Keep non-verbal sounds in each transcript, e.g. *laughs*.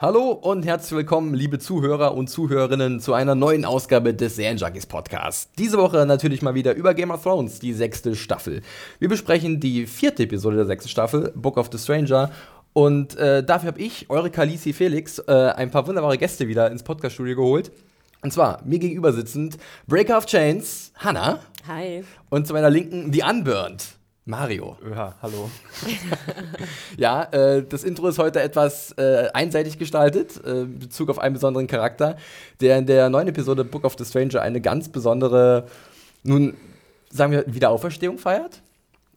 Hallo und herzlich willkommen, liebe Zuhörer und Zuhörerinnen, zu einer neuen Ausgabe des Serienjunkies Podcasts. Diese Woche natürlich mal wieder über Game of Thrones, die sechste Staffel. Wir besprechen die vierte Episode der sechsten Staffel, Book of the Stranger. Und äh, dafür habe ich, eure Kalisi Felix, äh, ein paar wunderbare Gäste wieder ins Podcaststudio geholt. Und zwar mir gegenüber sitzend Breaker of Chains, Hannah. Hi. Und zu meiner Linken, The Unburned, Mario. Ja, hallo. *laughs* Ja, äh, das Intro ist heute etwas äh, einseitig gestaltet, äh, in Bezug auf einen besonderen Charakter, der in der neuen Episode Book of the Stranger eine ganz besondere, nun sagen wir, Wiederauferstehung feiert.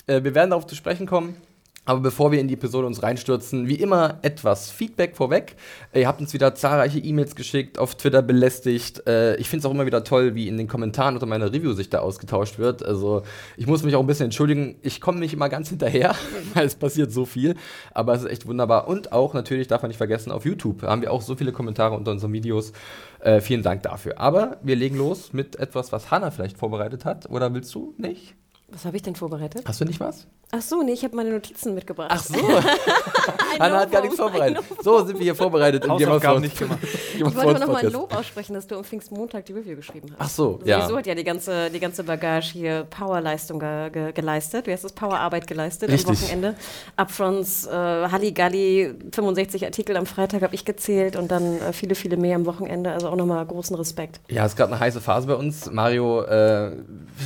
Äh, wir werden darauf zu sprechen kommen. Aber bevor wir in die Episode uns reinstürzen, wie immer etwas Feedback vorweg. Ihr habt uns wieder zahlreiche E-Mails geschickt, auf Twitter belästigt. Äh, ich finde es auch immer wieder toll, wie in den Kommentaren unter meiner Review sich da ausgetauscht wird. Also ich muss mich auch ein bisschen entschuldigen. Ich komme nicht immer ganz hinterher, *laughs* weil es passiert so viel. Aber es ist echt wunderbar. Und auch natürlich darf man nicht vergessen, auf YouTube haben wir auch so viele Kommentare unter unseren Videos. Äh, vielen Dank dafür. Aber wir legen los mit etwas, was Hannah vielleicht vorbereitet hat. Oder willst du nicht? Was habe ich denn vorbereitet? Hast du nicht was? Ach so, nee, ich habe meine Notizen mitgebracht. Ach so. *laughs* Hannah hat gar nichts vorbereitet. So sind wir hier vorbereitet of Hausaufgaben nicht gemacht. *laughs* Ich wollte Thrones noch mal ein. Lob aussprechen, dass du am Pfingstmontag die Review geschrieben hast. Ach so, Sowieso ja. hat ja die ganze, die ganze Bagage hier Powerleistung ge ge geleistet. Wie heißt das? Powerarbeit geleistet Richtig. am Wochenende. Upfronts, äh, Halligalli, 65 Artikel am Freitag habe ich gezählt und dann äh, viele, viele mehr am Wochenende. Also auch nochmal großen Respekt. Ja, es ist gerade eine heiße Phase bei uns. Mario äh,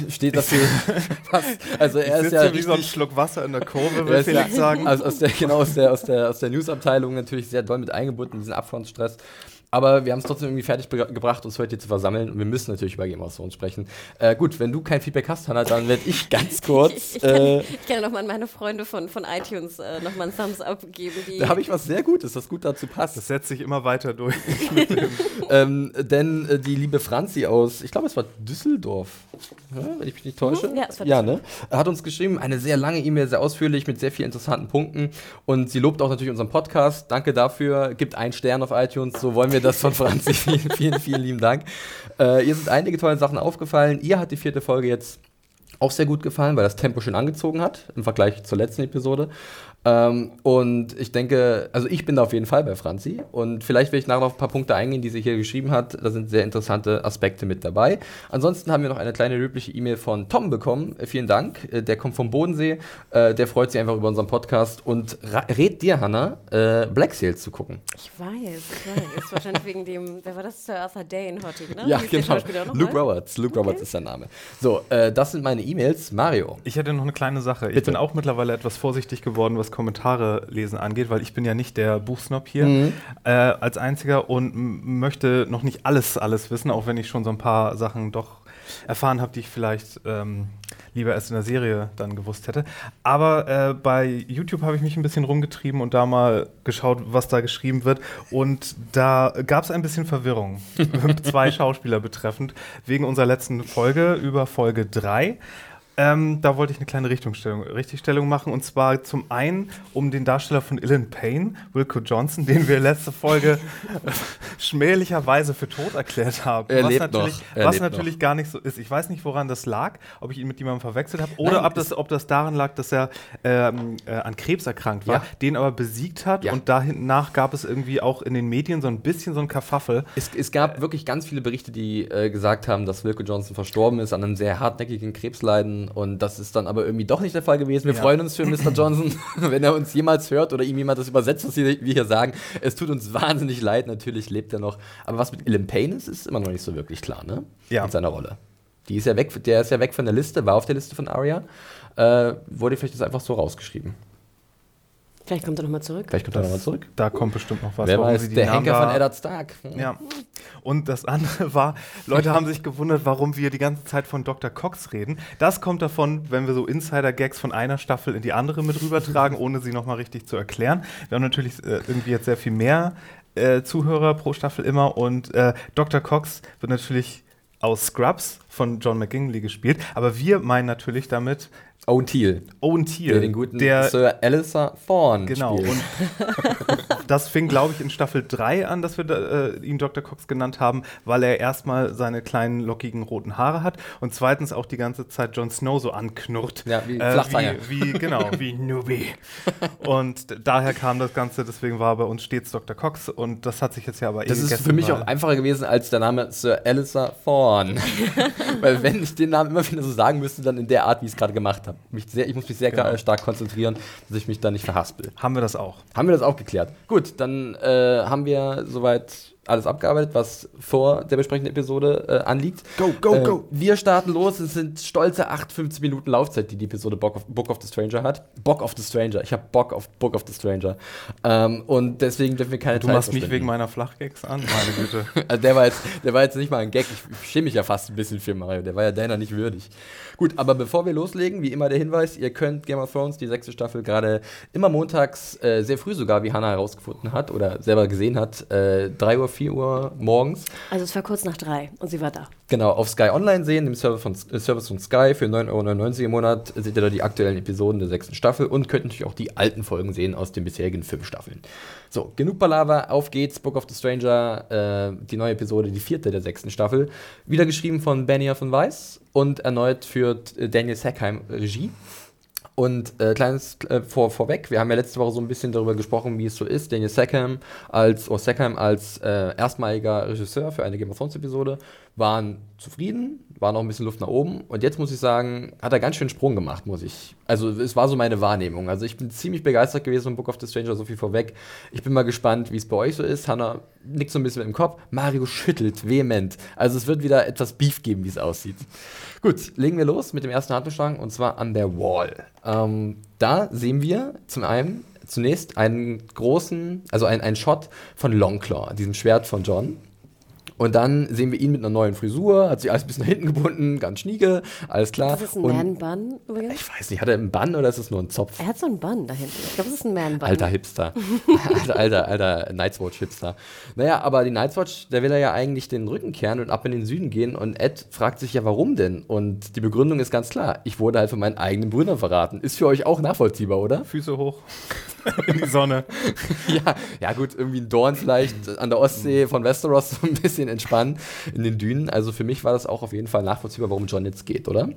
steht dafür *laughs* fast. Also er Ich ist ja wie so ein richtig, Schluck Wasser in der Kurve, will ist ja, sagen. Also aus der, genau, aus der, aus der, aus der News-Abteilung natürlich sehr doll mit eingebunden in diesen Upfront-Stress. Aber wir haben es trotzdem irgendwie fertig gebracht, uns heute hier zu versammeln. Und wir müssen natürlich über Game of Thrones sprechen. Äh, gut, wenn du kein Feedback hast, Hannah, dann werde ich ganz *laughs* kurz. Ich, ich kann, äh, ich kann ja nochmal an meine Freunde von, von iTunes äh, nochmal einen Thumbs up geben. Die, da habe ich was sehr Gutes, das gut dazu passt. Das setzt sich immer weiter durch. *laughs* ähm, denn äh, die liebe Franzi aus, ich glaube, es war Düsseldorf, ja, wenn ich mich nicht täusche. Mhm, ja, es war ja ne? Hat uns geschrieben, eine sehr lange E-Mail, sehr ausführlich, mit sehr vielen interessanten Punkten. Und sie lobt auch natürlich unseren Podcast. Danke dafür. Gibt einen Stern auf iTunes, so wollen wir das von Franzi. *laughs* vielen, vielen, vielen lieben Dank. Äh, ihr sind einige tolle Sachen aufgefallen. Ihr hat die vierte Folge jetzt auch sehr gut gefallen, weil das Tempo schön angezogen hat im Vergleich zur letzten Episode. Ähm, und ich denke, also ich bin da auf jeden Fall bei Franzi. Und vielleicht will ich nachher auf ein paar Punkte eingehen, die sie hier geschrieben hat. Da sind sehr interessante Aspekte mit dabei. Ansonsten haben wir noch eine kleine löbliche E-Mail von Tom bekommen. Äh, vielen Dank. Äh, der kommt vom Bodensee. Äh, der freut sich einfach über unseren Podcast und rät dir, Hannah, äh, Black Sails zu gucken. Ich weiß, ich weiß. Ist wahrscheinlich wegen dem, wer war das? Sir Arthur Dane, Hottie, ne? Ja, der genau. Noch Luke mal? Roberts. Luke Roberts ist sein Name. So, äh, das sind meine E-Mails. Mario. Ich hätte noch eine kleine Sache. Ich Bitte. bin auch mittlerweile etwas vorsichtig geworden, was Kommentare lesen angeht, weil ich bin ja nicht der Buchsnob hier Mhm. äh, als einziger und möchte noch nicht alles, alles wissen, auch wenn ich schon so ein paar Sachen doch erfahren habe, die ich vielleicht ähm, lieber erst in der Serie dann gewusst hätte. Aber äh, bei YouTube habe ich mich ein bisschen rumgetrieben und da mal geschaut, was da geschrieben wird. Und da gab es ein bisschen Verwirrung, *laughs* zwei Schauspieler betreffend, wegen unserer letzten Folge über Folge 3. Ähm, da wollte ich eine kleine Richtungsstellung, Richtigstellung machen und zwar zum einen um den Darsteller von Illan Payne, Wilco Johnson, den wir letzte Folge *laughs* schmählicherweise für tot erklärt haben. Er was lebt natürlich, noch. Er was lebt natürlich gar nicht so ist. Ich weiß nicht, woran das lag, ob ich ihn mit jemandem verwechselt habe oder Nein, ob, das, ob das daran lag, dass er ähm, äh, an Krebs erkrankt war, Ja. den aber besiegt hat Ja. und danach gab es irgendwie auch in den Medien so ein bisschen so ein Kafaffel. Es, es gab wirklich ganz viele Berichte, die äh, gesagt haben, dass Wilco Johnson verstorben ist an einem sehr hartnäckigen Krebsleiden und das ist dann aber irgendwie doch nicht der Fall gewesen. Wir Ja. freuen uns für Mr. Johnson, *laughs* wenn er uns jemals hört oder ihm jemand das übersetzt, was wir hier sagen. Es tut uns wahnsinnig leid, natürlich lebt er noch. Aber was mit Illan Payne ist, ist immer noch nicht so wirklich klar, ne? Ja. Mit seiner Rolle. Die ist ja weg, der ist ja weg von der Liste, war auf der Liste von Arya. Äh, wurde vielleicht jetzt einfach so rausgeschrieben. Vielleicht kommt er nochmal zurück. Vielleicht kommt er nochmal zurück. Da kommt bestimmt noch was. Wer warum weiß, sie die der Namen Henker von da- Eddard Stark. Ja. Und das andere war, Leute haben sich gewundert, warum wir die ganze Zeit von Dr. Cox reden. Das kommt davon, wenn wir so Insider-Gags von einer Staffel in die andere mit rübertragen, ohne sie nochmal richtig zu erklären. Wir haben natürlich äh, irgendwie jetzt sehr viel mehr äh, Zuhörer pro Staffel immer und äh, Dr. Cox wird natürlich aus Scrubs von John McGinley gespielt, aber wir meinen natürlich damit Owen Teal. Owen Teal. Der den guten der, Sir Alistair Thorne Genau. spielt. Und *laughs* das fing, glaube ich, in Staffel 3 an, dass wir äh, ihn Dr. Cox genannt haben, weil er erstmal seine kleinen, lockigen roten Haare hat und zweitens auch die ganze Zeit Jon Snow so anknurrt. Ja, wie äh, Flachzange. wie, wie Genau, *laughs* wie Newbie. Und daher kam das Ganze, deswegen war bei uns stets Dr. Cox und das hat sich jetzt ja aber eh Das ist für mich auch einfacher gewesen als der Name Sir Alistair Thorne. *laughs* Weil wenn ich den Namen immer wieder so sagen müsste, dann in der Art, wie ich es gerade gemacht habe. Mich sehr, ich muss mich sehr Genau. stark konzentrieren, dass ich mich da nicht verhaspel. Haben wir das auch. Haben wir das auch geklärt. Gut, dann äh, haben wir soweit alles abgearbeitet, was vor der besprechenden Episode äh, anliegt. Go, go, äh, go. Wir starten los. Es sind stolze 58 Minuten Laufzeit, die die Episode Book of, Book of the Stranger hat. Bock of the Stranger. Ich habe Bock auf Book of the Stranger. Ähm, und deswegen dürfen wir keine Du Zeit machst mich wegen meiner Flachgags an? Meine Güte. *laughs* Also der war, jetzt, der war jetzt nicht mal ein Gag. Ich, schäme mich ja fast ein bisschen für Mario. Der war ja Dana nicht würdig. Gut, aber bevor wir loslegen, wie immer der Hinweis, ihr könnt Game of Thrones, die sechste Staffel, gerade immer montags, äh, sehr früh sogar, wie Hannah herausgefunden hat oder selber gesehen hat, äh, 3 Uhr, 4 Uhr morgens, Also es war kurz nach drei und sie war da. genau, auf Sky Online sehen, dem Service von, äh, Service von Sky für 9,99 Euro im Monat, seht ihr da die aktuellen Episoden der sechsten Staffel und könnt natürlich auch die alten Folgen sehen aus den bisherigen fünf Staffeln. So, genug Palaver, auf geht's, Book of the Stranger, äh, die neue Episode, die vierte der sechsten Staffel. Wieder geschrieben von Benioff von Weiss und erneut führt äh, Daniel Sackheim Regie. Und äh, kleines äh, vor, vorweg, wir haben ja letzte Woche so ein bisschen darüber gesprochen, wie es so ist. Daniel Sackham als, oder Sackham als äh, erstmaliger Regisseur für eine Game of Thrones Episode waren zufrieden, war noch ein bisschen Luft nach oben. Und jetzt muss ich sagen, hat er ganz schön Sprung gemacht, muss ich. Also es war so meine Wahrnehmung. Also ich bin ziemlich begeistert gewesen von Book of the Stranger, so viel vorweg. Ich bin mal gespannt, wie es bei euch so ist. Hannah nickt so ein bisschen mit dem Kopf. Mario schüttelt vehement. Also es wird wieder etwas Beef geben, wie es aussieht. Gut, legen wir los mit dem ersten Handlungsstrang und zwar an der Wall. Ähm, da sehen wir zum einen zunächst einen großen, also ein, einen Shot von Longclaw, diesem Schwert von John. Und dann sehen wir ihn mit einer neuen Frisur, hat sich alles ein bisschen nach hinten gebunden, ganz schnieke, alles klar. Das ist ein Und Man-Bun übrigens. ich weiß nicht, hat er einen Bann oder ist es nur ein Zopf? Er hat so einen Bun da hinten. Ich glaube, das ist ein Man-Bun. Alter Hipster. alter, alter, alter Night's Watch Hipster. Naja, aber die Night's Watch, der will er ja eigentlich den Rücken kehren und ab in den Süden gehen. Und Ed fragt sich ja, warum denn? Und die Begründung ist ganz klar. Ich wurde halt von meinen eigenen Brüdern verraten. Ist für euch auch nachvollziehbar, oder? Füße hoch *laughs* in die Sonne. *laughs* ja, ja, gut, irgendwie ein Dorn vielleicht an der Ostsee von Westeros so ein bisschen entspannen in den Dünen. Also für mich war das auch auf jeden Fall nachvollziehbar, warum John jetzt geht, oder?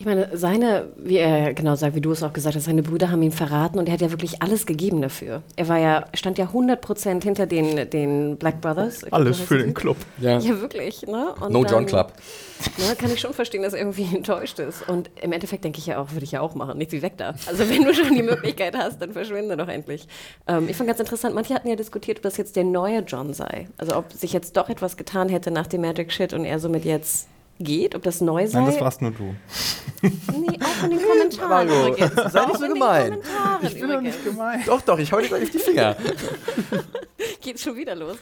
Ich meine, seine, wie er genau sagt, wie du es auch gesagt hast, seine Brüder haben ihn verraten und er hat ja wirklich alles gegeben dafür. Er war ja, stand ja 100% hinter den, den Black Brothers. Alles für den? Club. Ja. Ja, wirklich, ne? Und No dann, John Club. Ne, kann ich schon verstehen, dass er irgendwie *laughs* enttäuscht ist. Und im Endeffekt denke ich ja auch, würde ich ja auch machen. Nichts wie weg da. Also wenn du schon die Möglichkeit hast, dann verschwinde doch endlich. Ähm, ich fand ganz interessant, manche hatten ja diskutiert, ob das jetzt der neue John sei. Also ob sich jetzt doch etwas getan hätte nach dem Magic Shit und er somit jetzt geht, ob das neu sei. Nein, das warst nur du. Nee, auch in den Kommentaren Mario, übrigens. sei nicht Auch so gemein. Ich bin doch übrigens. nicht gemein. Doch, doch, ich hau dir gleich auf die Finger. *laughs* Geht schon wieder los.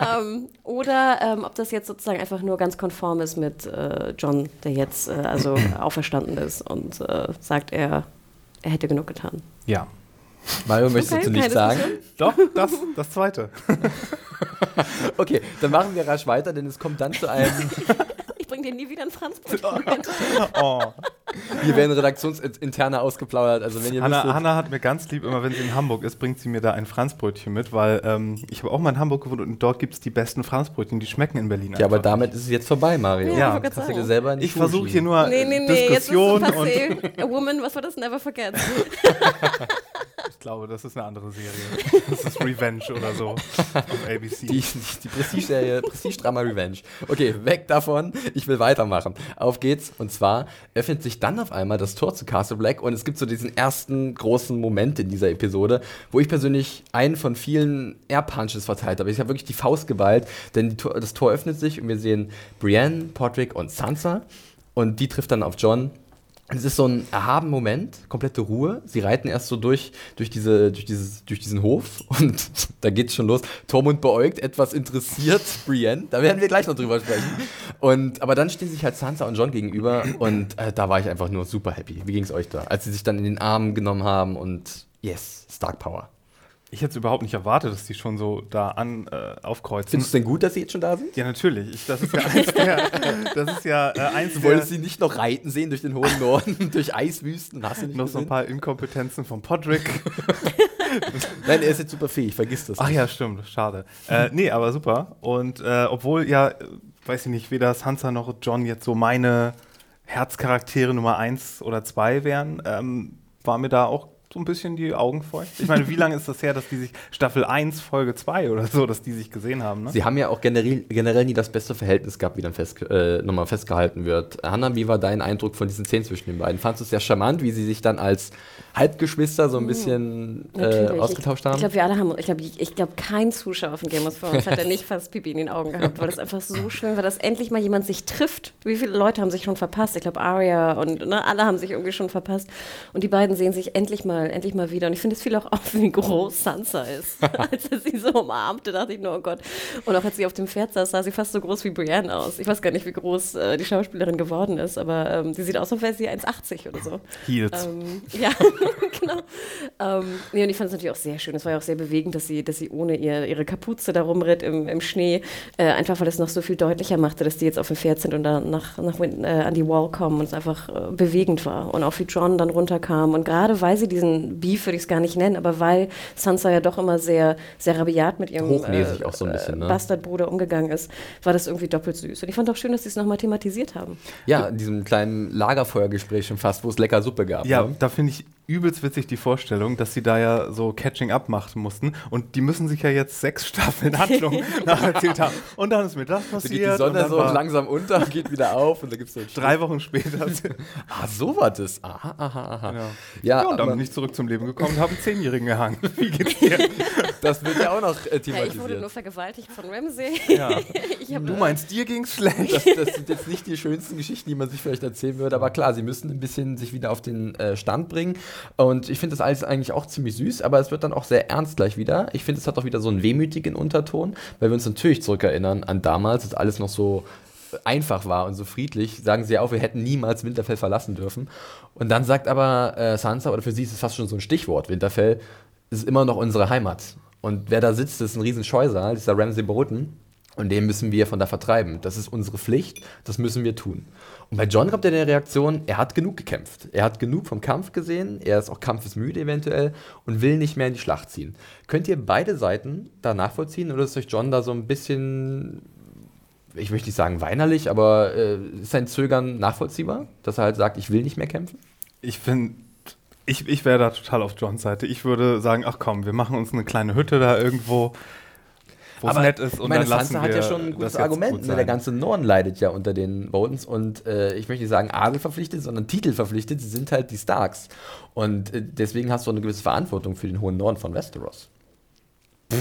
ähm, oder ähm, ob das jetzt sozusagen einfach nur ganz konform ist mit äh, John, der jetzt äh, also *clears throat* auferstanden ist und äh, sagt, er, er hätte genug getan. Ja. Mario, möchtest Okay, du nichts keine sagen? Doch, das, das zweite. *laughs* *laughs* Okay, dann machen wir rasch weiter, denn es kommt dann zu einem. Ich bringe dir nie wieder ein Franzbrot mit. Oh. Hier werden redaktionsinterne ausgeplaudert. Also, wenn ihr Hanna, wüsstet- Hanna hat mir ganz lieb, immer wenn sie in Hamburg ist, bringt sie mir da ein Franzbrötchen mit, weil ähm, ich habe auch mal in Hamburg gewohnt und dort gibt es die besten Franzbrötchen, die schmecken in Berlin Ja, aber damit ist es jetzt vorbei, Mario. Ja, Ja, ich nicht versuche hier nur Nee, nee, nee, jetzt ist Diskussion es und passé. A Woman, was war das? Never Forget. *laughs* *laughs* ich glaube, das ist eine andere Serie. *laughs* Das ist Revenge oder so auf ABC. Die, die, Prestige-Serie, Prestige-Drama Revenge. Okay, weg davon. Ich will weitermachen. Auf geht's. Und zwar öffnet sich dann auf einmal das Tor zu Castle Black und es gibt so diesen ersten großen Moment in dieser Episode, wo ich persönlich einen von vielen Air-Punches verteilt habe. Ich habe wirklich die Faust geballt, denn Tor, das Tor öffnet sich und wir sehen Brienne, Podrick und Sansa und die trifft dann auf John. Es ist so ein erhabener Moment, komplette Ruhe. Sie reiten erst so durch, durch, diese, durch, dieses, durch diesen Hof *laughs* und da geht's schon los. Tormund beäugt, etwas interessiert *laughs* Brienne. Da werden wir gleich noch drüber sprechen. Und, aber dann stehen sich halt Sansa und John gegenüber und äh, da war ich einfach nur super happy. Wie ging's euch da? Als sie sich dann in den Arm genommen haben und yes, Stark Power. Ich hätte es überhaupt nicht erwartet, dass die schon so da an äh, aufkreuzen. Findest du denn gut, dass sie jetzt schon da sind? Ja, natürlich. Ich, das ist ja eins der, *laughs* das ist ja äh, eins Du der, wolltest sie nicht noch reiten sehen durch den hohen Norden, *laughs* durch Eiswüsten, hast du nicht noch so ein gesehen? paar Inkompetenzen von Podrick. *laughs* Nein, er ist jetzt super fähig, vergiss das. Ach ja, stimmt, schade. äh, nee, aber super. Und äh, obwohl ja, weiß ich nicht, weder Sansa noch John jetzt so meine Herzcharaktere Nummer 1 oder 2 wären, ähm, war mir da auch so ein bisschen die Augen feucht. Ich meine, wie lange ist das her, dass die sich Staffel 1, Folge 2 oder so, dass die sich gesehen haben, ne? Sie haben ja auch generell, generell nie das beste Verhältnis gehabt, wie dann fest, äh, nochmal festgehalten wird. Hanna, wie war dein Eindruck von diesen Szenen zwischen den beiden? Fandest du es sehr charmant, wie sie sich dann als Halbgeschwister so ein bisschen äh, ausgetauscht haben? Ich glaube, wir alle haben, ich glaube, ich, ich glaub, kein Zuschauer von Game of Thrones hat da nicht fast Pipi in den Augen gehabt, weil das einfach so schön war, dass endlich mal jemand sich trifft. Wie viele Leute haben sich schon verpasst? Ich glaube, Arya und ne, alle haben sich irgendwie schon verpasst. Und die beiden sehen sich endlich mal, endlich mal wieder. Und ich finde, es fiel auch auf, wie groß Sansa ist. *laughs* als er sie so umarmte, dachte ich nur, oh Gott. Und auch als sie auf dem Pferd saß, sah sie fast so groß wie Brienne aus. Ich weiß gar nicht, wie groß äh, die Schauspielerin geworden ist, aber ähm, sie sieht aus, als wäre sie 1,80 oder so. Heels. Ähm, ja, *laughs* *laughs* genau. Ähm, nee, und ich fand es natürlich auch sehr schön. Es war ja auch sehr bewegend, dass sie, dass sie ohne ihr, ihre Kapuze da rumritt im, im Schnee. Äh, einfach, weil es noch so viel deutlicher machte, dass die jetzt auf dem Pferd sind und dann nach, nach äh, an die Wall kommen und es einfach äh, bewegend war. Und auch wie John dann runterkam. Und gerade weil sie diesen Beef, würde ich es gar nicht nennen, aber weil Sansa ja doch immer sehr, sehr rabiat mit ihrem Hochnäsig auch so ein bisschen, ne? Bastardbruder umgegangen ist, war das irgendwie doppelt süß. Und ich fand auch schön, dass sie es nochmal thematisiert haben. ja, in diesem kleinen Lagerfeuergespräch schon fast, wo es lecker Suppe gab. Ja, ne? da finde ich übelst witzig die Vorstellung, dass sie da ja so Catching Up machen mussten. Und die müssen sich ja jetzt sechs Staffeln Handlung *laughs* nacherzählt haben. Und dann ist mir das Da passiert. geht die und Sonne dann so langsam unter, geht wieder auf und da gibt es so einen *laughs* drei Wochen später. *laughs* Ah, so war das. Aha, aha, aha. Ja. Ja, Ja, und dann bin ich zurück zum Leben gekommen und habe einen Zehnjährigen gehangen. Wie geht's dir? das wird ja auch noch äh, Ja, ich wurde nur thematisiert. vergewaltigt von Ramsey. Ja. Du meinst, dir ging's schlecht? Das, das sind jetzt nicht die schönsten Geschichten, die man sich vielleicht erzählen würde, aber klar, sie müssen ein bisschen sich wieder auf den äh, Stand bringen. Und ich finde das alles eigentlich auch ziemlich süß, aber es wird dann auch sehr ernst gleich wieder. Ich finde, es hat auch wieder so einen wehmütigen Unterton, weil wir uns natürlich zurückerinnern an damals, als alles noch so einfach war und so friedlich, sagen sie auch, wir hätten niemals Winterfell verlassen dürfen. Und dann sagt aber äh, Sansa, oder für sie ist es fast schon so ein Stichwort, Winterfell ist immer noch unsere Heimat. Und wer da sitzt, ist ein riesen Scheusal, dieser Ramsay Bolton. Und den müssen wir von da vertreiben. Das ist unsere Pflicht, das müssen wir tun. Und bei John kommt ja die Reaktion, er hat genug gekämpft. Er hat genug vom Kampf gesehen, er ist auch kampfesmüde eventuell und will nicht mehr in die Schlacht ziehen. Könnt ihr beide Seiten da nachvollziehen oder ist euch John da so ein bisschen, ich möchte nicht sagen weinerlich, aber äh, ist sein Zögern nachvollziehbar, dass er halt sagt, ich will nicht mehr kämpfen? Ich finde, ich, ich wäre da total auf Johns Seite. Ich würde sagen, ach komm, wir machen uns eine kleine Hütte da irgendwo, wo es nett ist. Und meine, dann lassen Sansa wir hat ja schon ein das gutes Argument. gut Ne? Der ganze Norden leidet ja unter den Boltons und äh, ich möchte nicht sagen Adel verpflichtet, sondern Titel verpflichtet. Sie sind halt die Starks. Und äh, deswegen hast du eine gewisse Verantwortung für den hohen Norden von Westeros. *laughs*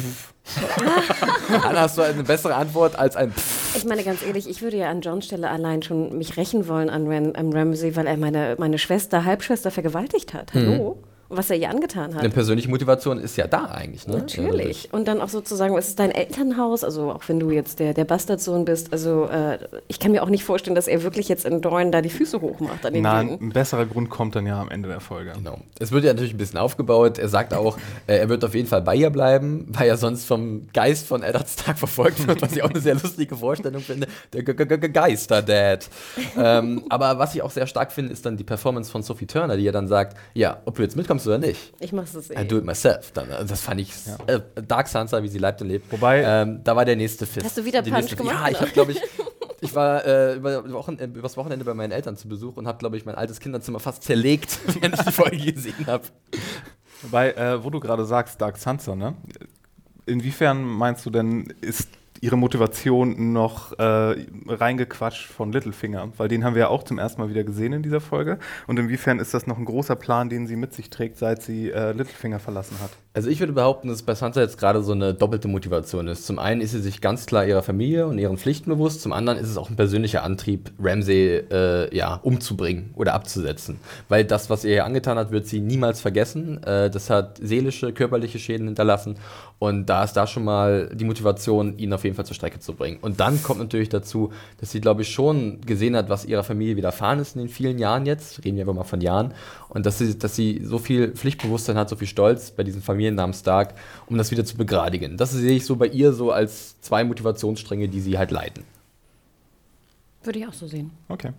Anna, hast du eine bessere Antwort als ein Pfff? Ich meine, ganz ehrlich, ich würde ja an Johns Stelle allein schon mich rächen wollen an, Ram, an Ramsey, weil er meine, meine Schwester, Halbschwester vergewaltigt hat. Hallo? Und was er ihr angetan hat. Eine persönliche Motivation ist ja da eigentlich, ne? Natürlich. Und dann auch sozusagen, es ist dein Elternhaus, also auch wenn du jetzt der, der Bastardsohn bist, also äh, ich kann mir auch nicht vorstellen, dass er wirklich jetzt in Dorn da die Füße hochmacht an den Nein, Dingen. ein besserer Grund kommt dann ja am Ende der Folge. Genau. Es wird ja natürlich ein bisschen aufgebaut. Er sagt auch, äh, er wird auf jeden Fall bei ihr bleiben, weil er sonst vom Geist von Eddard Stark *laughs* verfolgt wird, was ich auch eine sehr lustige Vorstellung finde. Der Ge- Ge- Ge- Geister-Dad. ähm, aber was ich auch sehr stark finde, ist dann die Performance von Sophie Turner, die ja dann sagt, ja, ob du jetzt mitkommst oder nicht. Ich mach's es I eh. do it myself. Dann, also das fand ich äh, Dark Sansa, wie sie lebt und lebt. Wobei- ähm, da war der nächste Fist. Hast du wieder Punch nächste- gemacht, Ja, ich habe, glaube ich, *laughs* ich war äh, über Wochen, äh, übers Wochenende bei meinen Eltern zu Besuch und habe, glaube ich, mein altes Kinderzimmer fast zerlegt, *laughs* während ich die Folge gesehen habe. Wobei, äh, wo du gerade sagst, Dark Sansa, ne? Inwiefern meinst du denn, ist ihre Motivation noch äh, reingequatscht von Littlefinger? Weil den haben wir ja auch zum ersten Mal wieder gesehen in dieser Folge. Und inwiefern ist das noch ein großer Plan, den sie mit sich trägt, seit sie äh, Littlefinger verlassen hat? Also ich würde behaupten, dass bei Sansa jetzt gerade so eine doppelte Motivation ist. Zum einen ist sie sich ganz klar ihrer Familie und ihren Pflichten bewusst, zum anderen ist es auch ein persönlicher Antrieb, Ramsay äh, ja, umzubringen oder abzusetzen. Weil das, was er ihr angetan hat, wird sie niemals vergessen. Äh, das hat seelische, körperliche Schäden hinterlassen und da ist da schon mal die Motivation, ihn auf jeden Fall zur Strecke zu bringen. Und dann kommt natürlich dazu, dass sie, glaube ich, schon gesehen hat, was ihrer Familie widerfahren ist in den vielen Jahren jetzt, reden wir aber mal von Jahren, und dass sie, dass sie so viel Pflichtbewusstsein hat, so viel Stolz bei diesen Familien Familien namens Stark, um das wieder zu begradigen. Das sehe ich so bei ihr so als zwei Motivationsstränge, die sie halt leiten. Würde ich auch so sehen. Okay.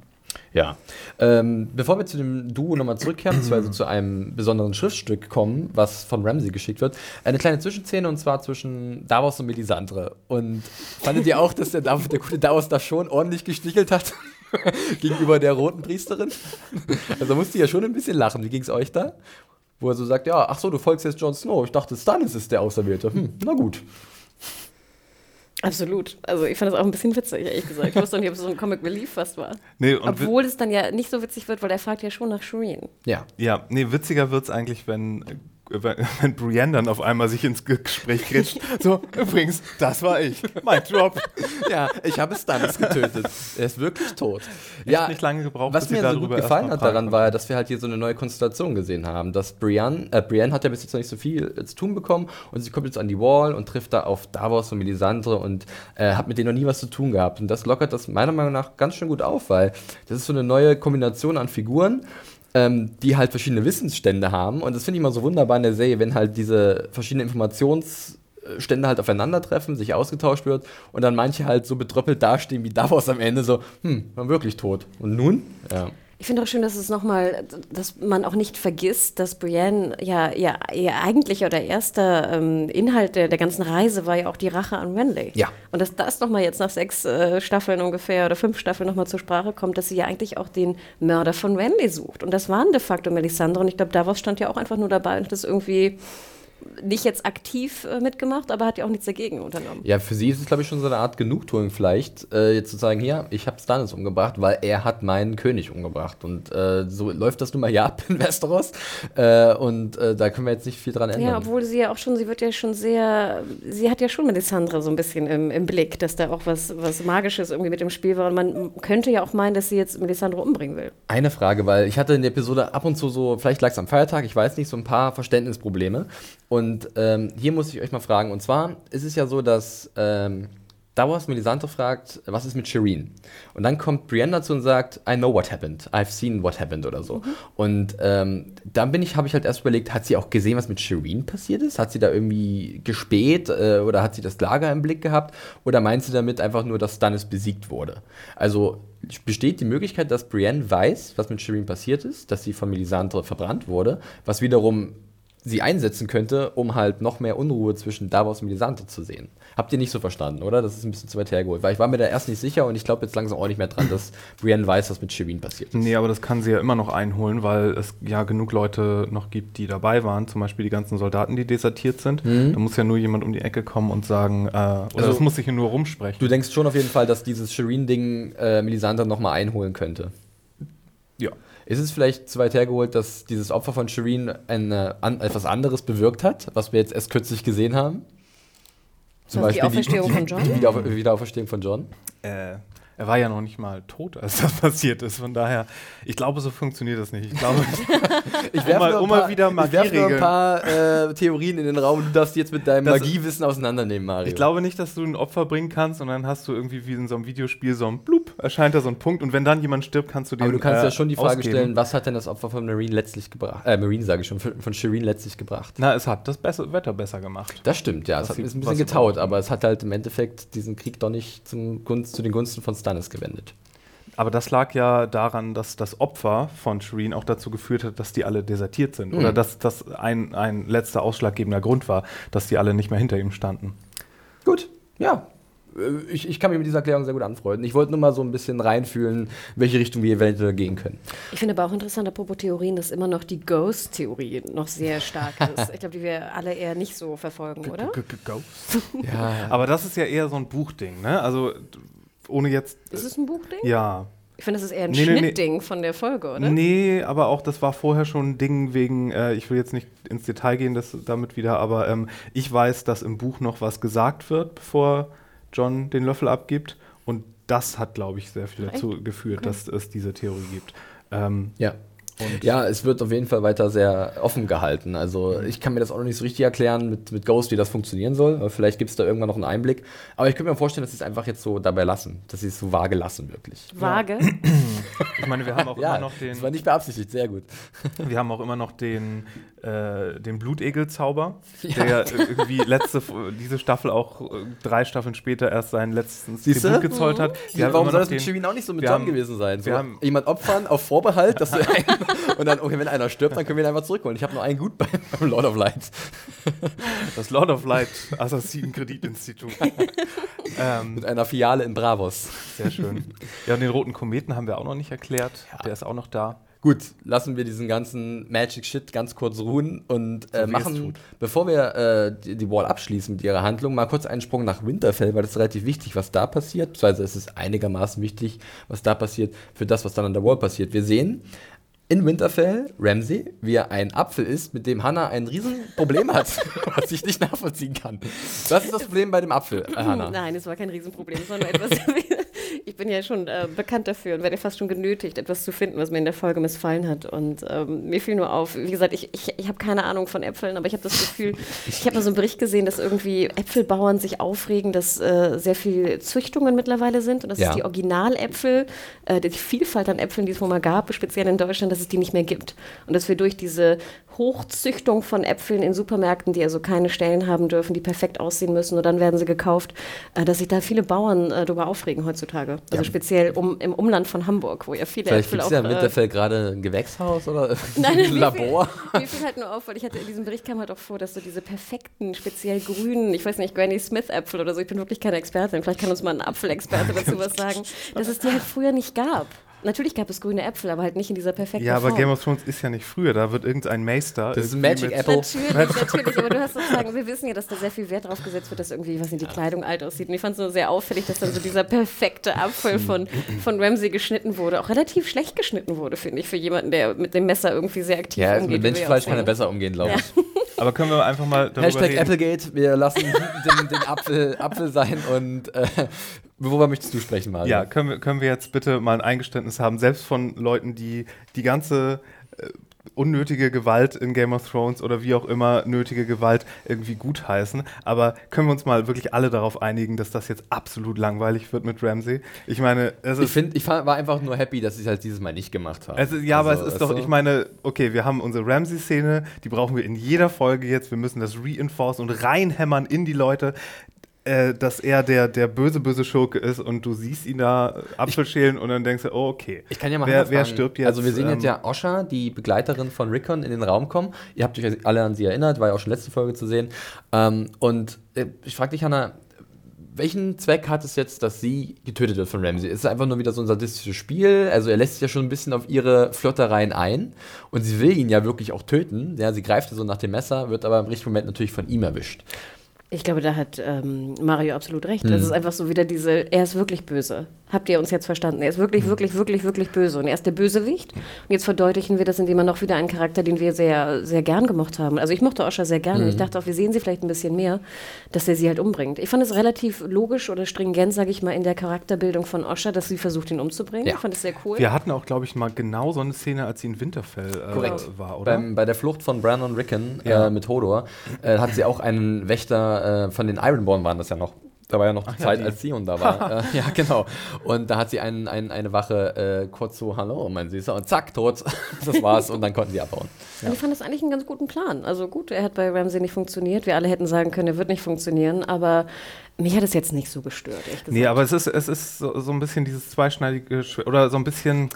Ja. Ähm, bevor wir zu dem Duo nochmal zurückkehren, beziehungsweise zu einem besonderen Schriftstück kommen, was von Ramsey geschickt wird, eine kleine Zwischenszene und zwar zwischen Davos und Melisandre. Und fandet ihr auch, dass der, Dav der gute Davos da schon ordentlich gestichelt hat? *laughs* Gegenüber der roten Priesterin? also musste ich ja schon ein bisschen lachen. Wie ging es euch da? Wo er so sagt, ja, ach so, du folgst jetzt Jon Snow. Ich dachte, Stannis ist der Auserwählte. Hm, na gut. Absolut. Also ich fand das auch ein bisschen witzig, ehrlich gesagt. Ich wusste nicht, ob es so ein Comic Relief fast war. Nee, und Obwohl es dann ja nicht so witzig wird, weil er fragt ja schon nach Shireen. Ja. Ja, nee, witziger wird es eigentlich, wenn, *laughs* wenn, Brienne dann auf einmal sich ins Gespräch kretscht. so, übrigens, das war ich. Mein Job. *laughs* Ja, ich habe Stannis getötet. Er ist wirklich tot. Ja, nicht lange gebraucht, was mir so gut gefallen hat daran war, dass wir halt hier so eine neue Konstellation gesehen haben. Dass Brienne, äh, Brienne hat ja bis jetzt noch nicht so viel zu tun bekommen und sie kommt jetzt an die Wall und trifft da auf Davos und Melisandre und äh, hat mit denen noch nie was zu tun gehabt. Und das lockert das meiner Meinung nach ganz schön gut auf, weil das ist so eine neue Kombination an Figuren, ähm, die halt verschiedene Wissensstände haben. Und das finde ich immer so wunderbar in der Serie, wenn halt diese verschiedenen Informationsstände halt aufeinandertreffen, sich ausgetauscht wird und dann manche halt so betröppelt dastehen wie Davos am Ende so, hm, war wirklich tot. Und nun? Ja. Ich finde auch schön, dass es nochmal, dass man auch nicht vergisst, dass Brienne ja, ja ihr eigentlicher oder erster ähm, Inhalt der, der ganzen Reise war ja auch die Rache an Renly. Ja. Und dass das nochmal jetzt nach sechs äh, Staffeln ungefähr oder fünf Staffeln nochmal zur Sprache kommt, dass sie ja eigentlich auch den Mörder von Renly sucht. Und das waren de facto Melisandre und ich glaube, Davos stand ja auch einfach nur dabei und hat das irgendwie nicht jetzt aktiv äh, mitgemacht, aber hat ja auch nichts dagegen unternommen. Ja, für sie ist es, glaube ich, schon so eine Art Genugtuung vielleicht, äh, jetzt zu sagen, hier, ich habe Stannis umgebracht, weil er hat meinen König umgebracht. Und äh, so läuft das nun mal hier ab in Westeros. Äh, und äh, da können wir jetzt nicht viel dran ändern. Ja, obwohl sie ja auch schon, sie wird ja schon sehr, sie hat ja schon Melisandre so ein bisschen im, im Blick, dass da auch was, was Magisches irgendwie mit dem Spiel war. Und man könnte ja auch meinen, dass sie jetzt Melisandre umbringen will. Eine Frage, weil ich hatte in der Episode ab und zu so, vielleicht lag es am Feiertag, ich weiß nicht, so ein paar Verständnisprobleme. Und ähm, hier muss ich euch mal fragen, und zwar ist es ja so, dass ähm, Davos Melisandre fragt, was ist mit Shireen? Und dann kommt Brienne dazu und sagt, I know what happened, I've seen what happened oder so. Und ähm, dann bin ich, habe ich halt erst überlegt, hat sie auch gesehen, was mit Shireen passiert ist? Hat sie da irgendwie gespäht äh, oder hat sie das Lager im Blick gehabt? Oder meint sie damit einfach nur, dass Stannis besiegt wurde? Also besteht die Möglichkeit, dass Brienne weiß, was mit Shireen passiert ist, dass sie von Melisandre verbrannt wurde, was wiederum sie einsetzen könnte, um halt noch mehr Unruhe zwischen Davos und Melisandre zu sehen. Habt ihr nicht so verstanden, oder? Das ist ein bisschen zu weit hergeholt. Weil ich war mir da erst nicht sicher und ich glaube jetzt langsam auch nicht mehr dran, dass Brienne weiß, was mit Shireen passiert ist. Nee, aber das kann sie ja immer noch einholen, weil es ja genug Leute noch gibt, die dabei waren. Zum Beispiel die ganzen Soldaten, die desertiert sind. Mhm. Da muss ja nur jemand um die Ecke kommen und sagen, äh, oder Also- das muss sich ja nur rumsprechen. Du denkst schon auf jeden Fall, dass dieses Shireen-Ding äh, Melisandre nochmal einholen könnte. Ist es vielleicht zu weit hergeholt, dass dieses Opfer von Shireen eine, an, etwas anderes bewirkt hat, was wir jetzt erst kürzlich gesehen haben? Was, die Auferstehung von Jon? Die Wieder, Wiederauferstehung von John? Äh, er war ja noch nicht mal tot, als das *laughs* passiert ist. Von daher, ich glaube, so funktioniert das nicht. Ich glaube, *laughs* Ich werfe werfe nur ein paar- wieder ich werfe ich nur ein paar äh, Theorien in den Raum. Du darfst jetzt mit deinem Das- Magiewissen auseinandernehmen, Mario. ich glaube nicht, dass du ein Opfer bringen kannst und dann hast du irgendwie wie in so einem Videospiel so ein Blub, erscheint da so ein Punkt und wenn dann jemand stirbt, kannst du den Aber du kannst äh, ja schon die Frage ausgeben. stellen, was hat denn das Opfer von Marine letztlich gebracht? Äh, Marine sage ich schon, von von Shireen letztlich gebracht. Na, es hat das besser, Wetter besser gemacht. Das stimmt, ja. Es Was hat ist ein bisschen getaut, aber es hat halt im Endeffekt diesen Krieg doch nicht zum Gunst, zu den Gunsten von Stannis gewendet. Aber das lag ja daran, dass das Opfer von Shireen auch dazu geführt hat, dass die alle desertiert sind. Mhm. Oder dass das ein, ein letzter ausschlaggebender Grund war, dass die alle nicht mehr hinter ihm standen. Gut, ja. Äh, Ich, ich kann mich mit dieser Erklärung sehr gut anfreunden. Ich wollte nur mal so ein bisschen reinfühlen, in welche Richtung wir eventuell gehen können. Ich finde aber auch interessant, apropos Theorien, dass immer noch die Ghost-Theorie noch sehr stark ist. *laughs* Ich glaube, die wir alle eher nicht so verfolgen, oder? G- g- Ghost. *laughs* Ja, Aber das ist ja eher so ein Buchding, ne? Also ohne jetzt. Ist es ein Buchding? Ja. Ich finde, das ist eher ein Nee, nee, nee. Schnittding von der Folge, oder? Nee, aber auch das war vorher schon ein Ding wegen, äh, ich will jetzt nicht ins Detail gehen das damit wieder, aber ähm, ich weiß, dass im Buch noch was gesagt wird, bevor John den Löffel abgibt. Und das hat, glaube ich, sehr viel dazu geführt, Okay. dass es diese Theorie gibt. Ähm, ja. Und ja, es wird auf jeden Fall weiter sehr offen gehalten. Also ich kann mir das auch noch nicht so richtig erklären mit, mit Ghost, wie das funktionieren soll. Aber vielleicht gibt es da irgendwann noch einen Einblick. Aber ich könnte mir vorstellen, dass sie es einfach jetzt so dabei lassen. Dass sie es so vage lassen, wirklich. Vage? Ich meine, wir haben auch *laughs* Ja, immer noch den. das war nicht beabsichtigt, sehr gut. Wir haben auch immer noch den, äh, den Blutegel-Zauber, der ja irgendwie letzte, diese Staffel auch äh, drei Staffeln später erst seinen letzten Siehste? Tribut gezollt hat. Wir Warum soll das mit Shirin auch nicht so mit John gewesen sein? So, wir haben- jemand opfern auf Vorbehalt, dass *laughs* du und dann, okay, wenn einer stirbt, dann können wir ihn einfach zurückholen. Ich habe nur einen gut *laughs* beim, Lord of Light. Das Lord of Light Assassinen-Kreditinstitut. *laughs* ähm, Mit einer Filiale in Bravos. sehr schön. Ja, und den roten Kometen haben wir auch noch nicht erklärt. Der ist auch noch da. Gut, lassen wir diesen ganzen Magic Shit ganz kurz ruhen und äh, es machen, bevor wir äh, die, die Wall abschließen mit ihrer Handlung, mal kurz einen Sprung nach Winterfell, weil das ist relativ wichtig, was da passiert. Beziehungsweise es ist einigermaßen wichtig, was da passiert, für das, was dann an der Wall passiert. Wir sehen in Winterfell Ramsey, wie er ein Apfel isst, mit dem Hannah ein Riesenproblem hat, *laughs* was ich nicht nachvollziehen kann. Was ist das Problem bei dem Apfel, *clears throat* Hannah? Nein, es war kein Riesenproblem, es war nur etwas. *laughs* ich bin ja schon äh, bekannt dafür und werde fast schon genötigt, etwas zu finden, was mir in der Folge missfallen hat. Und ähm, mir fiel nur auf, wie gesagt, ich, ich, ich habe keine Ahnung von Äpfeln, aber ich habe das Gefühl, *laughs* ich habe mal so einen Bericht gesehen, dass irgendwie Äpfelbauern sich aufregen, dass äh, sehr viel Züchtungen mittlerweile sind und dass Ja. es die Originaläpfel, äh, die Vielfalt an Äpfeln, die es wohl mal gab, speziell in Deutschland, dass es die nicht mehr gibt. Und dass wir durch diese Hochzüchtung von Äpfeln in Supermärkten, die also keine Stellen haben dürfen, die perfekt aussehen müssen und dann werden sie gekauft, äh, dass sich da viele Bauern äh, darüber aufregen heutzutage. Also speziell um, im Umland von Hamburg, wo ja viele Vielleicht Äpfel gibt es auch... ja in äh, Winterfell gerade ein Gewächshaus oder *laughs* Nein, ein Labor. Mir fiel halt nur auf, weil ich hatte in diesem Bericht kam halt auch vor, dass so diese perfekten, speziell grünen, ich weiß nicht, Granny Smith Äpfel oder so, ich bin wirklich keine Expertin, vielleicht kann uns mal ein Apfelexperte *laughs* dazu was sagen, dass es die halt früher nicht gab. Natürlich gab es grüne Äpfel, aber halt nicht in dieser perfekten Ja, aber Form. Game of Thrones ist ja nicht früher. Da wird irgendein Meister. Das ist Magic mit- Apple. Natürlich, natürlich, *laughs* aber du hast sozusagen, wir wissen ja, dass da sehr viel Wert drauf gesetzt wird, dass irgendwie, was nicht, die Kleidung alt aussieht. Und ich fand es nur sehr auffällig, dass dann so dieser perfekte Apfel von, von Ramsey geschnitten wurde. Auch relativ schlecht geschnitten wurde, finde ich, für jemanden, der mit dem Messer irgendwie sehr aktiv Ja, also umgeht. mit wie wir Menschenfleisch kann er besser umgehen, glaube ich. *laughs* Aber können wir einfach mal darüber Hashtag reden? Applegate, wir lassen den, den Apfel, Apfel sein und äh, worüber möchtest du sprechen, Mario? Ja, können wir, können wir jetzt bitte mal ein Eingeständnis haben, selbst von Leuten, die die ganze äh, unnötige Gewalt in Game of Thrones oder wie auch immer nötige Gewalt irgendwie gutheißen. Aber können wir uns mal wirklich alle darauf einigen, dass das jetzt absolut langweilig wird mit Ramsey? Ich meine, es Ich ist. ich fa- war einfach nur happy, dass ich es halt dieses Mal nicht gemacht habe. Es ist, ja, aber Also, es ist weißt doch, du? ich meine, okay, wir haben unsere Ramsey-Szene, die brauchen wir in jeder Folge jetzt. Wir müssen das reinforcen und reinhämmern in die Leute, äh, dass er der, der böse, böse Schurke ist und du siehst ihn da Apfel schälen und dann denkst du, oh, okay. Ich kann ja mal wer, wer stirbt jetzt? Also wir sehen jetzt Ähm, ja Osha, die Begleiterin von Rickon, in den Raum kommen. Ihr habt euch alle an sie erinnert, war ja auch schon letzte Folge zu sehen. Ähm, und äh, ich frage dich, Hannah, welchen Zweck hat es jetzt, dass sie getötet wird von Ramsey? Ist es einfach nur wieder so ein sadistisches Spiel? Also er lässt sich ja schon ein bisschen auf ihre Flirtereien ein und sie will ihn ja wirklich auch töten. Ja, sie greift so nach dem Messer, wird aber im richtigen Moment natürlich von ihm erwischt. Ich glaube, da hat ähm, Mario absolut recht. Mhm. Das ist einfach so wieder diese, er ist wirklich böse. Habt ihr uns jetzt verstanden? Er ist wirklich, Mhm. wirklich, wirklich, wirklich böse. Und er ist der Bösewicht. Und jetzt verdeutlichen wir das, indem er noch wieder einen Charakter, den wir sehr, sehr gern gemocht haben. Also ich mochte Osha sehr gern. Mhm. Und ich dachte auch, wir sehen sie vielleicht ein bisschen mehr, dass er sie halt umbringt. Ich fand es relativ logisch oder stringent, sage ich mal, in der Charakterbildung von Osha, dass sie versucht, ihn umzubringen. Ja. Ich fand es sehr cool. Wir hatten auch, glaube ich, mal genau so eine Szene, als sie in Winterfell äh, Korrekt. war, oder? Beim, bei der Flucht von Bran und Rickon Ja. äh, mit Hodor äh, hat sie auch einen Wächter äh, von den Ironborn waren das ja noch. Da war ja noch die ja, Zeit, die. als Theon da war. *laughs* äh, ja, genau. Und da hat sie einen, einen, eine Wache äh, kurz so, hallo, mein Süßer, und zack, tot. *laughs* das war's und dann konnten sie abhauen. Und ich fand das eigentlich einen ganz guten Plan. Also gut, er hat bei Ramsey nicht funktioniert. Wir alle hätten sagen können, er wird nicht funktionieren. Aber mich hat es jetzt nicht so gestört, ehrlich gesagt. Nee, aber es ist, es ist so, so ein bisschen dieses zweischneidige Schwert oder so ein bisschen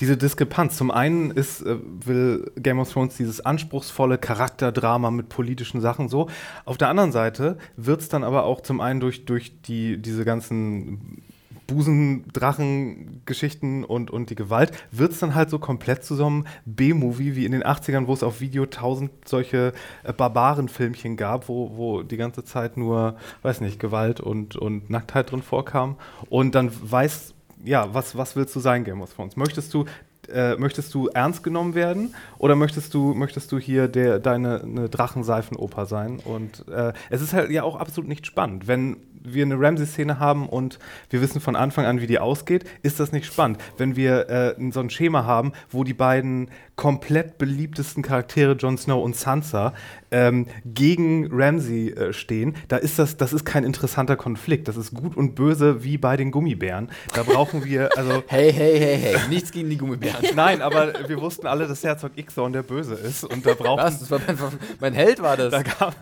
diese Diskrepanz. Zum einen ist, äh, will Game of Thrones dieses anspruchsvolle Charakterdrama mit politischen Sachen so. Auf der anderen Seite wird es dann aber auch zum einen durch, durch die, diese ganzen Busendrachen-Geschichten und, und die Gewalt, wird es dann halt so komplett zu so einem B-Movie wie in den 80ern, wo es auf Video tausend solche äh, Barbaren-Filmchen gab, wo, wo die ganze Zeit nur, weiß nicht, Gewalt und, und Nacktheit drin vorkam. Und dann weiß, ja, was, was willst du sein, Game of Thrones? Möchtest du äh, möchtest du ernst genommen werden oder möchtest du, möchtest du hier der, deine eine Drachenseifenoper sein? Und äh, es ist halt ja auch absolut nicht spannend, wenn wir eine Ramsey-Szene haben und wir wissen von Anfang an, wie die ausgeht, ist das nicht spannend. Wenn wir äh, so ein Schema haben, wo die beiden komplett beliebtesten Charaktere, Jon Snow und Sansa, ähm, gegen Ramsey äh, stehen, da ist das, das ist kein interessanter Konflikt. Das ist gut und böse wie bei den Gummibären. Da brauchen wir, also. *laughs* hey, hey, hey, hey, nichts gegen die Gummibären. *laughs* Nein, aber wir wussten alle, dass Herzog Ixorn der Böse ist und da brauchen. Was? Das war mein, mein Held war das. Da gab,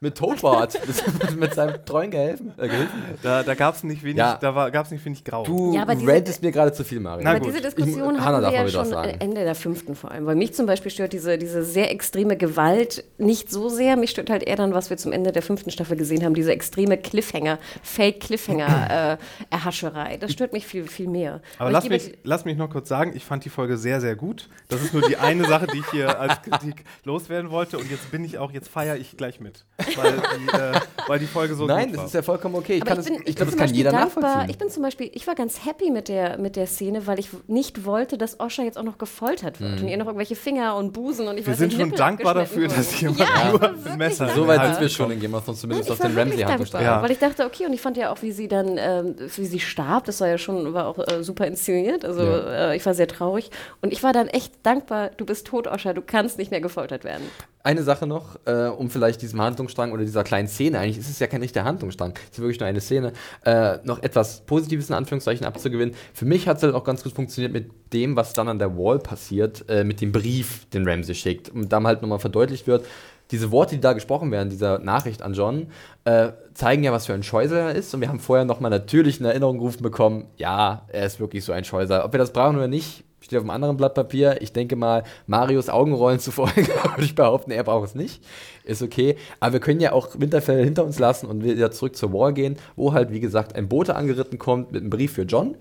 mit Totbart. *laughs* mit seinem treuen Gehilfen. Äh, Gehilfen. da, da gab es nicht wenig, Ja. da war, gab's nicht wenig Grau. Du Ja, aber rantest mir gerade zu viel, Mario. Na Aber gut. diese Diskussion Ich- hatten wir ja schon sagen. Ende der fünften vor allem. Weil mich zum Beispiel stört diese, diese sehr extreme Gewalt nicht so sehr. Mich stört halt eher dann, was wir zum Ende der fünften Staffel gesehen haben, diese extreme Cliffhanger, Fake-Cliffhanger-Erhascherei. *laughs* das stört mich viel, viel mehr. Aber ich lass mich, lass mich noch kurz sagen, ich fand die Folge sehr, sehr gut. Das ist nur die eine Sache, die ich hier als Kritik loswerden wollte. Und jetzt bin ich auch, jetzt feiere ich gleich mit. Weil die, äh, weil die Folge so Nein, gut das ist ja vollkommen okay. Ich, kann ich das, bin, ich glaube, das kann Beispiel jeder dankbar. nachvollziehen. Ich bin zum Beispiel, ich war ganz happy mit der, mit der Szene, weil ich nicht wollte, dass Osha jetzt auch noch gefoltert wird und ihr noch irgendwelche Finger und Busen und ich wir weiß sind schon Nippel dankbar dafür, dass wurden. jemand Ja, ich nur wirklich Messer so weit sind wir schon in Game of Thrones, zumindest Nein, auf ich den Ramsey-Handlung dankbar, Ja. Weil ich dachte, okay, und ich fand ja auch, wie sie dann, ähm, wie sie starb, das war ja schon, war auch äh, super inszeniert. Also Ja. äh, ich war sehr traurig. Und ich war dann echt dankbar, du bist tot, Osha, du kannst nicht mehr gefoltert werden. Eine Sache noch, äh, um vielleicht diesem Handlungsstrang oder dieser kleinen Szene, eigentlich ist es ja kein richtiger Handlungsstrang, es ist wirklich nur eine Szene, äh, noch etwas Positives in Anführungszeichen abzugewinnen. Für mich hat es halt auch ganz gut funktioniert mit dem, was dann an der Wall passiert, äh, mit dem Brief, den Ramsey schickt. Und dann halt nochmal verdeutlicht wird, diese Worte, die da gesprochen werden, dieser Nachricht an John, äh, zeigen ja, was für ein Scheusel er ist. Und wir haben vorher nochmal natürlich in Erinnerung gerufen bekommen, ja, er ist wirklich so ein Scheusel. Ob wir das brauchen oder nicht, steht auf einem anderen Blatt Papier. Ich denke mal, Marios Augenrollen zufolge *laughs* würde ich behaupten, er braucht es nicht. Ist okay. Aber wir können ja auch Winterfell hinter uns lassen und wieder zurück zur Wall gehen, wo halt, wie gesagt, ein Bote angeritten kommt mit einem Brief für John.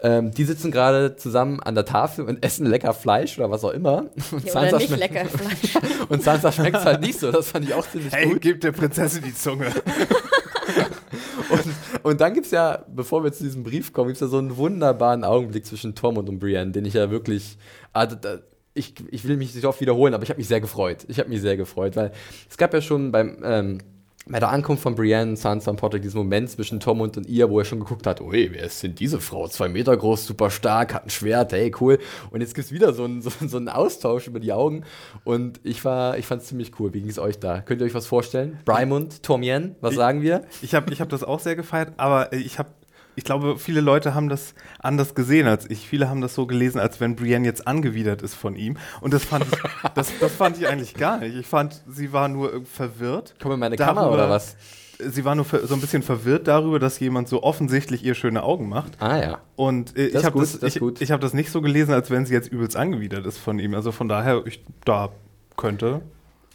Ähm, die sitzen gerade zusammen an der Tafel und essen lecker Fleisch oder was auch immer. *laughs* Und Ja, oder nicht schmeckt- lecker Fleisch. *laughs* und Sansa schmeckt es halt nicht so. Das fand ich auch ziemlich Hey, gut. gib der Prinzessin die Zunge. Und, und dann gibt es ja, bevor wir zu diesem Brief kommen, gibt es ja so einen wunderbaren Augenblick zwischen Tom und Brienne, den ich ja wirklich. Also, da, ich, ich will mich nicht oft wiederholen, aber ich habe mich sehr gefreut. Ich habe mich sehr gefreut, weil es gab ja schon beim. Ähm, bei der Ankunft von Brienne, Sansa und Potter diesen Moment zwischen Tom und, und ihr, wo er schon geguckt hat, ui, wer ist denn diese Frau? Zwei Meter groß, super stark, hat ein Schwert, hey, cool. Und jetzt gibt es wieder so einen, *laughs* so, so einen Austausch über die Augen. Und ich, war, ich fand es ziemlich cool. Wie ging es euch da? Könnt ihr euch was vorstellen? Brymund, Tomien, was Ich- sagen wir? Ich habe ich hab das auch sehr gefeiert, aber ich habe ich glaube, viele Leute haben das anders gesehen als ich. Viele haben das so gelesen, als wenn Brienne jetzt angewidert ist von ihm. Und das fand ich, das, das fand ich eigentlich gar nicht. Ich fand, sie war nur verwirrt. Komm in meine Darüber- Kammer oder was? Sie war nur so ein bisschen verwirrt darüber, dass jemand so offensichtlich ihr schöne Augen macht. Ah ja. Und äh, ich habe das, das ich, ich hab das nicht so gelesen, als wenn sie jetzt übelst angewidert ist von ihm. Also von daher, ich, da könnte.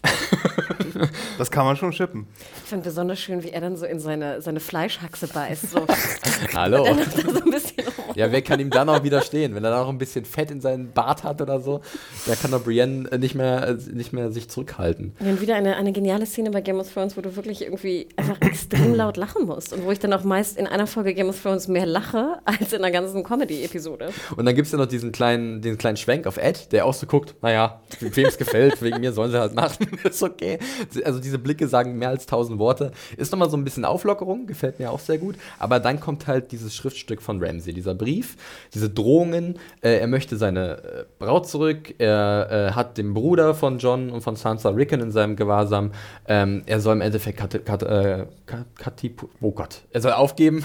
*laughs* das kann man schon schippen. Ich fand besonders schön, wie er dann so in seine, seine Fleischhaxe beißt. So. *laughs* Hallo. So ein bisschen rum. Ja, wer kann ihm dann auch widerstehen? Wenn er dann noch ein bisschen Fett in seinen Bart hat oder so, da kann doch Brienne äh, nicht mehr, äh, nicht mehr sich zurückhalten. Und dann wieder eine, eine geniale Szene bei Game of Thrones, wo du wirklich irgendwie einfach extrem *clears throat* laut lachen musst. Und wo ich dann auch meist in einer Folge Game of Thrones mehr lache, als in einer ganzen Comedy-Episode. Und dann gibt es ja noch diesen kleinen, diesen kleinen Schwenk auf Ed, der auch so guckt, naja, wem es gefällt, wegen mir sollen sie halt machen, *laughs* ist okay. Also diese Blicke sagen mehr als tausend Worte. Ist nochmal so ein bisschen Auflockerung, gefällt mir auch sehr gut. Aber dann kommt halt dieses Schriftstück von Ramsey, dieser Brief, diese Drohungen. Äh, er möchte seine äh, Braut zurück, er äh, hat den Bruder von John und von Sansa Rickon in seinem Gewahrsam. Ähm, er soll im Endeffekt kat kat äh, kat Katipu- oh Gott, er soll aufgeben.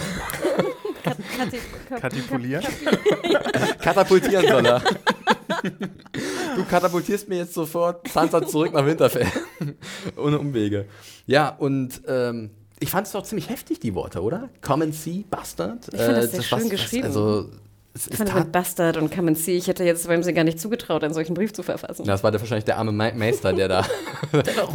Katipulieren? Katapultieren soll er. *laughs* du katapultierst mir jetzt sofort Sansa zurück nach Winterfell. Ohne Umwege. Ja, und ähm, ich fand es doch ziemlich heftig, die Worte, oder? Come and see, Bastard. Ich fand das sehr schön geschrieben. also, es Ich fand mit Bastard und Come and See, ich hätte jetzt Ramsey gar nicht zugetraut, einen solchen Brief zu verfassen. Ja, das war der, wahrscheinlich der arme Me Meister, der da, *laughs* Der da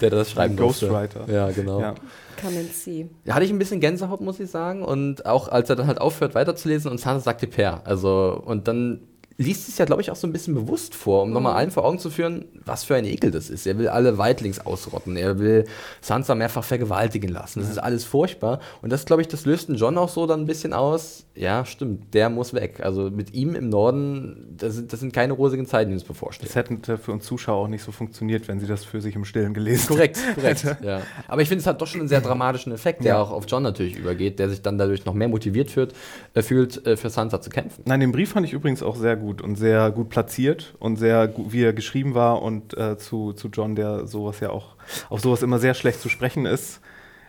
der das schreiben durfte. Ghostwriter. Ja, genau. Ja. Come and See. Ja, hatte ich ein bisschen Gänsehaut, muss ich sagen. Und auch als er dann halt aufhört weiterzulesen und Sansa sagte Per. Also, und dann liest es ja, glaube ich, auch so ein bisschen bewusst vor, um nochmal allen vor Augen zu führen, was für ein Ekel das ist. Er will alle Weitlings ausrotten, er will Sansa mehrfach vergewaltigen lassen. Das ist alles furchtbar. Und das, glaube ich, das löst einen John auch so dann ein bisschen aus. Ja, stimmt, der muss weg. Also mit ihm im Norden, das sind, das sind keine rosigen Zeiten, die uns bevorstehen. Das hätte für uns Zuschauer auch nicht so funktioniert, wenn sie das für sich im Stillen gelesen Korrekt, korrekt. *laughs* ja. Aber ich finde, es hat doch schon einen sehr dramatischen Effekt, der Ja. auch auf John natürlich übergeht, der sich dann dadurch noch mehr motiviert fühlt, äh, fühlt äh, für Sansa zu kämpfen. Nein, den Brief fand ich übrigens auch sehr gut und sehr gut platziert und sehr gut, wie er geschrieben war und äh, zu, zu John, der sowas ja auch auf sowas immer sehr schlecht zu sprechen ist.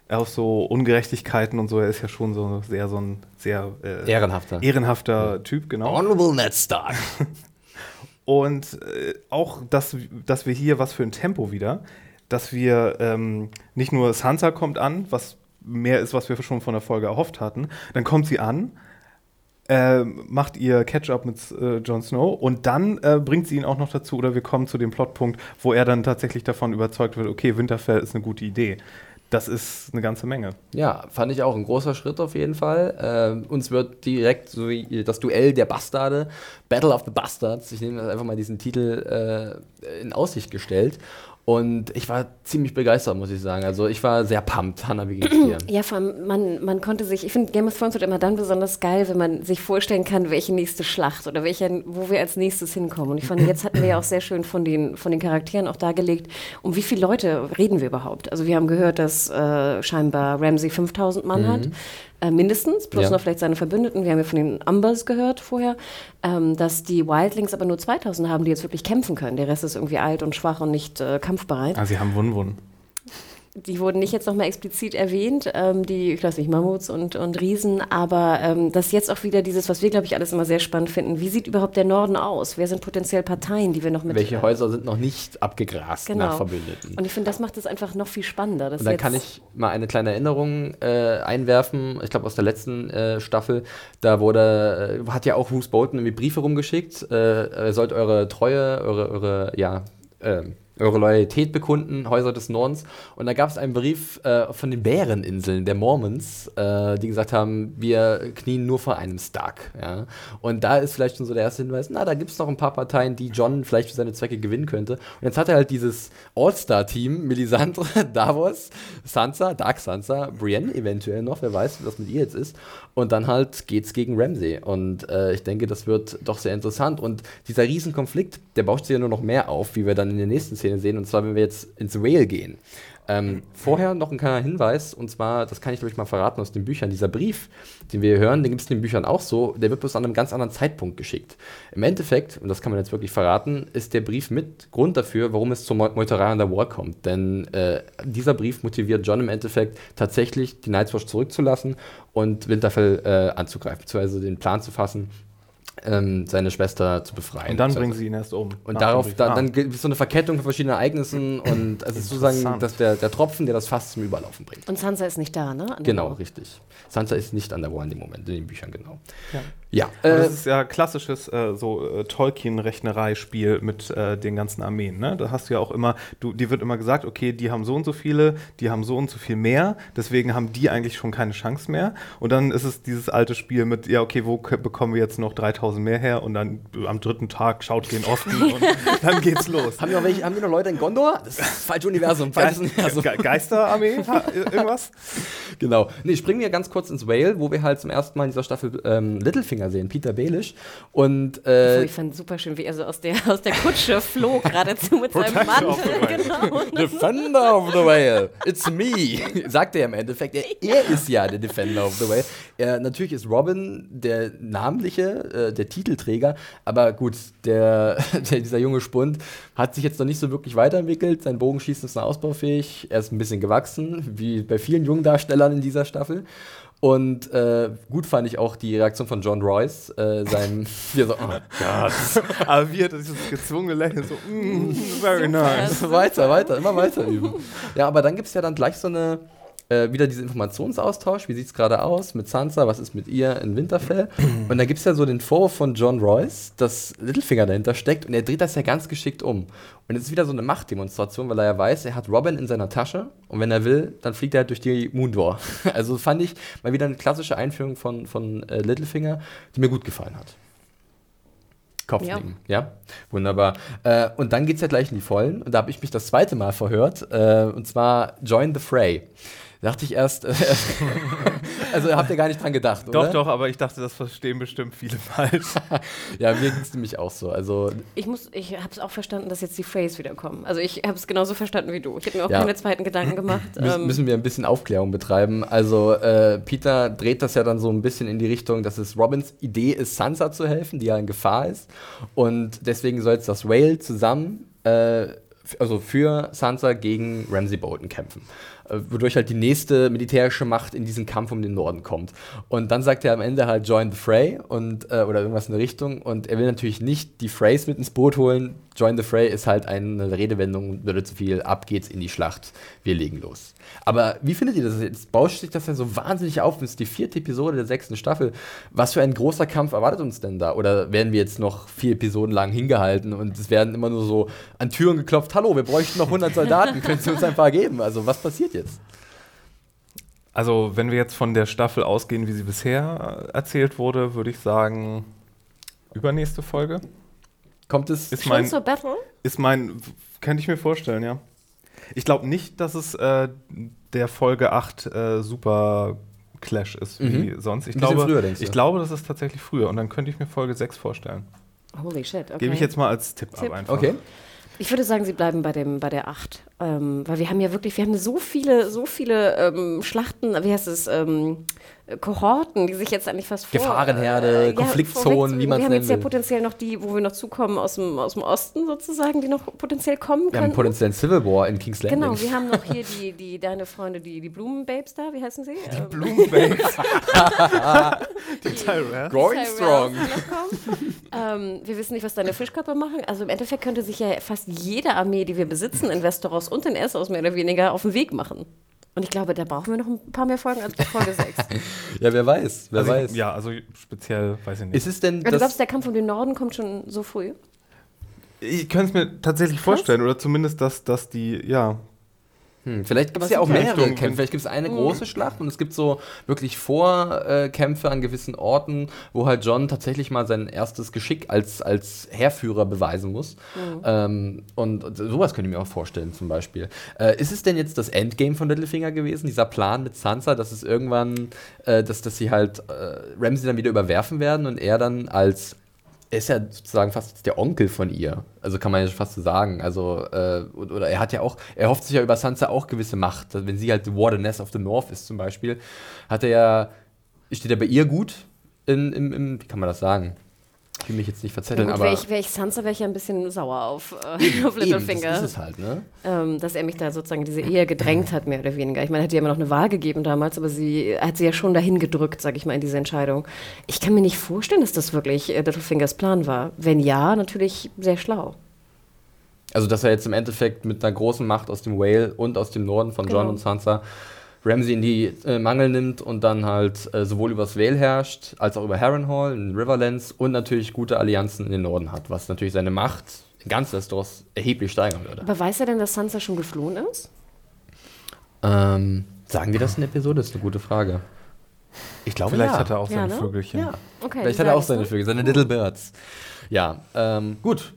Auf so Ungerechtigkeiten und so, er ist ja schon so sehr so ein sehr äh, Ehrenhafter. ehrenhafter Typ, genau. Honorable Ned Stark. *laughs* Und äh, auch, dass, dass wir hier was für ein Tempo wieder, dass wir ähm, nicht nur Sansa kommt an, was mehr ist, was wir schon von der Folge erhofft hatten, dann kommt sie an, äh, macht ihr Catch-up mit äh, Jon Snow und dann äh, bringt sie ihn auch noch dazu, oder wir kommen zu dem Plotpunkt, wo er dann tatsächlich davon überzeugt wird, okay, Winterfell ist eine gute Idee. Das ist eine ganze Menge. Ja, fand ich auch ein großer Schritt auf jeden Fall. Ähm, uns wird direkt so wie das Duell der Bastarde, Battle of the Bastards, ich nehme einfach mal diesen Titel äh, in Aussicht gestellt. Und ich war ziemlich begeistert, muss ich sagen. Also ich war sehr pumped. Hanna, wie geht's dir? Ja, vor allem, man, man konnte sich, ich finde Game of Thrones wird immer dann besonders geil, wenn man sich vorstellen kann, welche nächste Schlacht oder welche, wo wir als nächstes hinkommen. Und ich fand, jetzt hatten wir ja auch sehr schön von den, von den Charakteren auch dargelegt, um wie viele Leute reden wir überhaupt. Also wir haben gehört, dass äh, scheinbar Ramsey 5000 Mann hat. Äh, mindestens, plus Ja. noch vielleicht seine Verbündeten. Wir haben ja von den Umbers gehört vorher, ähm, dass die Wildlings aber nur 2000 haben, die jetzt wirklich kämpfen können. Der Rest ist irgendwie alt und schwach und nicht äh, kampfbereit. Ah, sie haben Wun-Wun. Die wurden nicht jetzt nochmal explizit erwähnt, ähm, die, ich weiß nicht, Mammuts und, und Riesen, aber ähm, das jetzt auch wieder dieses, was wir, glaube ich, alles immer sehr spannend finden. Wie sieht überhaupt der Norden aus? Wer sind potenziell Parteien, die wir noch mit. Welche äh, Häuser sind noch nicht abgegrast Genau. nach Verbündeten? Und ich finde, das macht es einfach noch viel spannender. Und dann jetzt- kann ich mal eine kleine Erinnerung äh, einwerfen. Ich glaube, aus der letzten äh, Staffel, da wurde, äh, hat ja auch Bruce Bolton irgendwie Briefe rumgeschickt. Äh, ihr sollt eure Treue, eure, eure, ja, äh, eure Loyalität bekunden, Häuser des Nordens. Und da gab es einen Brief äh, von den Bäreninseln, der Mormons, äh, die gesagt haben, wir knien nur vor einem Stark. Ja? Und da ist vielleicht schon so der erste Hinweis, na, da gibt es noch ein paar Parteien, die John vielleicht für seine Zwecke gewinnen könnte. Und jetzt hat er halt dieses All-Star-Team, Melisandre, *laughs* Davos, Sansa, Dark Sansa, Brienne eventuell noch, wer weiß, was mit ihr jetzt ist. Und dann halt geht's gegen Ramsay. Und äh, ich denke, das wird doch sehr interessant. Und dieser Riesenkonflikt, der baut sich ja nur noch mehr auf, wie wir dann in der nächsten Szene sehen. Und zwar, wenn wir jetzt ins Rail gehen. Ähm, vorher noch ein kleiner Hinweis, und zwar, das kann ich glaube ich mal verraten aus den Büchern, dieser Brief, den wir hier hören, den gibt es in den Büchern auch so, der wird bloß an einem ganz anderen Zeitpunkt geschickt. Im Endeffekt, und das kann man jetzt wirklich verraten, ist der Brief mit Grund dafür, warum es zur Meu- Meuterei an der Wall kommt. Denn äh, dieser Brief motiviert John im Endeffekt tatsächlich, die Night's Watch zurückzulassen und Winterfell äh, anzugreifen, beziehungsweise den Plan zu fassen, ähm, seine Schwester zu befreien. Und dann bringen sie ihn erst um. und Nach darauf, da, Ah. dann gibt es so eine Verkettung von verschiedenen Ereignissen *clears throat* und es ist sozusagen dass der, der Tropfen, der das Fass zum Überlaufen bringt. Und Sansa ist nicht da, ne? Genau, Mauer. richtig. Sansa ist nicht an der Wall in dem Moment, in den Büchern, genau. Ja. Ja, äh, das ist ja klassisches äh, so äh, Tolkien-Rechnerei-Spiel mit äh, den ganzen Armeen. Ne? Da hast du ja auch immer, du, dir wird immer gesagt, okay, die haben so und so viele, die haben so und so viel mehr, deswegen haben die eigentlich schon keine Chance mehr. Und dann ist es dieses alte Spiel mit, ja, okay, wo bekommen wir jetzt noch 3000 mehr her? Und dann am dritten Tag schaut den Osten und *laughs* dann geht's los. haben, wir noch welche, haben wir noch Leute in Gondor? Das ist das falsche Universum. Falsches Universum. Ge Geisterarmee? *laughs* Irgendwas? Genau. Nee, springen wir ganz kurz ins Vale, wo wir halt zum ersten Mal in dieser Staffel ähm, Littlefinger sehen, Peter Baelish. Und äh, ich fand super schön, wie er so aus der, aus der Kutsche flog, geradezu mit seinem Mantel. Whale. *laughs* Genau. Defender of the Whale, it's me, sagt er im Endeffekt. Er, er ist ja der Defender of the Whale. Er, natürlich ist Robin der namentliche, äh, der Titelträger, aber gut, der, *laughs* der, dieser junge Spund hat sich jetzt noch nicht so wirklich weiterentwickelt. Sein Bogenschießen ist noch ausbaufähig, er ist ein bisschen gewachsen, wie bei vielen jungen Darstellern in dieser Staffel. Und äh, gut fand ich auch die Reaktion von John Royce, äh, seinem, *laughs* wie er so, oh Gott, *laughs* Aber wie hat er dieses gezwungene Lächeln so, mm, very nice. weiter, weiter, immer weiter üben. Ja, aber dann gibt es ja dann gleich so eine, äh, wieder diesen Informationsaustausch. Wie sieht es gerade aus mit Sansa? Was ist mit ihr in Winterfell? *clears throat* Und da gibt es ja so den Vorwurf von John Royce, dass Littlefinger dahinter steckt und er dreht das ja ganz geschickt um. Und es ist wieder so eine Machtdemonstration, weil er ja weiß, er hat Robin in seiner Tasche und wenn er will, dann fliegt er halt durch die Moondoor. *laughs* Also fand ich mal wieder eine klassische Einführung von, von äh, Littlefinger, die mir gut gefallen hat. Kopfnicken, ja. ja? Wunderbar. Äh, und dann geht es ja gleich in die Vollen. Und da habe ich mich das zweite Mal verhört. Äh, und zwar Join the Fray. Da dachte ich erst, äh, *laughs* also habt ihr gar nicht dran gedacht, oder? Doch, doch, aber ich dachte, das verstehen bestimmt viele falsch. *laughs* ja, mir ging es nämlich auch so. Also ich ich habe es auch verstanden, dass jetzt die Phrase wiederkommen. Also ich habe es genauso verstanden wie du. Ich habe mir auch ja. keine zweiten Gedanken gemacht. Müs ähm. müssen wir ein bisschen Aufklärung betreiben. Also äh, Peter dreht das ja dann so ein bisschen in die Richtung, dass es Robins Idee ist, Sansa zu helfen, die ja in Gefahr ist. Und deswegen soll jetzt das Whale zusammen äh, also für Sansa gegen Ramsay Bolton kämpfen. Äh, wodurch halt die nächste militärische Macht in diesen Kampf um den Norden kommt. Und dann sagt er am Ende halt Join the Fray und, äh, oder irgendwas in der Richtung. Und er will natürlich nicht die Frays mit ins Boot holen. Join the Fray ist halt eine Redewendung, würde zu viel, ab geht's in die Schlacht, wir legen los. Aber wie findet ihr das jetzt? Bauscht sich das ja so wahnsinnig auf? Das ist die vierte Episode der sechsten Staffel. Was für ein großer Kampf erwartet uns denn da? Oder werden wir jetzt noch vier Episoden lang hingehalten und es werden immer nur so an Türen geklopft, hallo, wir bräuchten noch 100 Soldaten, *laughs* könnt ihr uns ein paar geben? Also was passiert jetzt? Also, wenn wir jetzt von der Staffel ausgehen, wie sie bisher erzählt wurde, würde ich sagen, übernächste Folge. Kommt es ist mein, zur Battle? Ist mein, könnte ich mir vorstellen, ja. Ich glaube nicht, dass es äh, der Folge 8 äh, Super Clash ist wie mhm. sonst. Ich, glaube, früher, ich glaube, das ist tatsächlich früher und dann könnte ich mir Folge 6 vorstellen. Holy shit, okay. Gebe ich jetzt mal als Tipp, Tipp. ab einfach. Okay. Ich würde sagen, sie bleiben bei, dem, bei der 8. Ähm, weil wir haben ja wirklich, wir haben so viele, so viele ähm, Schlachten, wie heißt es, ähm, Kohorten, die sich jetzt eigentlich fast vor... Gefahrenherde, äh, Konfliktzonen, ja, wie man es nennt. Wir haben jetzt ja potenziell noch die, wo wir noch zukommen aus dem, aus dem Osten sozusagen, die noch potenziell kommen können. Wir haben potenziell Civil War in King's Landing. Genau, wir haben noch hier *laughs* die, die deine Freunde, die, die Blumenbabes da, wie heißen sie? Die ähm, Blumenbabes. *laughs* die Tyrell. Going strong. ähm, wir wissen nicht, was deine Fischkörper machen. Also im Endeffekt könnte sich ja fast jede Armee, die wir besitzen, in Westeros und in Essos mehr oder weniger auf den Weg machen. Und ich glaube, da brauchen wir noch ein paar mehr Folgen als bei Folge 6. *laughs* ja, wer weiß, wer also weiß. Ja, also speziell weiß ich nicht. Ist es denn du glaubst, der Kampf um den Norden kommt schon so früh? Ich könnte es mir tatsächlich Krass. vorstellen, oder zumindest, dass, dass die, ja, hm, vielleicht gibt es ja auch mehrere Kämpfe. Vielleicht gibt es eine mhm. große Schlacht und es gibt so wirklich Vorkämpfe an gewissen Orten, wo halt John tatsächlich mal sein erstes Geschick als, als Heerführer beweisen muss. Mhm. Ähm, und sowas könnte ich mir auch vorstellen, zum Beispiel. Äh, ist es denn jetzt das Endgame von Littlefinger gewesen, dieser Plan mit Sansa, dass es irgendwann, äh, dass, dass sie halt äh, Ramsey dann wieder überwerfen werden und er dann als ist ja sozusagen fast der Onkel von ihr. Also kann man ja fast so sagen. Also, äh, oder er hat ja auch, er hofft sich ja über Sansa auch gewisse Macht. Wenn sie halt Wardeness of the North ist zum Beispiel, hat er ja, steht er bei ihr gut in, im, im, wie kann man das sagen? Ich will mich jetzt nicht verzetteln, ja, gut, aber. Wäre ich, wär ich Sansa, wäre ich ja ein bisschen sauer auf, äh, *laughs* auf Littlefinger. Das ist es halt, ne? Ähm, dass er mich da sozusagen diese Ehe gedrängt hat, mehr oder weniger. Ich meine, er hat ihr immer noch eine Wahl gegeben damals, aber sie hat sie ja schon dahin gedrückt, sag ich mal, in diese Entscheidung. Ich kann mir nicht vorstellen, dass das wirklich äh, Littlefingers Plan war. Wenn ja, natürlich sehr schlau. Also, dass er jetzt im Endeffekt mit einer großen Macht aus dem Whale und aus dem Norden von John genau. und Sansa Ramsey in die äh, Mangel nimmt und dann halt äh, sowohl übers Vale herrscht, als auch über Harrenhal in Riverlands und natürlich gute Allianzen in den Norden hat, was natürlich seine Macht in ganz Westeros erheblich steigern würde. Aber weiß er denn, dass Sansa schon geflohen ist? Ähm, sagen wir das in der Episode? Das ist eine gute Frage. Ich glaube, Vielleicht ja. hat er auch ja, seine ne? Vögelchen. Ja. Okay, Vielleicht hat er auch seine Vögel, seine Little Birds. Ja, ähm, gut.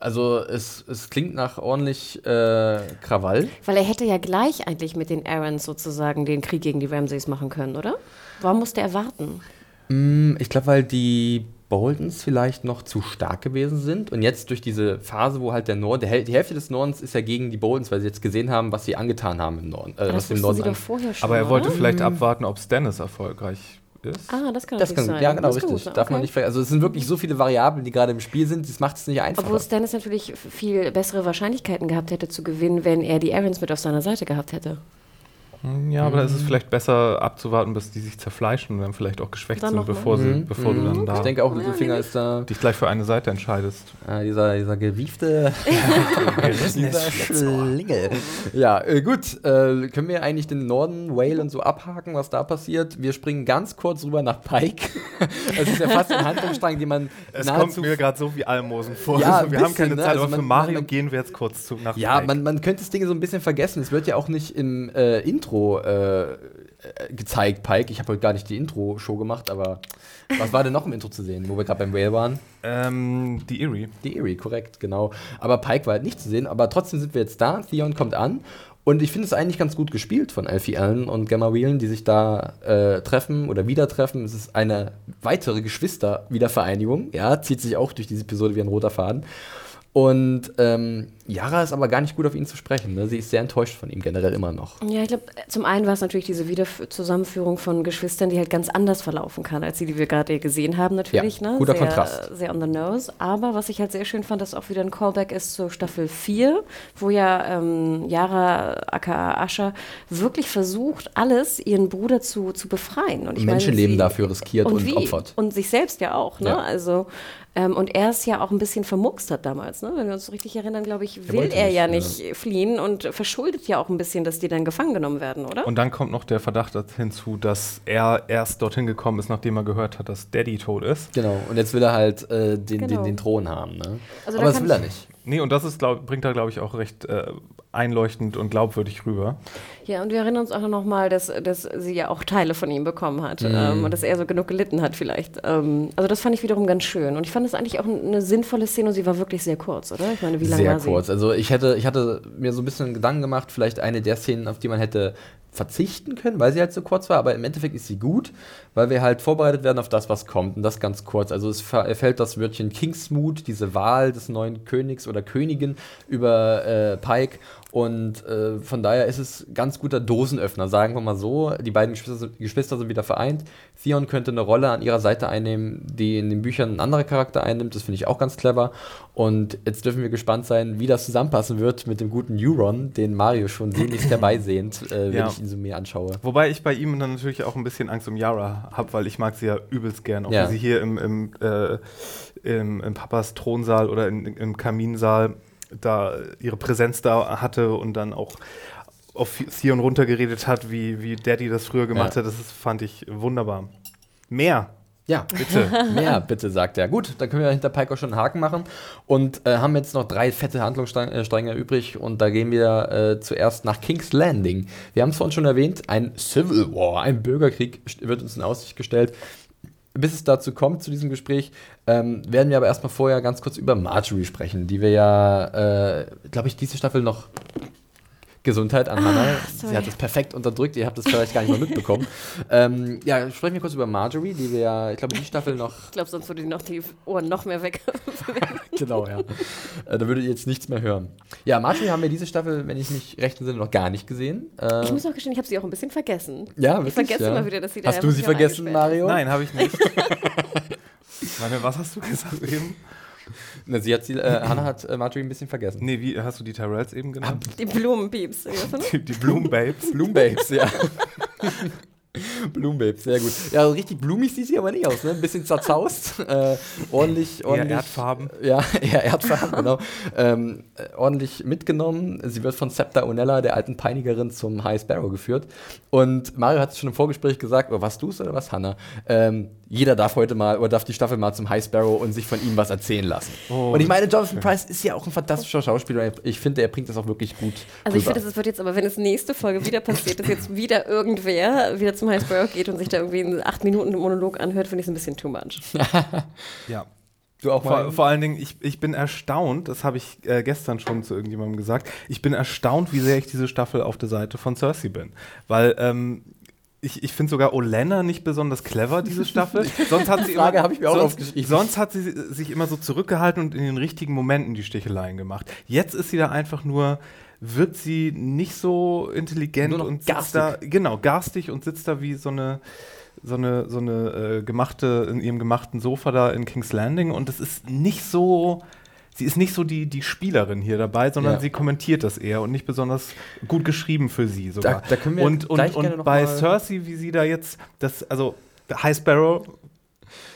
Also es, es klingt nach ordentlich äh, Krawall. Weil er hätte ja gleich eigentlich mit den Aarons sozusagen den Krieg gegen die Ramsays machen können, oder? Warum musste er warten? Mm, ich glaube, weil die Boltons vielleicht noch zu stark gewesen sind. Und jetzt durch diese Phase, wo halt der Norden, die Hälfte des Nordens ist ja gegen die Boltons, weil sie jetzt gesehen haben, was sie angetan haben im Norden. Äh, was im Norden sie doch vorher schon, Aber er wollte oder? vielleicht mhm. abwarten, ob Stannis erfolgreich ist. Ah, das kann das kann, sein. Ja, genau, richtig. Darf okay. man nicht Also es sind wirklich so viele Variablen, die gerade im Spiel sind, das macht es nicht einfach. Obwohl Stannis natürlich viel bessere Wahrscheinlichkeiten gehabt hätte zu gewinnen, wenn er die Aarons mit auf seiner Seite gehabt hätte. Hm, ja, aber mhm. da ist es vielleicht besser abzuwarten, bis die sich zerfleischen und dann vielleicht auch geschwächt dann sind, bevor, sie, mhm. bevor mhm. du dann da. Ich denke auch, Littlefinger ja, ist da. Dich gleich für eine Seite entscheidest. Ja, dieser, dieser gewiefte. *laughs* *laughs* dieser Schlingel. Ja, äh, gut. Äh, können wir eigentlich den Norden, Whale und so abhaken, was da passiert? Wir springen ganz kurz rüber nach Pike. *laughs* Es ist ja fast ein Handlungsstrang, den man. Es kommt mir gerade so wie Almosen vor. Ja, wir bisschen, haben keine ne? Zeit, also aber man, für Mario man, gehen wir jetzt kurz zu, nach Ja, Pike. Man, man könnte das Ding so ein bisschen vergessen. Es wird ja auch nicht im äh, Intro Intro äh, äh, gezeigt, Pike. Ich habe heute gar nicht die Intro-Show gemacht, aber was war denn noch im Intro zu sehen, wo wir gerade beim Whale waren? Ähm, die Erie. Die Erie, korrekt, genau. Aber Pike war halt nicht zu sehen, aber trotzdem sind wir jetzt da. Theon kommt an und ich finde es eigentlich ganz gut gespielt von Alfie Allen und Gamma Whelan, die sich da äh, treffen oder wieder treffen. Es ist eine weitere Geschwister-Wiedervereinigung. Ja, zieht sich auch durch diese Episode wie ein roter Faden. Und ähm, Yara ist aber gar nicht gut auf ihn zu sprechen. Ne? Sie ist sehr enttäuscht von ihm generell immer noch. Ja, ich glaube, zum einen war es natürlich diese Wiederzusammenführung von Geschwistern, die halt ganz anders verlaufen kann, als die, die wir gerade gesehen haben, natürlich. Ja, ne? guter sehr, Kontrast. Sehr on the nose. Aber was ich halt sehr schön fand, dass auch wieder ein Callback ist zur Staffel 4, wo ja ähm, Yara aka Asha wirklich versucht, alles ihren Bruder zu, zu befreien. Und ich Menschenleben sie, dafür riskiert und, und, wie? opfert. Und sich selbst ja auch. Ne? Ja. Also ähm, und er es ja auch ein bisschen vermuckst hat damals, ne? Wenn wir uns so richtig erinnern, glaube ich, will er nicht, ja ja. nicht fliehen und verschuldet ja auch ein bisschen, dass die dann gefangen genommen werden, oder? Und dann kommt noch der Verdacht hinzu, dass er erst dorthin gekommen ist, nachdem er gehört hat, dass Daddy tot ist. Genau, und jetzt will er halt äh, den, Genau. den, den Thron haben. Ne? Also aber das will er ich- nicht. Nee, und das ist, glaub, bringt er, glaube ich, auch recht äh, einleuchtend und glaubwürdig rüber. Ja, und wir erinnern uns auch noch mal, dass, dass sie ja auch Teile von ihm bekommen hat Mhm. ähm, und dass er so genug gelitten hat vielleicht. Ähm, also das fand ich wiederum ganz schön. Und ich fand es eigentlich auch eine sinnvolle Szene und sie war wirklich sehr kurz, oder? Ich meine, wie lange Sehr war sie? kurz. Also ich hätte, ich hatte mir so ein bisschen Gedanken gemacht, vielleicht eine der Szenen, auf die man hätte verzichten können, weil sie halt so kurz war, aber im Endeffekt ist sie gut, weil wir halt vorbereitet werden auf das, was kommt und das ganz kurz. Also es fällt das Wörtchen Kingsmood, diese Wahl des neuen Königs oder Königin über äh, Pike und äh, von daher ist es ganz guter Dosenöffner, sagen wir mal so. Die beiden Geschwister sind, Geschwister sind wieder vereint. Theon könnte eine Rolle an ihrer Seite einnehmen, die in den Büchern ein anderer Charakter einnimmt. Das finde ich auch ganz clever. Und jetzt dürfen wir gespannt sein, wie das zusammenpassen wird mit dem guten Euron, den Mario schon sehnlichst *clears throat* herbeisehnt, äh, wenn Ja. ich ihn so mir anschaue. Wobei ich bei ihm dann natürlich auch ein bisschen Angst um Yara habe, weil ich mag sie ja übelst gern. Auch Ja. wie sie hier im, im, äh, im, im Papas Thronsaal oder in, im Kaminsaal da ihre Präsenz da hatte und dann auch auf Theon runtergeredet hat, wie, wie Daddy das früher gemacht Ja. hat. Das ist, fand ich wunderbar. Mehr, Ja, bitte. *laughs* mehr, bitte, sagt er. Gut, dann können wir hinter Pike auch schon einen Haken machen und äh, haben jetzt noch drei fette Handlungsstränge übrig und da gehen wir äh, zuerst nach King's Landing. Wir haben es vorhin schon erwähnt, ein Civil War, ein Bürgerkrieg wird uns in Aussicht gestellt. Bis es dazu kommt, zu diesem Gespräch, ähm, werden wir aber erstmal vorher ganz kurz über Marjorie sprechen, die wir ja, äh, glaube ich, diese Staffel noch Gesundheit an Hannah. sorry. Sie hat es perfekt unterdrückt, ihr habt es vielleicht gar nicht mal mitbekommen. *laughs* ähm, ja, sprechen wir kurz über Marjorie, die wir ja, ich glaube, die Staffel noch Ich glaube, sonst würde die noch die Ohren noch mehr weg. *laughs* *laughs* genau, ja. Äh, da würdet ihr jetzt nichts mehr hören. Ja, Marjorie haben wir diese Staffel, wenn ich mich recht entsinne, noch gar nicht gesehen. Äh, ich muss auch gestehen, ich habe sie auch ein bisschen vergessen. ja, Ich wirklich, vergesse ja. immer wieder, dass sie da Hast du sie vergessen, Mario? Nein, habe ich nicht. *laughs* Meine, was hast du gesagt eben? Na, sie hat sie, äh, Hannah hat äh, Marjorie ein bisschen vergessen. Nee, wie hast du die Tyrells eben genannt? Die Blumenpieps. Die, die Bloombabes. Blumenbabes, ja. *laughs* *laughs* Blumenbabes, sehr gut. Ja, so richtig blumig sieht sie aber nicht aus, ne? Ein bisschen zerzaust. *laughs* Äh, ordentlich, ordentlich. Erdfarben. Ja, *laughs* eher Erdfarben, genau. Ähm, äh, ordentlich mitgenommen. Sie wird von Septa Onella, der alten Peinigerin, zum High Sparrow geführt. Und Mario hat es schon im Vorgespräch gesagt, oder was du's oder was, Hannah? Ähm, jeder darf heute mal, oder darf die Staffel mal zum High Sparrow und sich von ihm was erzählen lassen. Oh, und ich meine, Jonathan Price ist ja auch ein fantastischer Schauspieler. Ich finde, er bringt das auch wirklich gut. Also ich finde, es wird jetzt aber, wenn es nächste Folge wieder passiert, dass jetzt wieder irgendwer wieder zum Highsparrow geht und sich da irgendwie einen acht Minuten Monolog anhört, finde ich es ein bisschen too much. *laughs* Ja. du auch Vor, vor allen Dingen, ich, ich bin erstaunt, das habe ich äh, gestern schon zu irgendjemandem gesagt, ich bin erstaunt, wie sehr ich diese Staffel auf der Seite von Cersei bin. Weil ähm, ich, ich finde sogar Olenna nicht besonders clever, diese Staffel. *laughs* sonst hat sie Frage immer, habe ich mir auch sonst, aufgeschrieben. sonst hat sie sich immer so zurückgehalten und in den richtigen Momenten die Sticheleien gemacht. Jetzt ist sie da einfach nur, wird sie nicht so intelligent und sitzt da, genau, garstig und sitzt da wie so eine so eine, so eine äh, gemachte, in ihrem gemachten Sofa da in King's Landing und es ist nicht so, sie ist nicht so die, die Spielerin hier dabei, sondern Ja. sie kommentiert das eher und nicht besonders gut geschrieben für sie sogar. Da- da können wir und und, und bei Cersei, wie sie da jetzt, das, also High Sparrow,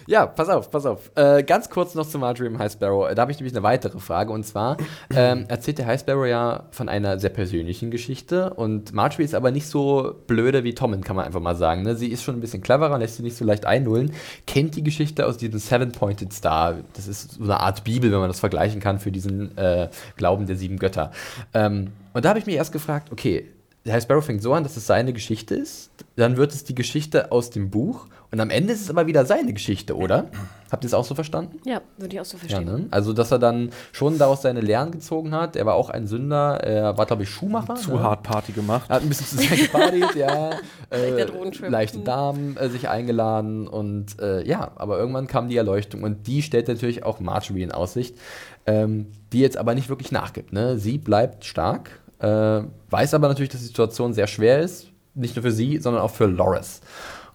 Ja, pass auf, pass auf. Äh, ganz kurz noch zu Marjorie im High Sparrow. Da habe ich nämlich eine weitere Frage. Und zwar *clears throat* ähm, erzählt der High Sparrow ja von einer sehr persönlichen Geschichte. Und Marjorie ist aber nicht so blöde wie Tommen, kann man einfach mal sagen. Ne? Sie ist schon ein bisschen cleverer, lässt sie nicht so leicht einnullen. Kennt die Geschichte aus diesem Seven-Pointed Star. Das ist so eine Art Bibel, wenn man das vergleichen kann, für diesen äh, Glauben der sieben Götter. Ähm, und da habe ich mich erst gefragt, okay, der Herr Sparrow fängt so an, dass es seine Geschichte ist, dann wird es die Geschichte aus dem Buch und am Ende ist es aber wieder seine Geschichte, oder? Habt ihr es auch so verstanden? Ja, würde ich auch so Ja, verstehen. ne? Also, dass er dann schon daraus seine Lehren gezogen hat. Er war auch ein Sünder. Er war, glaube ich, Schuhmacher. Zu ne? hart Party gemacht. Er hat ein bisschen zu sehr gepartiert, ja. *laughs* Äh, leichte Mhm. Damen äh, sich eingeladen und äh, ja, aber irgendwann kam die Erleuchtung und die stellt natürlich auch Marjorie in Aussicht, ähm, die jetzt aber nicht wirklich nachgibt. Ne? Sie bleibt stark, äh, weiß aber natürlich, dass die Situation sehr schwer ist, nicht nur für sie, sondern auch für Loris.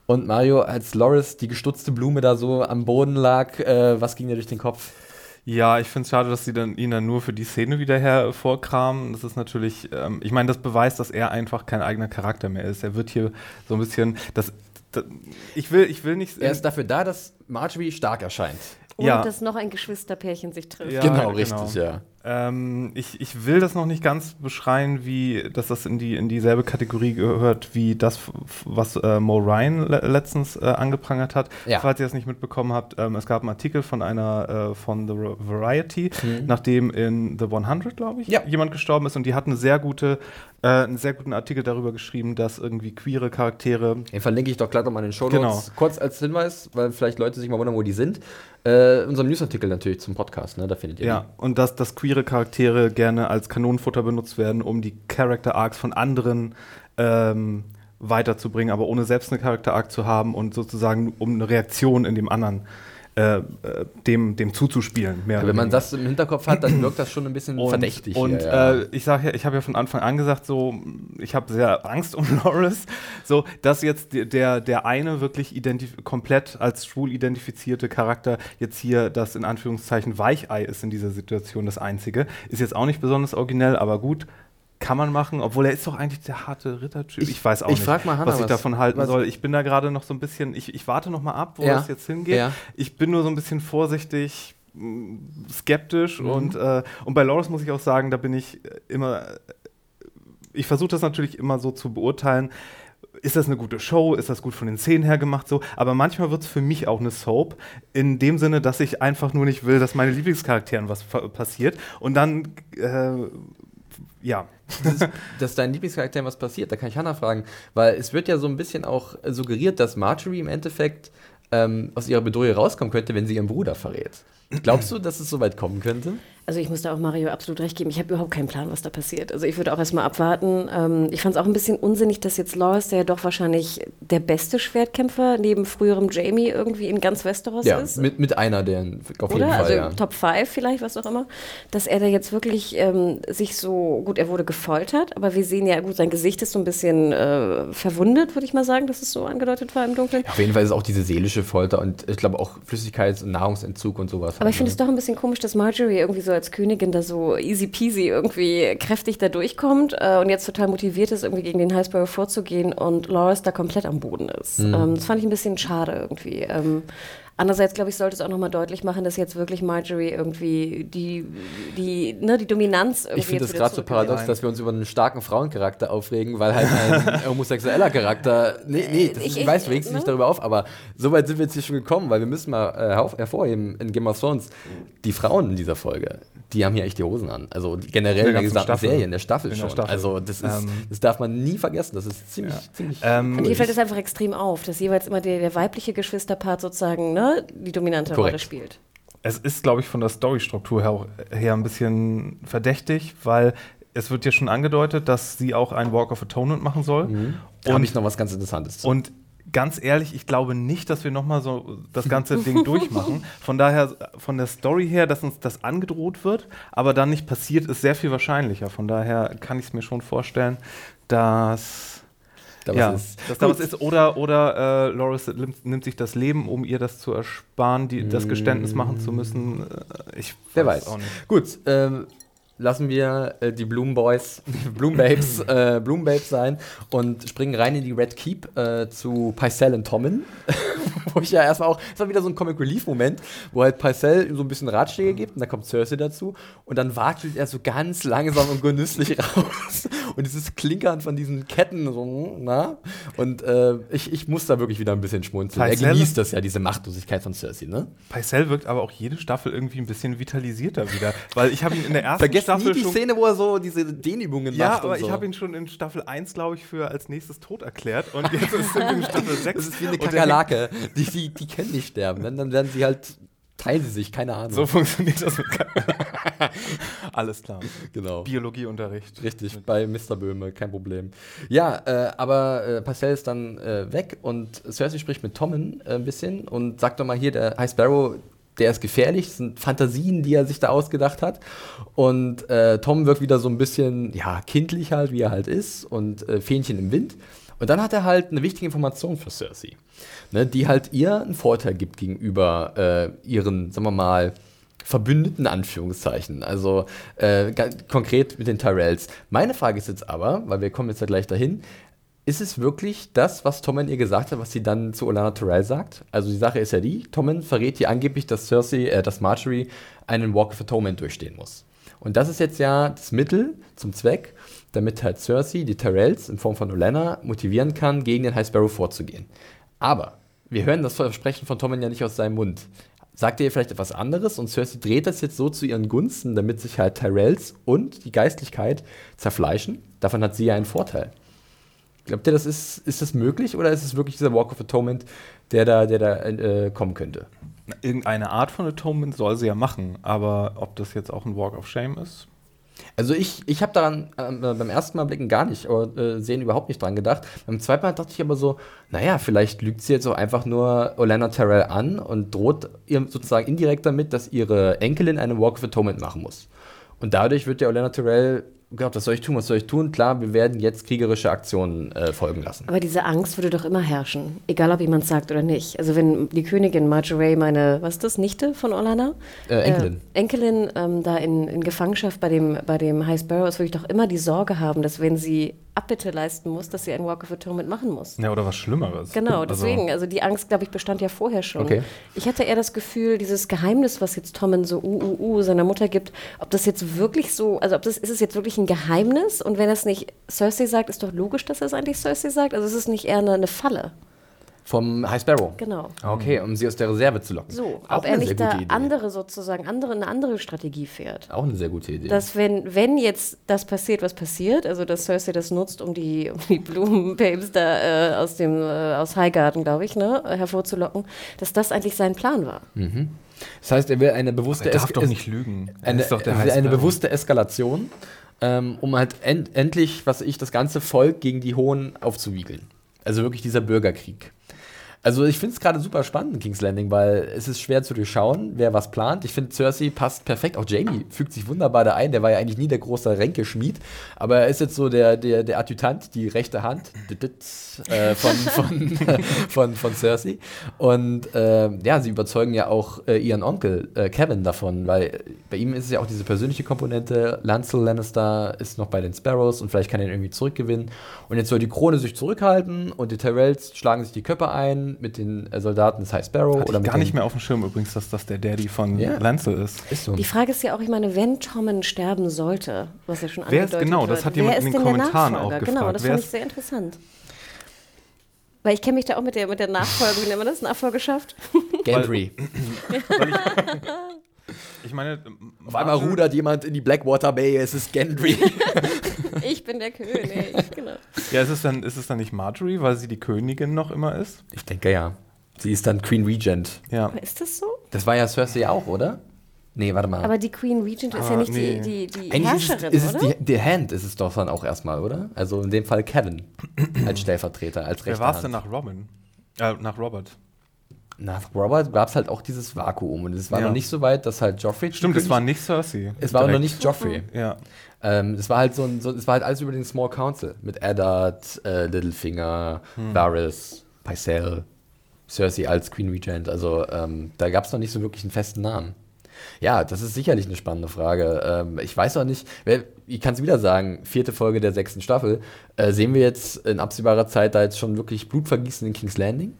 Und Mario, als Loris die gestutzte Blume da so am Boden lag, äh, was ging dir durch den Kopf? Ja, ich finde es schade, dass sie dann ihn dann nur für die Szene wieder hervorkramen. Das ist natürlich, ähm, ich meine, das beweist, dass er einfach kein eigener Charakter mehr ist. Er wird hier so ein bisschen, das, das ich will, ich will nicht. Er ist dafür da, dass Marjorie stark erscheint. Und Ja. dass noch ein Geschwisterpärchen sich trifft. Ja, genau, genau. richtig, ja. Ähm, ich, ich will das noch nicht ganz beschreien, wie, dass das in, die, in dieselbe Kategorie gehört, wie das, was äh, Mo Ryan le letztens äh, angeprangert hat. Ja. Falls ihr das nicht mitbekommen habt, ähm, es gab einen Artikel von einer, äh, von The Variety, Mhm. nachdem in The 100, glaube ich, Ja. jemand gestorben ist und die hat eine sehr gute, äh, einen sehr guten Artikel darüber geschrieben, dass irgendwie queere Charaktere Den verlinke ich doch gleich nochmal in den Show Genau. Notes. Kurz als Hinweis, weil vielleicht Leute sich mal wundern, wo die sind. Äh, unserem Newsartikel natürlich zum Podcast, ne? Da findet ihr Ja, und dass, dass queere Charaktere gerne als Kanonenfutter benutzt werden, um die Character Arcs von anderen ähm, weiterzubringen, aber ohne selbst eine Character Arc zu haben und sozusagen um eine Reaktion in dem anderen äh, äh, dem, dem zuzuspielen. Oder Wenn man das im Hinterkopf hat, dann wirkt das schon ein bisschen *clears throat* und, verdächtig. Und hier, ja. äh, ich sage ja, ich habe ja von Anfang an gesagt, so, ich habe sehr Angst um *laughs* Loris, so, dass jetzt der- der, eine wirklich komplett als schwul identifizierte Charakter jetzt hier das in Anführungszeichen Weichei ist in dieser Situation das einzige. Ist jetzt auch nicht besonders originell, aber gut. Kann man machen, obwohl er ist doch eigentlich der harte Rittertyp. Ich- Ich, weiß auch ich nicht, Hannah, was ich davon halten soll. Ich bin da gerade noch so ein bisschen, ich, ich warte noch mal ab, wo Ja. es jetzt hingeht. Ja. Ich bin nur so ein bisschen vorsichtig, mh, skeptisch Mhm. und, äh, und bei Loris muss ich auch sagen, da bin ich äh, immer, äh, ich versuche das natürlich immer so zu beurteilen. Ist das eine gute Show? Ist das gut von den Szenen her gemacht? So, aber manchmal wird es für mich auch eine Soap, in dem Sinne, dass ich einfach nur nicht will, dass meine Lieblingscharakteren was passiert. Und dann, äh, ja, *laughs* dass deinen Lieblingscharakteren was passiert, da kann ich Hannah fragen, weil es wird ja so ein bisschen auch suggeriert, dass Marjorie im Endeffekt ähm, aus ihrer Bedrohung rauskommen könnte, wenn sie ihren Bruder verrät. Glaubst du, dass es so weit kommen könnte? Also ich muss da auch Mario absolut recht geben. Ich habe überhaupt keinen Plan, was da passiert. Also ich würde auch erstmal abwarten. Ähm, ich fand es auch ein bisschen unsinnig, dass jetzt Loris, der ja doch wahrscheinlich der beste Schwertkämpfer neben früherem Jamie irgendwie in ganz Westeros Ja, ist. mit, mit einer, der auf jeden Oder? Fall, Also ja. Top 5 vielleicht, was auch immer. Dass er da jetzt wirklich ähm, sich so, gut, er wurde gefoltert, aber wir sehen ja, gut, sein Gesicht ist so ein bisschen äh, verwundet, würde ich mal sagen, dass es so angedeutet war im Dunkeln. Auf jeden Fall ist es auch diese seelische Folter und ich glaube auch Flüssigkeits- und Nahrungsentzug und sowas. Aber ich finde es ne? doch ein bisschen komisch, dass Marjorie irgendwie so als Königin da so easy peasy irgendwie kräftig da durchkommt äh, und jetzt total motiviert ist, irgendwie gegen den Highsparrow vorzugehen und Loris da komplett am Boden ist. Mhm. Ähm, das fand ich ein bisschen schade irgendwie. Ähm, andererseits, glaube ich, sollte es auch nochmal deutlich machen, dass jetzt wirklich Marjorie irgendwie die, die, ne, die Dominanz irgendwie Ich finde es gerade so paradox, dass wir uns über einen starken Frauencharakter aufregen, weil halt ein *laughs* homosexueller Charakter. Nee, nee, das Ich- ist, ich, ich- weiß, du regst dich ne? nicht darüber auf, aber so weit sind wir jetzt hier schon gekommen, weil wir müssen mal äh, herv- hervorheben in Game of Thrones, die Frauen in dieser Folge, die haben hier echt die Hosen an. Also generell In in der gesamten Staffel. Serie, in der Staffel In der schon. Staffel. Also das, ist, Ähm, das darf man nie vergessen. Das ist ziemlich, ziemlich. Ähm, Und hier fällt es einfach extrem auf, dass jeweils immer der, der weibliche Geschwisterpart sozusagen ne, die dominante Korrekt. Rolle spielt. Es ist, glaube ich, von der Storystruktur her, her ein bisschen verdächtig, weil es wird ja schon angedeutet, dass sie auch einen Walk of Atonement machen soll. da habe Und, ich noch was ganz Interessantes zu. und ganz ehrlich, ich glaube nicht, dass wir nochmal so das ganze *laughs* Ding durchmachen. Von daher, von der Story her, dass uns das angedroht wird, aber dann nicht passiert, ist sehr viel wahrscheinlicher. Von daher kann ich es mir schon vorstellen, dass. Da was ja, ist. dass da was ist. Oder, oder äh, Loris nimmt, sich das Leben, um ihr das zu ersparen, die, das Geständnis machen zu müssen. Äh, Ich Wer weiß. auch nicht. Gut, ähm, lassen wir äh, die Blumenboys, *laughs* Blumenbabes, *laughs* äh, Blumenbabes sein und springen rein in die Red Keep äh, zu Pycelle und Tommen. *laughs* wo ich ja erstmal auch, es war wieder so ein Comic Relief Moment, wo halt Pycelle so ein bisschen Ratschläge gibt und dann kommt Cersei dazu und dann watschelt er so ganz langsam und genüsslich raus und dieses Klinkern von diesen Ketten so, na? Und äh, ich, ich muss da wirklich wieder ein bisschen schmunzeln. Er Pycelle- genießt das ja, diese Machtlosigkeit von Cersei, ne? Pycelle wirkt aber auch jede Staffel irgendwie ein bisschen vitalisierter wieder. Weil ich habe ihn in der ersten Vergesst Staffel nie die schon. Szene, wo er so diese Dehnübungen ja, macht. aber und so. ich habe ihn schon in Staffel 1, glaube ich, für als nächstes tot erklärt. Und jetzt ist er in Staffel *laughs* 6. Das ist wie eine Kakerlake. Die, die, die können nicht sterben. Dann, dann werden sie halt, teilen sie sich, keine Ahnung. So funktioniert das mit. *laughs* Alles klar. genau. Biologieunterricht. Richtig, bei Mr. Böhme, kein Problem. Ja, äh, aber äh, Parcell ist dann äh, weg und Cersei spricht mit Tommen äh, ein bisschen und sagt doch mal hier, der High Sparrow, der ist gefährlich, das sind Fantasien, die er sich da ausgedacht hat. Und äh, Tom wirkt wieder so ein bisschen, ja, kindlich halt, wie er halt ist und äh, Fähnchen im Wind. Und dann hat er halt eine wichtige Information für Cersei, ne, die halt ihr einen Vorteil gibt gegenüber äh, ihren, sagen wir mal, Verbündeten, Anführungszeichen. Also äh, konkret mit den Tyrells. Meine Frage ist jetzt aber, weil wir kommen jetzt ja gleich dahin, ist es wirklich das, was Tommen ihr gesagt hat, was sie dann zu Olana Tyrell sagt? Also die Sache ist ja die, Tommen verrät ihr angeblich, dass Cersei, äh, dass Marjorie einen Walk of Atonement durchstehen muss. Und das ist jetzt ja das Mittel zum Zweck, damit halt Cersei die Tyrells in Form von Olenna motivieren kann, gegen den High Sparrow vorzugehen. Aber wir hören das Versprechen von Tommen ja nicht aus seinem Mund. Sagt er ihr vielleicht etwas anderes und Cersei dreht das jetzt so zu ihren Gunsten, damit sich halt Tyrells und die Geistlichkeit zerfleischen? Davon hat sie ja einen Vorteil. Glaubt ihr, das ist, ist das möglich oder ist es wirklich dieser Walk of Atonement, der da, der da äh, kommen könnte? Irgendeine Art von Atonement soll sie ja machen, aber ob das jetzt auch ein Walk of Shame ist? Also ich, ich habe daran ähm, äh, beim ersten Mal blicken gar nicht, oder, äh, sehen überhaupt nicht dran gedacht. Beim zweiten Mal dachte ich aber so, naja, vielleicht lügt sie jetzt auch einfach nur Olenna Tyrell an und droht ihr sozusagen indirekt damit, dass ihre Enkelin einen Walk of Atonement machen muss. Und dadurch wird der Olenna Tyrell gesagt, was soll ich tun, was soll ich tun? Klar, wir werden jetzt kriegerische Aktionen äh, folgen lassen. Aber diese Angst würde doch immer herrschen, egal ob jemand sagt oder nicht. Also wenn die Königin Marjorie, meine, was ist das, Nichte von Orlana? Äh, Enkelin. Äh, Enkelin ähm, da in, in Gefangenschaft bei dem, bei dem High Sparrow ist, würde ich doch immer die Sorge haben, dass wenn sie Abbitte leisten muss, dass sie einen Walk of Atonement machen muss. Ja, oder was Schlimmeres. Genau, Also- deswegen. Also die Angst, glaube ich, bestand ja vorher schon. Okay. Ich hatte eher das Gefühl, dieses Geheimnis, was jetzt Tommen so uh, uh, uh seiner Mutter gibt, ob das jetzt wirklich so, also ob das, ist es jetzt wirklich ein Geheimnis? Und wenn er es nicht Cersei sagt, ist doch logisch, dass er es eigentlich Cersei sagt. Also ist es nicht eher eine, eine Falle. Vom High Sparrow. Genau. Okay, um sie aus der Reserve zu locken. So, Auch ob er eine nicht sehr da gute Idee. andere sozusagen, andere, eine andere Strategie fährt. Auch eine sehr gute Idee. Dass wenn, wenn jetzt das passiert, was passiert, also dass Cersei das nutzt, um die, um die Blumenbabes da äh, aus dem äh, aus Highgarden, glaube ich, ne, hervorzulocken, dass das eigentlich sein Plan war. das heißt, er will eine bewusste Er darf Es- doch nicht lügen. Er eine, ist doch der eine, bewusste Eskalation, ähm, um halt end, endlich, was ich, das ganze Volk gegen die Hohen aufzuwiegeln. Also wirklich dieser Bürgerkrieg. Also ich finde es gerade super spannend in King's Landing, weil es ist schwer zu durchschauen, wer was plant. Ich finde, Cersei passt perfekt. Auch Jamie fügt sich wunderbar da ein. Der war ja eigentlich nie der große Ränkeschmied, aber er ist jetzt so der, der, der Adjutant, die rechte Hand äh, von, *laughs* von, von, von Cersei. Und ähm, ja, sie überzeugen ja auch äh, ihren Onkel äh, Kevin davon, weil bei ihm ist es ja auch diese persönliche Komponente. Lancel Lannister ist noch bei den Sparrows und vielleicht kann er ihn irgendwie zurückgewinnen. Und jetzt soll die Krone sich zurückhalten und die Tyrells schlagen sich die Köpfe ein mit den äh, Soldaten des High Sparrow. Hatte oder ich gar nicht mehr auf dem Schirm übrigens, dass das der Daddy von Ja. Lancel ist. Ist so. Die Frage ist ja auch, ich meine, wenn Tommen sterben sollte, was ja schon Wer ist angedeutet genau? Das wird, hat jemand wer in ist den Kommentaren auch Genau, gefragt. das Wer fand ich ist- sehr interessant. Weil ich kenne mich da auch mit der, mit der Nachfolge, wie nennt man das? Nachfolgeschaft? *laughs* Gendry. *laughs* Ich meine, Auf einmal rudert jemand in die Blackwater Bay, es ist Gendry. *laughs* ich bin der König, *laughs* genau. Ja, ist es, dann, ist es dann nicht Marjorie, weil sie die Königin noch immer ist? ich denke ja. Sie ist dann Queen Regent. Ja. Aber ist das so? Das war ja Cersei auch, oder? Nee, warte mal. Aber die Queen Regent ist Ah, ja nicht nee. die, die, die Eigentlich Herrscherin, ist es, ist oder? es die, die Hand ist es doch dann auch erstmal, oder? Also in dem Fall Kevin *clears throat* als Stellvertreter, als Wer war es denn nach Robin? Äh, nach Robert. Nach Robert gab es halt auch dieses Vakuum und es war Ja. noch nicht so weit, dass halt Joffrey. Stimmt, es war nicht Cersei. Es war auch noch direkt. nicht Joffrey. Ja. Ähm, es war halt so ein, so, es war halt alles über den Small Council mit Eddard, äh, Littlefinger, Varys, Pycelle, Cersei als Queen Regent. Also ähm, da gab es noch nicht so wirklich einen festen Namen. Ja, das ist sicherlich eine spannende Frage. Ähm, ich weiß auch nicht, wer, ich kann es wieder sagen, vierte Folge der sechsten Staffel. Äh, sehen wir jetzt in absehbarer Zeit da jetzt schon wirklich Blutvergießen in King's Landing?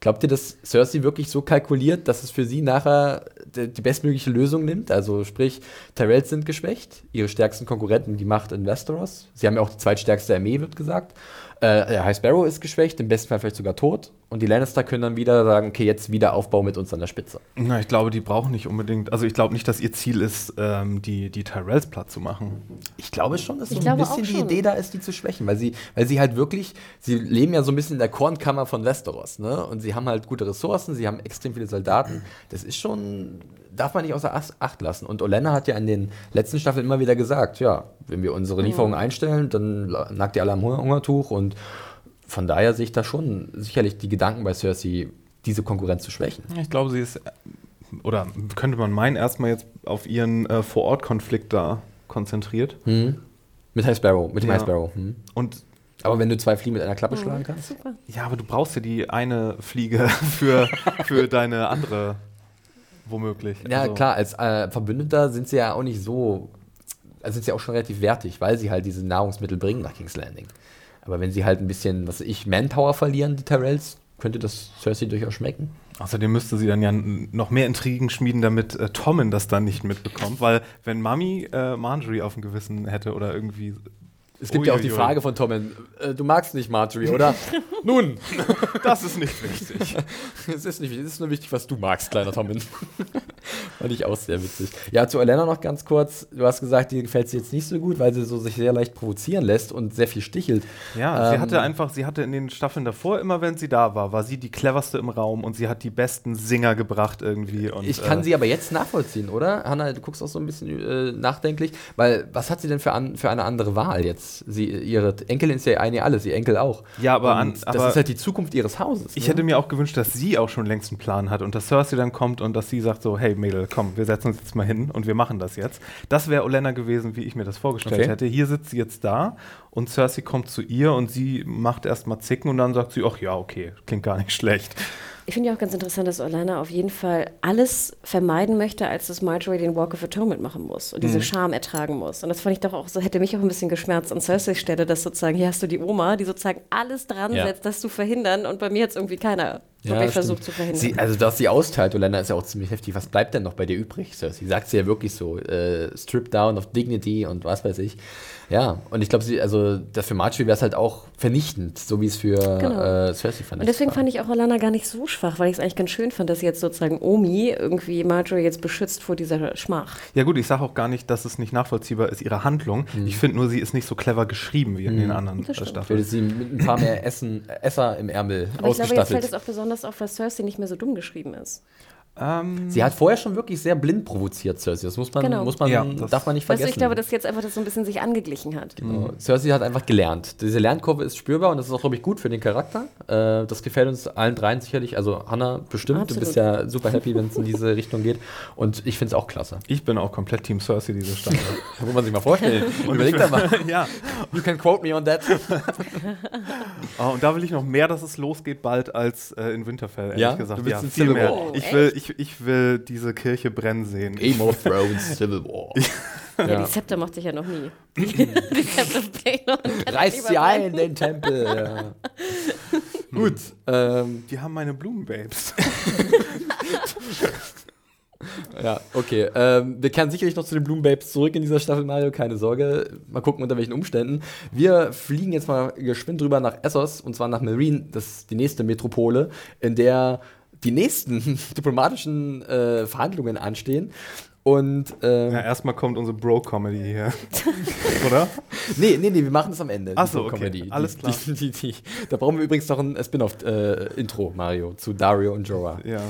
Glaubt ihr, dass Cersei wirklich so kalkuliert, dass es für sie nachher die, bestmögliche Lösung nimmt? Also sprich, Tyrells sind geschwächt, ihre stärksten Konkurrenten, die Macht in Westeros. Sie haben ja auch die zweitstärkste Armee, wird gesagt. Äh, der High Sparrow ist geschwächt, im besten Fall vielleicht sogar tot. Und die Lannister können dann wieder sagen, okay, jetzt wieder Aufbau mit uns an der Spitze. Na, ich glaube, die brauchen nicht unbedingt, also ich glaube nicht, dass ihr Ziel ist, ähm, die, die Tyrells platt zu machen. Ich glaube schon, dass Ich so ein bisschen die. Idee da ist, die zu schwächen, weil sie, weil sie halt wirklich, sie leben ja so ein bisschen in der Kornkammer von Westeros, ne? Und sie haben halt gute Ressourcen, sie haben extrem viele Soldaten. Das ist schon, darf man nicht außer Ach- Acht lassen. Und Olenna hat ja in den letzten Staffeln immer wieder gesagt, ja, wenn wir unsere Lieferungen einstellen, dann nagt ihr alle am Hunger Hungertuch und von daher sehe ich da schon sicherlich die Gedanken bei Cersei, diese Konkurrenz zu schwächen. Ich glaube, sie ist, äh, oder könnte man meinen, erstmal jetzt auf ihren äh, Vor-Ort-Konflikt da konzentriert. Hm? Mit High Sparrow, mit dem Ja. High Sparrow. Hm? Und Aber wenn du zwei Fliegen mit einer Klappe schlagen kannst. Super. ja, aber du brauchst ja die eine Fliege *laughs* für, für deine andere, womöglich. Ja, Also- klar, als äh, Verbündeter sind sie ja auch nicht so, also sind sie auch schon relativ wertig, weil sie halt diese Nahrungsmittel bringen nach King's Landing. Aber wenn sie halt ein bisschen, was ich, Manpower verlieren, die Tyrells, könnte das Cersei durchaus schmecken. Außerdem müsste sie dann ja noch mehr Intrigen schmieden, damit äh, Tommen das dann nicht mitbekommt. Weil, wenn Mami äh, Marjorie auf dem Gewissen hätte oder irgendwie. Es gibt ja auch die Uiuiui. Frage von Tommen, äh, du magst nicht Marjorie, oder? *laughs* Nun, *laughs* Das ist nicht wichtig. *laughs* es ist nicht wichtig, es ist nur wichtig, was du magst, kleiner Tommen. Fand ich auch sehr witzig. Ja, zu Elena noch ganz kurz. Du hast gesagt, dir gefällt sie jetzt nicht so gut, weil sie so sich sehr leicht provozieren lässt und sehr viel stichelt. Ja, sie Ähm, hatte einfach, sie hatte in den Staffeln davor, immer wenn sie da war, war sie die cleverste im Raum und sie hat die besten Singer gebracht irgendwie. Und, Ich kann äh, sie aber jetzt nachvollziehen, oder? Hanna, du guckst auch so ein bisschen äh, nachdenklich, weil was hat sie denn für, an, für eine andere Wahl jetzt? Sie, ihre Enkelin ist ja eine alles, ihr Enkel auch. Ja, aber an- das aber- ist halt die Zukunft ihres Hauses. Ich ne? hätte mir auch gewünscht, dass sie auch schon längst einen Plan hat und dass Cersei dann kommt und dass sie sagt so, hey Mädel, komm, wir setzen uns jetzt mal hin und wir machen das jetzt. Das wäre Olenna gewesen, wie ich mir das vorgestellt Okay. hätte. Hier sitzt sie jetzt da und Cersei kommt zu ihr und sie macht erstmal Zicken und dann sagt sie, ach ja, okay, klingt gar nicht *laughs* schlecht. Ich finde ja auch ganz interessant, dass Orlana auf jeden Fall alles vermeiden möchte, als dass Marjorie den Walk of Atonement machen muss und diese Mhm. Scham ertragen muss. Und das fand ich doch auch so, hätte mich auch ein bisschen geschmerzt an Cerseis Stelle, dass sozusagen, hier hast du die Oma, die sozusagen alles dran Ja. setzt, das zu verhindern und bei mir es irgendwie keiner Ja, wirklich stimmt. versucht zu verhindern. Sie, also, dass sie austeilt, Olenda, ist ja auch ziemlich heftig. Was bleibt denn noch bei dir übrig? Sie sagt sie ja wirklich so: äh, Strip down of dignity und was weiß ich. Ja, und ich glaube, also, das für Marjorie wäre es halt auch vernichtend, so wie es für Genau. äh, Cersei vernichtet Und deswegen war. fand ich auch Orlana gar nicht so schwach, weil ich es eigentlich ganz schön fand, dass sie jetzt sozusagen Omi irgendwie Marjorie jetzt beschützt vor dieser Schmach. Ja gut, ich sage auch gar nicht, dass es nicht nachvollziehbar ist, ihre Handlung. Ich finde nur, sie ist nicht so clever geschrieben wie in den anderen äh. Ich würde Staffeln. sie mit ein paar mehr Essen, Esser im Ärmel Aber ich glaube, jetzt fällt ausgestattet. es auch besonders auf, weil Cersei nicht mehr so dumm geschrieben ist. Ähm, Sie hat vorher schon wirklich sehr blind provoziert, Cersei. Das muss man, Genau. muss man Ja, das- darf man nicht Weißt vergessen. du, ich glaube, dass jetzt einfach das so ein bisschen sich angeglichen hat. Genau. Cersei hat einfach gelernt. Diese Lernkurve ist spürbar und das ist auch, glaube ich, gut für den Charakter. Äh, das gefällt uns allen dreien sicherlich. Also Hannah bestimmt. Absolut. Du bist ja super happy, wenn es in diese Richtung geht. Und ich finde es auch klasse. ich bin auch komplett Team Cersei diese Staffel. *laughs* Muss man sich mal vorstellen. *laughs* Überleg da mal. *laughs* ja. You can quote me on that. Oh, und da will ich noch mehr, dass es losgeht bald als äh, in Winterfell, ehrlich Ja? gesagt. Du willst ja, viel mehr. Oh, Ich will, ich, ich will diese Kirche brennen sehen. Game of *laughs* Thrones, Civil War. Ja, Ja. die Zepter mochte ich ja noch nie. *clears throat* *laughs* die Baelor. Reißt sie ein, den Tempel. Ja. Gut. Ähm, Die haben meine Blumenbabes. *laughs* Ja, okay. Ähm, wir kehren sicherlich noch zu den Blumenbabes zurück in dieser Staffel, Mario, keine Sorge. Mal gucken, unter welchen Umständen. Wir fliegen jetzt mal geschwind rüber nach Essos, und zwar nach Marine, das ist die nächste Metropole, in der die nächsten *laughs* diplomatischen äh, Verhandlungen anstehen. Und ähm, Ja, erstmal kommt unsere Bro-Comedy hier. *laughs* Oder? nee, nee, nee, wir machen es am Ende. Ach die so, okay. Comedy. Alles klar. Die, die, die, da brauchen wir übrigens noch ein äh, Spin-off-Intro, Mario, zu Dario und Jorah. Ja.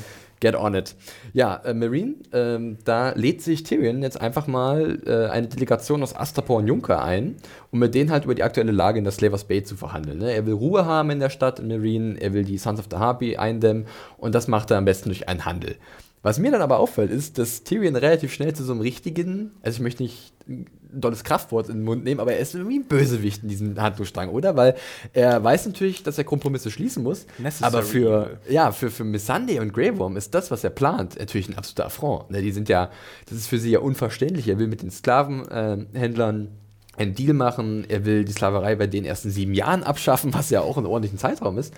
Get on it. Ja, äh, Marine, ähm, da lädt sich Tyrion jetzt einfach mal äh, eine Delegation aus Astapor und Junker ein, um mit denen halt über die aktuelle Lage in der Slavers Bay zu verhandeln. Ne? Er will Ruhe haben in der Stadt, in Marine, er will die Sons of the Harpy eindämmen und das macht er am besten durch einen Handel. Was mir dann aber auffällt, ist, dass Tyrion relativ schnell zu so einem richtigen, also ich möchte nicht ein dolles Kraftwort in den Mund nehmen, aber er ist irgendwie ein Bösewicht in diesem Handlungsstrang, oder? Weil er weiß natürlich, dass er Kompromisse schließen muss, Necessary aber für, ja, für, für Missandei und Grey Worm ist das, was er plant, natürlich ein absoluter Affront. Ne, die sind ja, das ist für sie ja unverständlich. Er will mit den Sklavenhändlern einen Deal machen, er will die Sklaverei bei denen erst in sieben Jahren abschaffen, was ja auch ein ordentlichen Zeitraum ist.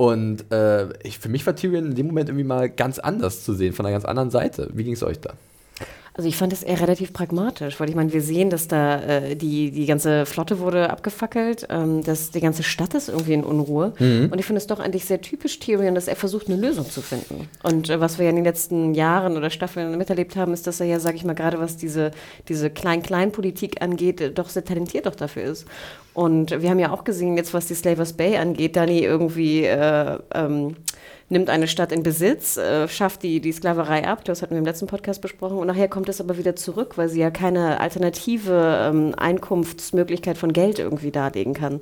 Und äh, ich, für mich war Tyrion in dem Moment irgendwie mal ganz anders zu sehen, von einer ganz anderen Seite. Wie ging es euch da? Also ich fand es eher relativ pragmatisch, weil ich meine, wir sehen, dass da äh, die, die ganze Flotte wurde abgefackelt, ähm, dass die ganze Stadt ist irgendwie in Unruhe. Mhm. Und ich finde es doch eigentlich sehr typisch Tyrion, dass er versucht, eine Lösung zu finden. Und äh, was wir ja in den letzten Jahren oder Staffeln miterlebt haben, ist, dass er ja, sage ich mal, gerade was diese, diese Klein-Klein-Politik angeht, äh, doch sehr talentiert doch dafür ist. Und wir haben ja auch gesehen, jetzt was die Slavers Bay angeht, Dani irgendwie äh, ähm, nimmt eine Stadt in Besitz, äh, schafft die, die Sklaverei ab, das hatten wir im letzten Podcast besprochen, und nachher kommt es aber wieder zurück, weil sie ja keine alternative ähm, Einkunftsmöglichkeit von Geld irgendwie darlegen kann.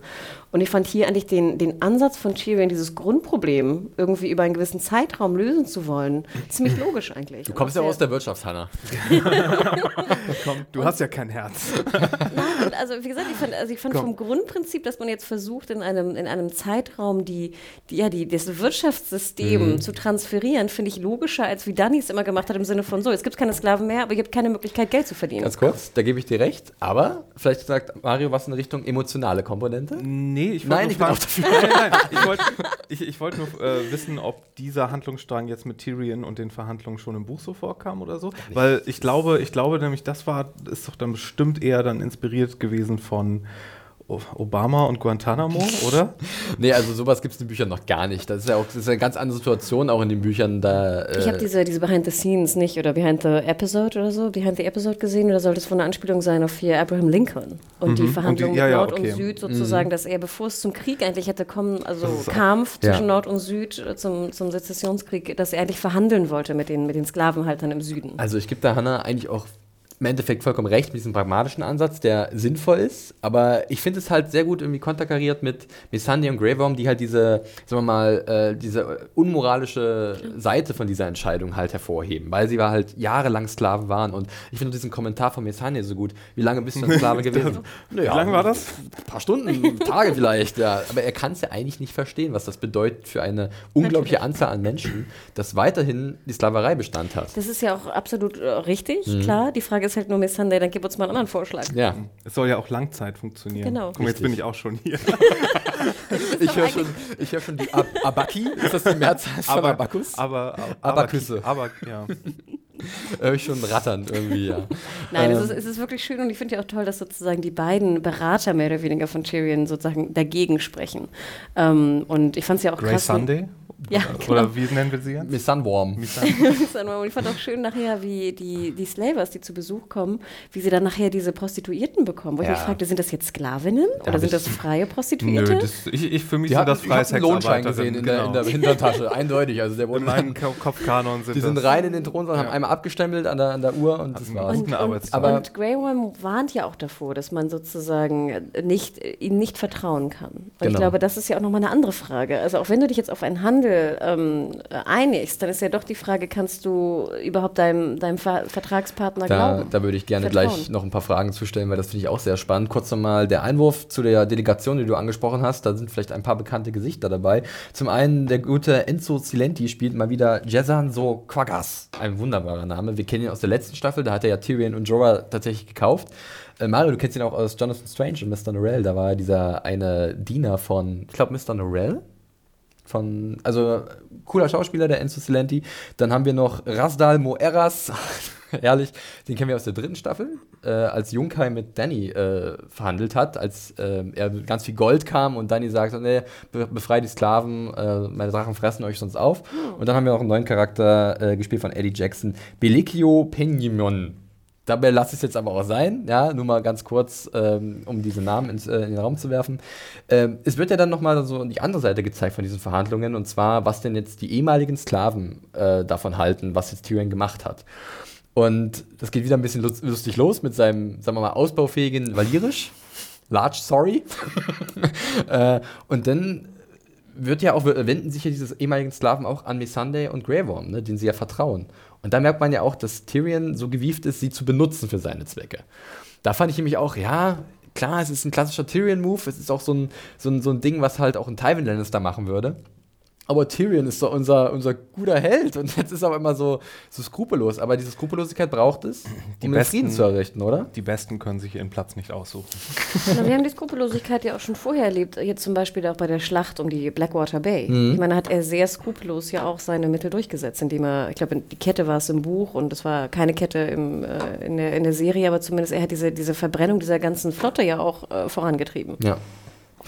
Und ich fand hier eigentlich den, den Ansatz von Tyrion, dieses Grundproblem irgendwie über einen gewissen Zeitraum lösen zu wollen, ziemlich logisch eigentlich. Du kommst ja aus der Wirtschaft, Hannah. *laughs* du hast ja kein Herz. Nein, also wie gesagt, ich fand, also ich fand vom Grundprinzip, dass man jetzt versucht, in einem, in einem Zeitraum die, die, ja, die, das Wirtschaftssystem mhm. zu transferieren, finde ich logischer, als wie Danny es immer gemacht hat, im Sinne von so, jetzt gibt es keine Sklaven mehr, aber ihr habt keine Möglichkeit, Geld zu verdienen. Ganz kurz, da gebe ich dir recht, aber vielleicht sagt Mario was in Richtung emotionale Komponente? Nee Nee, ich wollte dafür. nein, nein, *laughs* ich wollte ich, ich wollt nur äh, wissen, ob dieser Handlungsstrang jetzt mit Tyrion und den Verhandlungen schon im Buch so vorkam oder so. Weil ich glaube, ich glaube nämlich, das war, ist doch dann bestimmt eher dann inspiriert gewesen von Obama und Guantanamo, oder? *laughs* nee, also sowas gibt es in den Büchern noch gar nicht. Das ist ja auch das ist eine ganz andere Situation auch in den Büchern. Da, äh ich habe diese, diese Behind the Scenes nicht oder Behind the Episode oder so, Behind the Episode gesehen oder soll das von einer Anspielung sein auf hier Abraham Lincoln und mhm. die Verhandlungen ja, ja, Nord okay. und Süd sozusagen, mhm. dass er, bevor es zum Krieg eigentlich hätte kommen, also Kampf zwischen ja. Nord und Süd äh, zum, zum Sezessionskrieg, dass er eigentlich verhandeln wollte mit den, mit den Sklavenhaltern im Süden. Also ich gebe da Hannah eigentlich auch im Endeffekt vollkommen recht mit diesem pragmatischen Ansatz, der sinnvoll ist. Aber ich finde es halt sehr gut irgendwie konterkariert mit Missandei und Grey Worm, die halt diese, sagen wir mal, äh, diese unmoralische Seite von dieser Entscheidung halt hervorheben, weil sie war halt jahrelang Sklaven waren. Und ich finde diesen Kommentar von Missandei so gut. Wie lange bist du ein Sklave *laughs* gewesen? naja, Wie lange war das? Ein paar Stunden, Tage vielleicht, ja. Aber er kann es ja eigentlich nicht verstehen, was das bedeutet für eine unglaubliche Natürlich. Anzahl an Menschen, dass weiterhin die Sklaverei Bestand hat. Das ist ja auch absolut äh, richtig, mhm. klar. Die Frage ist halt nur Miss Sunday, dann gib uns mal einen anderen Vorschlag. Ja. Es soll ja auch Langzeit funktionieren. Genau. Guck mal, jetzt bin ich auch schon hier. *laughs* ich höre schon, hör schon die Ab Abaki. Ist das die Mehrzahl von aber, Abakus? Aber, aber Abaküsse. Aber, ja. *laughs* Höre ich schon rattern irgendwie, ja. *laughs* Nein, ähm. es, ist, es ist wirklich schön und ich finde ja auch toll, dass sozusagen die beiden Berater mehr oder weniger von Tyrion sozusagen dagegen sprechen. Ähm, und ich fand es ja auch Grey krass. Sunday? Ja, genau. Oder wie nennen wir sie jetzt? Miss *laughs* Sunwarm. Miss Sunwarm. Und ich fand auch schön nachher, wie die, die Slavers, die zu Besuch kommen, wie sie dann nachher diese Prostituierten bekommen. Wo ja. ich mich fragte, sind das jetzt Sklavinnen da oder sind das freie Prostituierte? Nö, das, ich, ich, für mich die sind das freie Sexarbeiter. Lohnschein gesehen in, genau. der, in der Hintertasche, eindeutig. Also der wurde in meinem Kopfkanon sind Die sind rein in den Thronsaal, ja. haben einmal abgestempelt an der, an der Uhr und das war's. Und, und, aber und Grey Worm warnt ja auch davor, dass man sozusagen nicht, ihnen nicht vertrauen kann. Und genau. ich glaube, das ist ja auch nochmal eine andere Frage. Also auch wenn du dich jetzt auf einen Handel ähm, einigst, dann ist ja doch die Frage, kannst du überhaupt deinem, deinem Ver Vertragspartner da, glauben? Da würde ich gerne Vertrauen. gleich noch ein paar Fragen zu stellen, weil das finde ich auch sehr spannend. Kurz nochmal der Einwurf zu der Delegation, die du angesprochen hast. Da sind vielleicht ein paar bekannte Gesichter dabei. Zum einen der gute Enzo Silenti spielt mal wieder Jezan So Quaggas. Ein wunderbarer Name. Wir kennen ihn aus der letzten Staffel, da hat er ja Tyrion und Jorah tatsächlich gekauft. Äh, Mario, du kennst ihn auch aus Jonathan Strange und Mr. Norrell. Da war dieser eine Diener von, ich glaube, Mr. Norrell von, also cooler Schauspieler, der Enzo Silenti. Dann haben wir noch Rasdal Moeras, *laughs* *laughs* herrlich, den kennen wir aus der dritten Staffel, äh, als Junkai mit Danny äh, verhandelt hat, als äh, er ganz viel Gold kam und Danny sagt, nee, be befreit die Sklaven, äh, meine Drachen fressen euch sonst auf. Und dann haben wir noch einen neuen Charakter äh, gespielt von Eddie Jackson, Belikio Penimon Dabei lasse ich es jetzt aber auch sein, ja, nur mal ganz kurz, ähm, um diese Namen ins, äh, in den Raum zu werfen. Ähm, es wird ja dann nochmal so die andere Seite gezeigt von diesen Verhandlungen, und zwar, was denn jetzt die ehemaligen Sklaven äh, davon halten, was jetzt Tyrion gemacht hat. Und das geht wieder ein bisschen lustig los mit seinem, sagen wir mal, ausbaufähigen Valirisch. Large Sorry. *laughs* äh, und dann wird ja auch, wenden sich ja diese ehemaligen Sklaven auch an Missandei und Grey Worm, ne, denen sie ja vertrauen. Und da merkt man ja auch, dass Tyrion so gewieft ist, sie zu benutzen für seine Zwecke. Da fand ich nämlich auch, ja, klar, es ist ein klassischer Tyrion-Move, es ist auch so ein, so, ein, so ein Ding, was halt auch ein Tywin Lannister machen würde. Aber Tyrion ist doch unser, unser guter Held und jetzt ist er aber immer so, so skrupellos. Aber diese Skrupellosigkeit braucht es, um den besten- Frieden zu errichten, oder? Die Besten können sich ihren Platz nicht aussuchen. Na, wir haben die Skrupellosigkeit ja auch schon vorher erlebt, jetzt zum Beispiel auch bei der Schlacht um die Blackwater Bay. Ich meine, da hat er sehr skrupellos ja auch seine Mittel durchgesetzt, indem er, ich glaube, die Kette war es im Buch und es war keine Kette im, äh, in, der, in der Serie, aber zumindest er hat diese, diese Verbrennung dieser ganzen Flotte ja auch äh, vorangetrieben. Ja.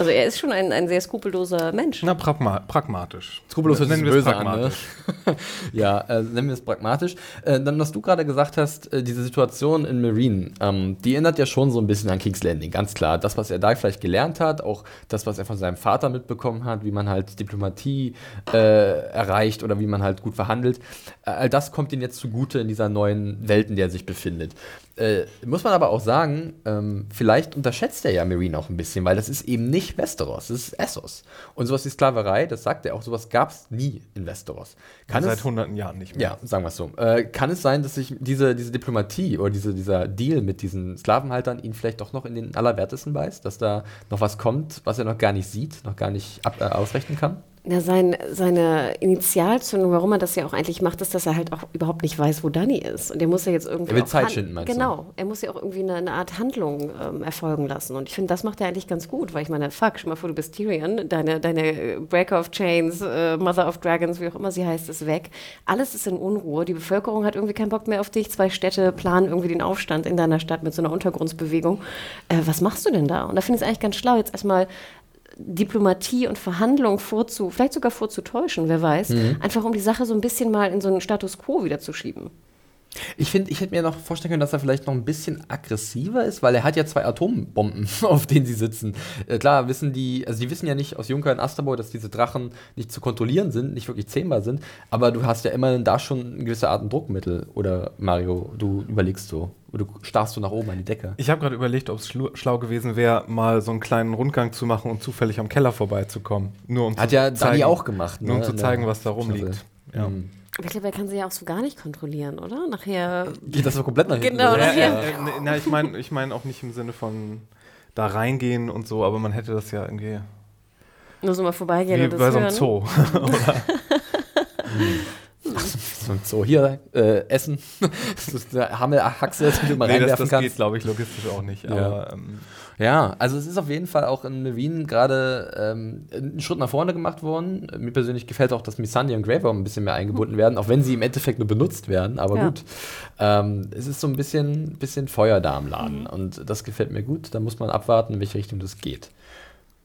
Also er ist schon ein, ein sehr skrupelloser Mensch. Na, pragma pragmatisch. Skrupellos Nennen wir es an, ne? pragmatisch. *laughs* ja, äh, nennen wir es pragmatisch. Äh, dann, was du gerade gesagt hast, äh, diese Situation in Marine, ähm, die erinnert ja schon so ein bisschen an King's Landing, ganz klar. Das, was er da vielleicht gelernt hat, auch das, was er von seinem Vater mitbekommen hat, wie man halt Diplomatie äh, erreicht oder wie man halt gut verhandelt, äh, all das kommt ihm jetzt zugute in dieser neuen Welt, in der er sich befindet. Äh, muss man aber auch sagen, ähm, vielleicht unterschätzt er ja Marine auch ein bisschen, weil das ist eben nicht Westeros, das ist Essos. Und sowas wie Sklaverei, das sagt er auch, sowas gab es nie in Westeros. Kann Seit es, hunderten Jahren nicht mehr. ja, sagen wir es so. Äh, kann es sein, dass sich diese, diese Diplomatie oder diese, dieser Deal mit diesen Sklavenhaltern ihn vielleicht doch noch in den Allerwertesten beißt, dass da noch was kommt, was er noch gar nicht sieht, noch gar nicht ab, äh, ausrechnen kann? Ja, sein, seine Initialzündung, warum er das ja auch eigentlich macht, ist, dass er halt auch überhaupt nicht weiß, wo Danny ist. Und er muss ja jetzt irgendwie. Er will Zeit schinden, meinst du? Genau. Er muss ja auch irgendwie eine, eine Art Handlung ähm, erfolgen lassen. Und ich finde, das macht er eigentlich ganz gut, weil ich meine, fuck, stell mal vor, du bist Tyrion, deine, deine Breaker of Chains, äh, Mother of Dragons, wie auch immer sie heißt, ist weg. Alles ist in Unruhe. Die Bevölkerung hat irgendwie keinen Bock mehr auf dich. Zwei Städte planen irgendwie den Aufstand in deiner Stadt mit so einer Untergrundsbewegung. Äh, was machst du denn da? Und da finde ich es eigentlich ganz schlau, jetzt erstmal Diplomatie und Verhandlung vorzu, vielleicht sogar vorzutäuschen, wer weiß, einfach um die Sache so ein bisschen mal in so einen Status quo wieder zu schieben. Ich finde, ich hätte mir noch vorstellen können, dass er vielleicht noch ein bisschen aggressiver ist, weil er hat ja zwei Atombomben, *laughs* auf denen sie sitzen. Äh, klar, wissen die, also die wissen ja nicht aus Junker und Asterboy, dass diese Drachen nicht zu kontrollieren sind, nicht wirklich zähmbar sind, aber du hast ja immerhin da schon eine gewisse Art ein Druckmittel. Oder Mario, du überlegst so. Oder du starrst so nach oben an die Decke. Ich habe gerade überlegt, ob es schlau gewesen wäre, mal so einen kleinen Rundgang zu machen und zufällig am Keller vorbeizukommen. Nur um Hat zu ja Dani zeigen, auch gemacht. Nur um ne, zu in der zeigen, was da rumliegt. Ja. Mhm. Aber ich glaube, er kann sie ja auch so gar nicht kontrollieren, oder? Nachher. Geht das so komplett nach hinten? Genau, das- Ja, Ja. äh, ne- na, ich meine ich mein auch nicht im Sinne von da reingehen und so, aber man hätte das ja irgendwie Nur so mal vorbeigehen wie und das bei so einem hören. Zoo. *laughs* *laughs* So, so hier, äh, Essen. *laughs* das ist eine Hammelhaxe, die du mal nee, das, reinwerfen das kannst. geht, glaube ich, logistisch auch nicht. Ja. Aber ähm, Ja, also es ist auf jeden Fall auch in Wien gerade ähm, ein Schritt nach vorne gemacht worden. Mir persönlich gefällt auch, dass Missandei und Worm ein bisschen mehr eingebunden werden, auch wenn sie im Endeffekt nur benutzt werden. Aber Ja. gut, ähm, es ist so ein bisschen, bisschen Feuer da am Laden und das gefällt mir gut. Da muss man abwarten, in welche Richtung das geht.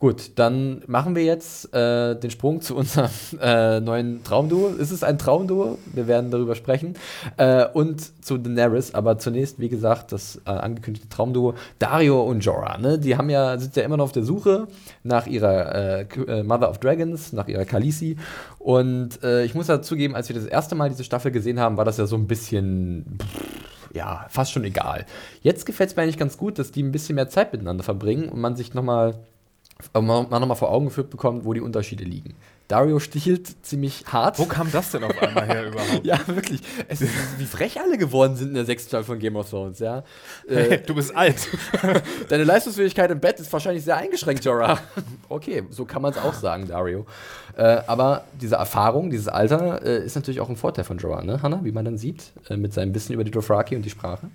Gut, dann machen wir jetzt äh, den Sprung zu unserem *laughs* äh, neuen Traumduo. Es ist ein Traumduo, wir werden darüber sprechen. Äh, und zu Daenerys, aber zunächst, wie gesagt, das äh, angekündigte Traumduo Dario und Jorah. Ne? Die haben ja, sind ja immer noch auf der Suche nach ihrer äh, äh, Mother of Dragons, nach ihrer Khaleesi. Und ich muss ja zugeben, als wir das erste Mal diese Staffel gesehen haben, war das ja so ein bisschen ja, fast schon egal. Jetzt gefällt es mir eigentlich ganz gut, dass die ein bisschen mehr Zeit miteinander verbringen und man sich nochmal man nochmal vor Augen geführt bekommt, wo die Unterschiede liegen. Dario stichelt ziemlich hart. wo kam das denn auf einmal her überhaupt? *laughs* ja, wirklich. Es ist, wie frech alle geworden sind in der sechsten Staffel von Game of Thrones, ja. Äh, du bist alt. *laughs* deine Leistungsfähigkeit im Bett ist wahrscheinlich sehr eingeschränkt, Jorah. okay, so kann man es auch sagen, Dario. Äh, aber diese Erfahrung, dieses Alter äh, ist natürlich auch ein Vorteil von Jorah, ne, Hannah, wie man dann sieht, äh, mit seinem Wissen über die Dothraki und die Sprache.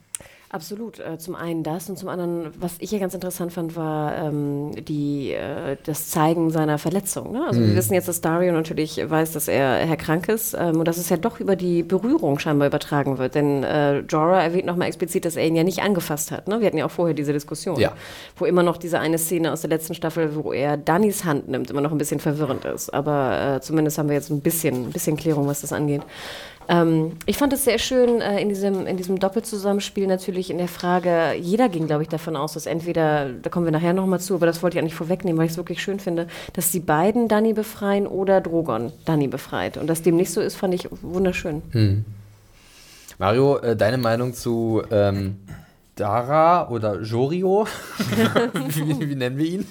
Absolut. Äh, zum einen das und zum anderen, was ich hier ganz interessant fand, war ähm, die, äh, das Zeigen seiner Verletzung. Ne? Also wir wissen jetzt, dass Dario natürlich weiß, dass er, er krank ist ähm, und dass es ja doch über die Berührung scheinbar übertragen wird. Denn äh, Jorah erwähnt nochmal explizit, dass er ihn ja nicht angefasst hat. Ne? Wir hatten ja auch vorher diese Diskussion, Ja. wo immer noch diese eine Szene aus der letzten Staffel, wo er Dannys Hand nimmt, immer noch ein bisschen verwirrend ist. Aber äh, zumindest haben wir jetzt ein bisschen, ein bisschen Klärung, was das angeht. Ähm, ich fand es sehr schön äh, in, diesem, in diesem Doppelzusammenspiel natürlich in der Frage, jeder ging, glaube ich, davon aus, dass entweder, da kommen wir nachher nochmal zu, aber das wollte ich eigentlich vorwegnehmen, weil ich es wirklich schön finde, dass die beiden Danny befreien oder Drogon Danny befreit. Und dass dem nicht so ist, fand ich wunderschön. Mario, äh, deine Meinung zu ähm, Dara oder Jorio? *laughs* wie, wie nennen wir ihn?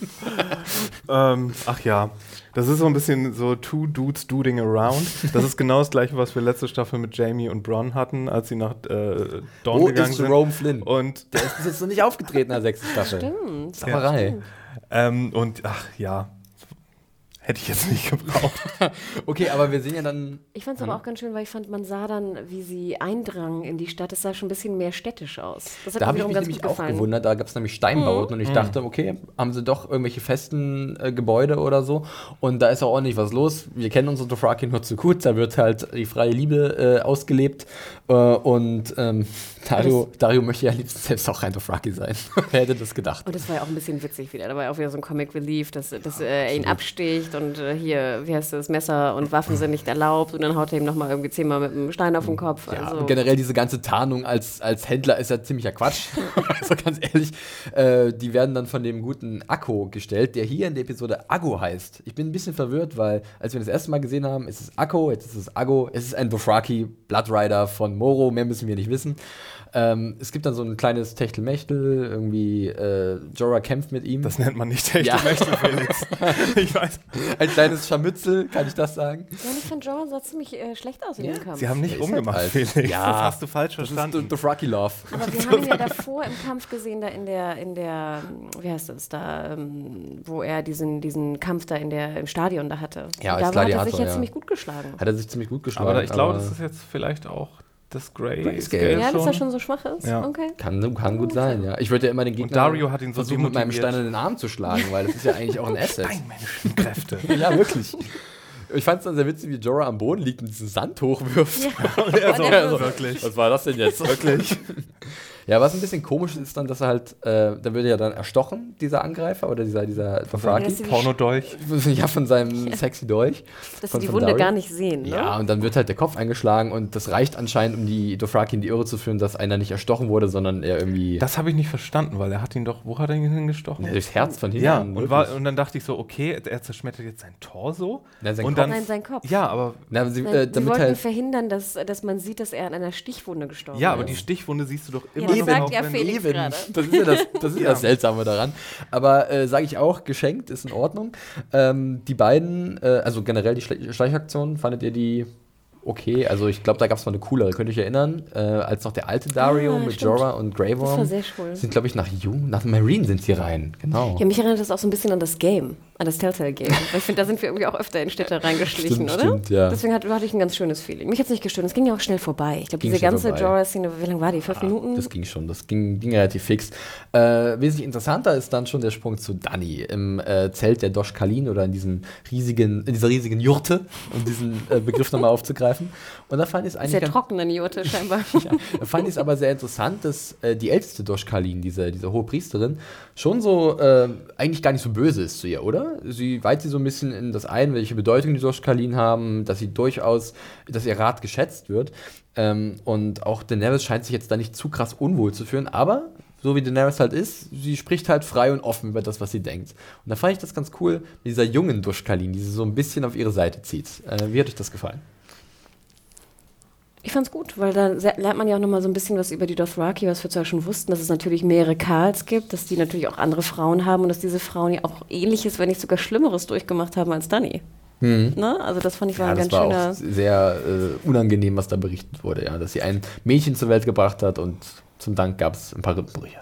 ähm, ach ja, das ist so ein bisschen so Two Dudes Duding Around. Das ist genau das gleiche, was wir letzte Staffel mit Jamie und Bron hatten, als sie nach äh, Dawn Wo gegangen ist sind. Rome Flynn? Und Der ist bis jetzt noch nicht aufgetreten in der sechsten Staffel. Stimmt. Sauerei. Ähm, und ach ja, hätte ich jetzt nicht gebraucht. *laughs* Okay, aber wir sehen ja dann. Ich fand es aber auch ganz schön, weil ich fand, man sah dann, wie sie eindrangen in die Stadt. Es sah schon ein bisschen mehr städtisch aus. Das hat Da habe ich mich ganz nämlich auch gewundert. Da gab es nämlich Steinbauten und ich dachte, okay, haben sie doch irgendwelche festen äh, Gebäude oder so. Und da ist auch ordentlich was los. Wir kennen unsere Dothraki nur zu gut. Da wird halt die freie Liebe äh, ausgelebt. Äh, und ähm, Dario, Dario möchte ja am liebsten selbst auch Dothraki sein. *laughs* Wer hätte das gedacht? Und das war ja auch ein bisschen witzig wieder. Da war ja auch wieder so ein Comic Relief, dass, dass äh, er ihn absticht und äh, hier, wie heißt das, Messer und Waffen sind nicht erlaubt und dann haut er ihm nochmal irgendwie zehnmal mit einem Stein auf den Kopf. Ja, also, und generell diese ganze Tarnung als, als Händler ist ja ziemlicher Quatsch. *laughs* *laughs* also ganz ehrlich, äh, die werden dann von dem guten Akko gestellt, der hier in der Episode Aggo heißt. Ich bin ein bisschen verwirrt, weil als wir das erste Mal gesehen haben, ist es Akko, jetzt ist es Aggo, es ist ein Dothraki, Blood Rider von Moro, mehr müssen wir nicht wissen. Ähm, es gibt dann so ein kleines Techtelmechtel, irgendwie äh, Jorah kämpft mit ihm. Das nennt man nicht echte Ja. Felix. ich weiß. ein kleines Scharmützel, kann ich das sagen? ja, ich fand Joe sah ziemlich äh, schlecht aus in dem Kampf. Sie haben nicht Der ist umgemacht, halt alt. Felix. Ja. Das hast du falsch Das ist verstanden. Dothraki Love. Aber wir haben ihn ja davor im Kampf gesehen, da in der, in der, wie heißt das da, ähm, wo er diesen, diesen Kampf da in der, im Stadion da hatte. Ja, da hat er sich ja, ja. ziemlich gut geschlagen. Hat er sich ziemlich gut geschlagen. aber ich glaube, das ist jetzt vielleicht auch das Grey Grayscale. Ja, dass er schon so schwach ist? Ja. Okay. Kann, kann gut sein, ja. Ich würde ja immer den Gegner Dario hat ihn so versuchen, mit meinem. Stein in den Arm zu schlagen, weil das ist ja eigentlich auch ein *laughs* Asset. Steinmännischen Kräfte. *laughs* ja, wirklich. Ich fand es dann sehr witzig, wie Jorah am Boden liegt und diesen Sand hochwirft. Ja. *laughs* er er Also, so- wirklich. Was war das denn jetzt? Wirklich? Ja, was ein bisschen komisch ist dann, dass er halt, äh, da wird er ja dann erstochen, dieser Angreifer oder dieser, dieser Dothraki. das ist- Pornodolch. *laughs* Ja, von seinem sexy Dolch. Dass sie Von- die von Wunde Dario. gar nicht sehen, ne? Ja, und dann wird halt der Kopf eingeschlagen und das reicht anscheinend, um die Dothraki in die Irre zu führen, dass einer nicht erstochen wurde, sondern er irgendwie Das habe ich nicht verstanden, weil er hat ihn doch, wo hat er ihn hingestochen? Ja, durchs Herz von hinten. Ja, und, war, und dann dachte ich so, okay, er zerschmettert jetzt sein Torso. Ja, sein und Kopf. dann, Nein, sein Kopf. Ja, aber, Na, sie, Nein, äh, sie damit wollten halt. verhindern, dass, dass man sieht, dass er an einer Stichwunde gestorben ja, ist. aber die Stichwunde siehst du doch immer das noch. sagt ja Felix Eben. gerade. Das ist ja das, das, ist Ja. das Seltsame daran. Aber äh, sage ich auch, geschenkt ist in Ordnung. Ähm, die beiden, äh, also generell die Schle Schleichaktionen, fandet ihr die okay? Also ich glaube, da gab es mal eine coolere, könnt ihr euch erinnern, äh, als noch der alte Dario Ah, mit stimmt. Jorah und Grey Das war Worm. sehr cool. Sind, glaube ich, nach Jung, nach Marine sind sie rein. Genau. Ja, mich erinnert das auch so ein bisschen an das Game, an das Telltale-Game. Weil ich finde, da sind wir irgendwie auch öfter in Städte reingeschlichen, Stimmt, oder? stimmt, ja. Deswegen hatte, hatte ich ein ganz schönes Feeling. Mich hat es nicht gestört. Es ging ja auch schnell vorbei. Ich glaube, diese ganze. Jorah-Szene, wie lange war die? Fünf Minuten? Das ging schon, das ging, ging relativ fix. Äh, wesentlich interessanter ist dann schon der Sprung zu Danny im äh, Zelt der Dosh Kalin oder in diesem riesigen, in dieser riesigen Jurte, um diesen äh, Begriff nochmal aufzugreifen. Und da fand ich es eigentlich Sehr trocken die Jurte scheinbar. *laughs* ja, da fand ich es aber sehr interessant, dass äh, die älteste Doshkalin, diese, diese hohe Priesterin, schon so äh, eigentlich gar nicht so böse ist zu ihr, oder? Sie weiht sie so ein bisschen in das ein, welche Bedeutung die Doshkalin haben, dass sie durchaus, dass ihr Rat geschätzt wird. Ähm, und auch Daenerys scheint sich jetzt da nicht zu krass unwohl zu fühlen, aber so wie Daenerys halt ist, sie spricht halt frei und offen über das, was sie denkt. Und da fand ich das ganz cool mit dieser jungen Doshkalin, die sie so ein bisschen auf ihre Seite zieht. Äh, wie hat euch das gefallen? Ich fand's gut, weil da lernt man ja auch nochmal so ein bisschen was über die Dothraki, was wir zwar schon wussten, dass es natürlich mehrere Karls gibt, dass die natürlich auch andere Frauen haben und dass diese Frauen ja auch ähnliches, wenn nicht sogar Schlimmeres durchgemacht haben als Dani. Ne? Also das fand ich war Ja, ein das ganz war schöner. auch sehr äh, unangenehm, was da berichtet wurde, ja, dass sie ein Mädchen zur Welt gebracht hat und zum Dank gab es ein paar Rippenbrüche.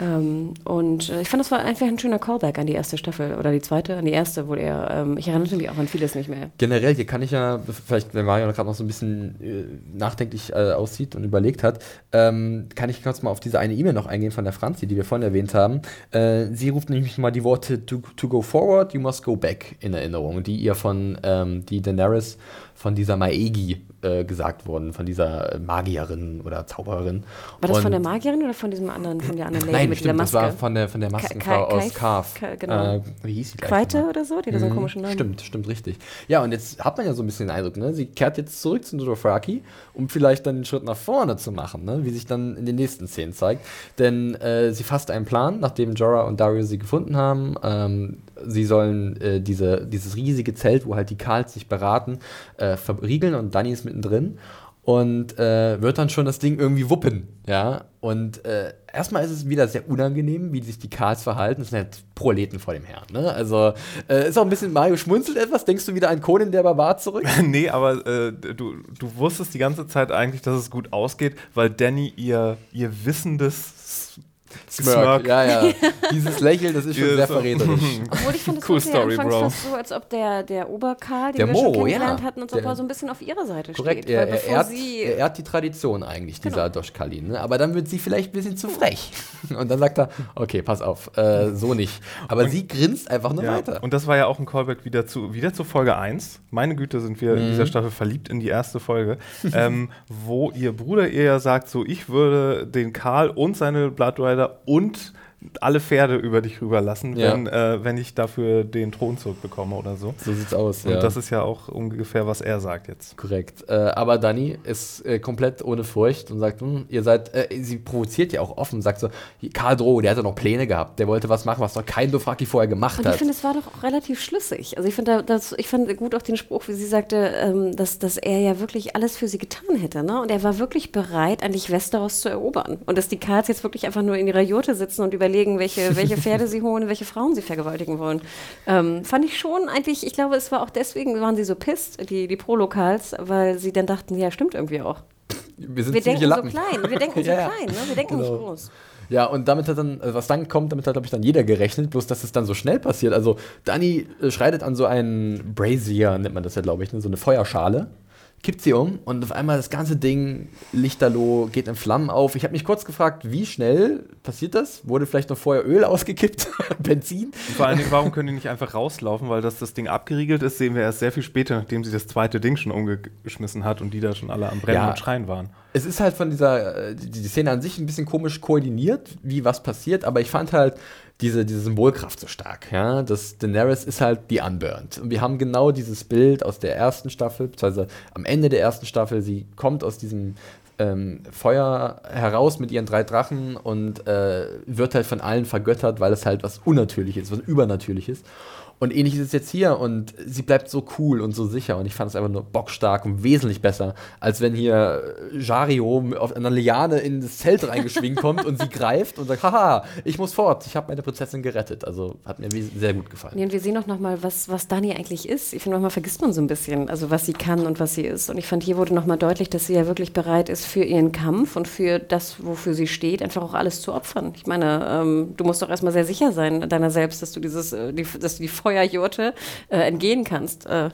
Ähm, und äh, ich fand, das war einfach ein schöner Callback an die erste Staffel oder die zweite, an die erste, wo er, ähm, ich erinnerte mich auch an vieles nicht mehr. Generell, hier kann ich ja, vielleicht, wenn Mario gerade noch so ein bisschen äh, nachdenklich äh, aussieht und überlegt hat, ähm, kann ich kurz mal auf diese eine E-Mail noch eingehen von der Franzi, die wir vorhin erwähnt haben. Äh, sie ruft nämlich mal die Worte to, to go forward, you must go back in Erinnerung, die ihr von ähm, die Daenerys von dieser Maegi äh, gesagt wurden, von dieser äh, Magierin oder Zaubererin. War das Und- von der Magierin oder von diesem anderen, von der anderen Lady Nein, mit stimmt, das Maske? war von der, von der Maskenfrau aus Carf. Genau. Äh, wie hieß sie gleich Quaite oder so? Die hat so einen Mhm, komischen Namen. Stimmt, stimmt, richtig. Ja, und jetzt hat man ja so ein bisschen den Eindruck, ne? sie kehrt jetzt zurück zu Dothraki, um vielleicht dann den Schritt nach vorne zu machen, ne? wie sich dann in den nächsten Szenen zeigt. Denn äh, sie fasst einen Plan, nachdem Jorah und Dario sie gefunden haben. Ähm, sie sollen äh, diese, dieses riesige Zelt, wo halt die Karls sich beraten, äh, verriegeln und Dani ist mittendrin und äh, wird dann schon das Ding irgendwie wuppen, ja. Und äh, erstmal ist es wieder sehr unangenehm, wie sich die Karls verhalten. Das sind halt Proleten vor dem Herrn, ne? Also äh, ist auch ein bisschen Mario schmunzelt etwas. Denkst du wieder an Conan der Barbar zurück? *laughs* nee, aber äh, du, du wusstest die ganze Zeit eigentlich, dass es gut ausgeht, weil Danny ihr, ihr wissendes Smirk. Ja, ja. *laughs* Dieses Lächeln, das ist schon sehr verräterisch. *laughs* Obwohl ich fand, es Cool Story, ja anfangs Bro. fast so, als ob der, der Oberkarl, den Der wir schon Mo, kennengelernt ja. hatten, uns Der- er so ein bisschen auf ihrer Seite Korrekt, steht. er, Weil er, sie er ehrt die Tradition eigentlich, dieser Genau. Doschkalin. Ne? Aber dann wird sie vielleicht ein bisschen zu frech. *laughs* Und dann sagt er, okay, pass auf, äh, so nicht. Aber sie grinst einfach nur Ja, weiter. und das war ja auch ein Callback wieder zu, wieder zu Folge 1. Meine Güte, sind wir Mhm. in dieser Staffel verliebt in die erste Folge, ähm, wo ihr Bruder ihr ja sagt, so ich würde den Karl und seine Blood Rider und alle Pferde über dich rüberlassen, Ja. wenn, äh, wenn ich dafür den Thron zurückbekomme oder so. so sieht's aus. Und ja. das ist ja auch ungefähr, was er sagt jetzt. Korrekt. Äh, aber Dani ist äh, komplett ohne Furcht und sagt, hm, ihr seid, äh, sie provoziert ja auch offen, sagt so, Karl Droh, der hatte noch Pläne gehabt, der wollte was machen, was noch kein Dothraki vorher gemacht Und ich hat. finde, es war doch auch relativ schlüssig. Also ich finde, da- das, ich fand gut auch den Spruch, wie sie sagte, ähm, dass, dass er ja wirklich alles für sie getan hätte. Ne? Und er war wirklich bereit, eigentlich Westeros zu erobern. Und dass die Karls jetzt wirklich einfach nur in ihrer Jurte sitzen und überlegen, welche, *laughs* welche Pferde sie holen, welche Frauen sie vergewaltigen wollen. Ähm, fand ich schon eigentlich, ich glaube, es war auch deswegen, waren sie so pisst, die, die Pro-Lokals, weil sie dann dachten, ja, stimmt irgendwie auch. wir sind Wir denken ziemliche so Lappen. klein, wir denken *laughs* so Ja, klein, ne? wir denken Genau. nicht groß. Ja, und damit hat dann, äh, was dann kommt, damit hat, glaube ich, dann jeder gerechnet, bloß dass es dann so schnell passiert. Also, Dani äh, schreitet an so einen Brazier, nennt man das ja, glaube ich, ne? so eine Feuerschale, kippt sie um und auf einmal das ganze Ding, lichterloh, geht in Flammen auf. Ich habe mich kurz gefragt, wie schnell passiert das? Wurde vielleicht noch vorher Öl *laughs* ausgekippt? Benzin? Vor allen Dingen, warum können die nicht einfach rauslaufen? Weil dass das Ding abgeriegelt ist, sehen wir erst sehr viel später, nachdem sie das zweite Ding schon umgeschmissen hat und die da schon alle am Brennen Ja. und Schreien waren. Es ist halt von dieser, äh, die Szene an sich ein bisschen komisch koordiniert, wie was passiert, aber ich fand halt diese, diese Symbolkraft so stark, ja. Das Daenerys ist halt die Unburned. Und wir haben genau dieses Bild aus der ersten Staffel, beziehungsweise am Ende der ersten Staffel, sie kommt aus diesem ähm, Feuer heraus mit ihren drei Drachen und äh, wird halt von allen vergöttert, weil es halt was Unnatürliches, was Übernatürliches. Und ähnlich ist es jetzt hier und sie bleibt so cool und so sicher und ich fand es einfach nur bockstark und wesentlich besser, als wenn hier äh, Jario auf einer Liane in das Zelt reingeschwingt kommt und sie greift und sagt, haha, ich muss fort, ich habe meine Prinzessin gerettet. Also hat mir sehr gut gefallen. Ja, und wir sehen auch nochmal, was, was Dani eigentlich ist. Ich finde, manchmal vergisst man so ein bisschen, also was sie kann und was sie ist. Und ich fand, hier wurde nochmal deutlich, dass sie ja wirklich bereit ist für ihren Kampf und für das, wofür sie steht, einfach auch alles zu opfern. Ich meine, ähm, du musst doch erstmal sehr sicher sein deiner selbst, dass du dieses, äh, die, dass du die Feuerjurte äh, entgehen kannst. Äh,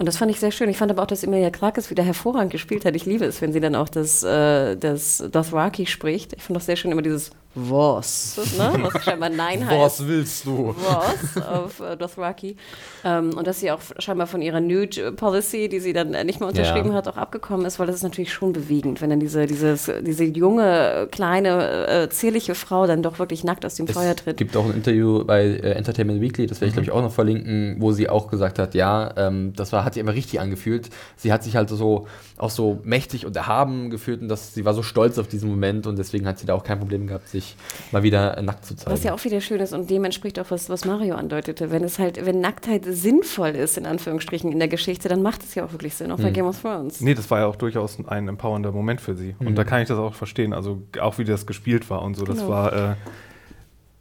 und das fand ich sehr schön. Ich fand aber auch, dass Emilia Clarke wieder hervorragend gespielt hat. Ich liebe es, wenn sie dann auch das, äh, das Dothraki spricht. Ich finde auch sehr schön immer dieses Was, ne? was *laughs* scheinbar Nein heißt. willst du? Was auf äh, Dothraki. Ähm, und dass sie auch scheinbar von ihrer Nude Policy, die sie dann äh, nicht mehr unterschrieben Ja. hat, auch abgekommen ist, weil das ist natürlich schon bewegend, wenn dann diese, dieses, diese junge, kleine, äh, zierliche Frau dann doch wirklich nackt aus dem Feuer Es tritt. gibt auch ein Interview bei äh, Entertainment Weekly, das werde ich glaube ich auch noch verlinken, wo sie auch gesagt hat, ja, ähm, das war, hat sich immer richtig angefühlt. Sie hat sich halt so auch so mächtig und erhaben gefühlt und das, sie war so stolz auf diesen Moment und deswegen hat sie da auch kein Problem gehabt, sich mal wieder äh, nackt zu zeigen. Was ja auch wieder schön ist und dem entspricht auch, was, was Mario andeutete. Wenn es halt, wenn Nacktheit sinnvoll ist, in Anführungsstrichen, in der Geschichte, dann macht es ja auch wirklich Sinn, auch Hm. bei Game of Thrones. Nee, das war ja auch durchaus ein empowernder Moment für sie. Und da kann ich das auch verstehen. Also auch wie das gespielt war und so. Das Genau. war. Äh,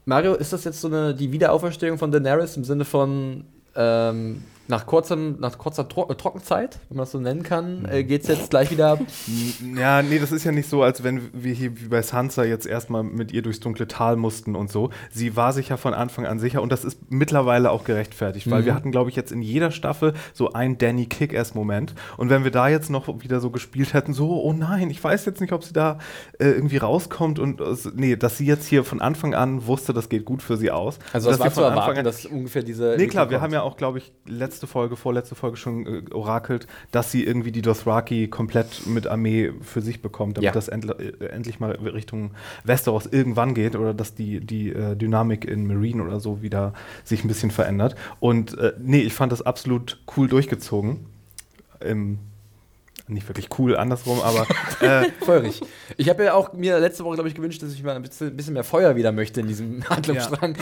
Mario, ist das jetzt so eine die Wiederauferstehung von Daenerys im Sinne von ähm, nach, kurzem, nach kurzer Tro äh, Trockenzeit, wenn man das so nennen kann, äh, geht es jetzt gleich wieder. *laughs* Ja, nee, das ist ja nicht so, als wenn wir hier wie bei Sansa jetzt erstmal mit ihr durchs dunkle Tal mussten und so. Sie war sich ja von Anfang an sicher und das ist mittlerweile auch gerechtfertigt, weil Mhm. wir hatten, glaube ich, jetzt in jeder Staffel so einen Danny Kick-Ass-Moment. Und wenn wir da jetzt noch wieder so gespielt hätten, so, oh nein, ich weiß jetzt nicht, ob sie da äh, irgendwie rauskommt und äh, nee, dass sie jetzt hier von Anfang an wusste, das geht gut für sie aus. Also, das war zu von Anfang erwarten, an- dass ungefähr diese. Nee, klar, wir haben ja auch, glaube ich, letzte Folge, vorletzte Folge schon äh, orakelt, dass sie irgendwie die Dothraki komplett mit Armee für sich bekommt, damit Ja. das endl äh, endlich mal Richtung Westeros irgendwann geht oder dass die, die äh, Dynamik in Marine oder so wieder sich ein bisschen verändert. Und äh, nee, ich fand das absolut cool durchgezogen. Ähm, nicht wirklich cool, andersrum, aber *laughs* äh, Feurig. Ich habe ja auch mir letzte Woche, glaube ich, gewünscht, dass ich mal ein bisschen, ein bisschen mehr Feuer wieder möchte in diesem *laughs* Handlungsstrang.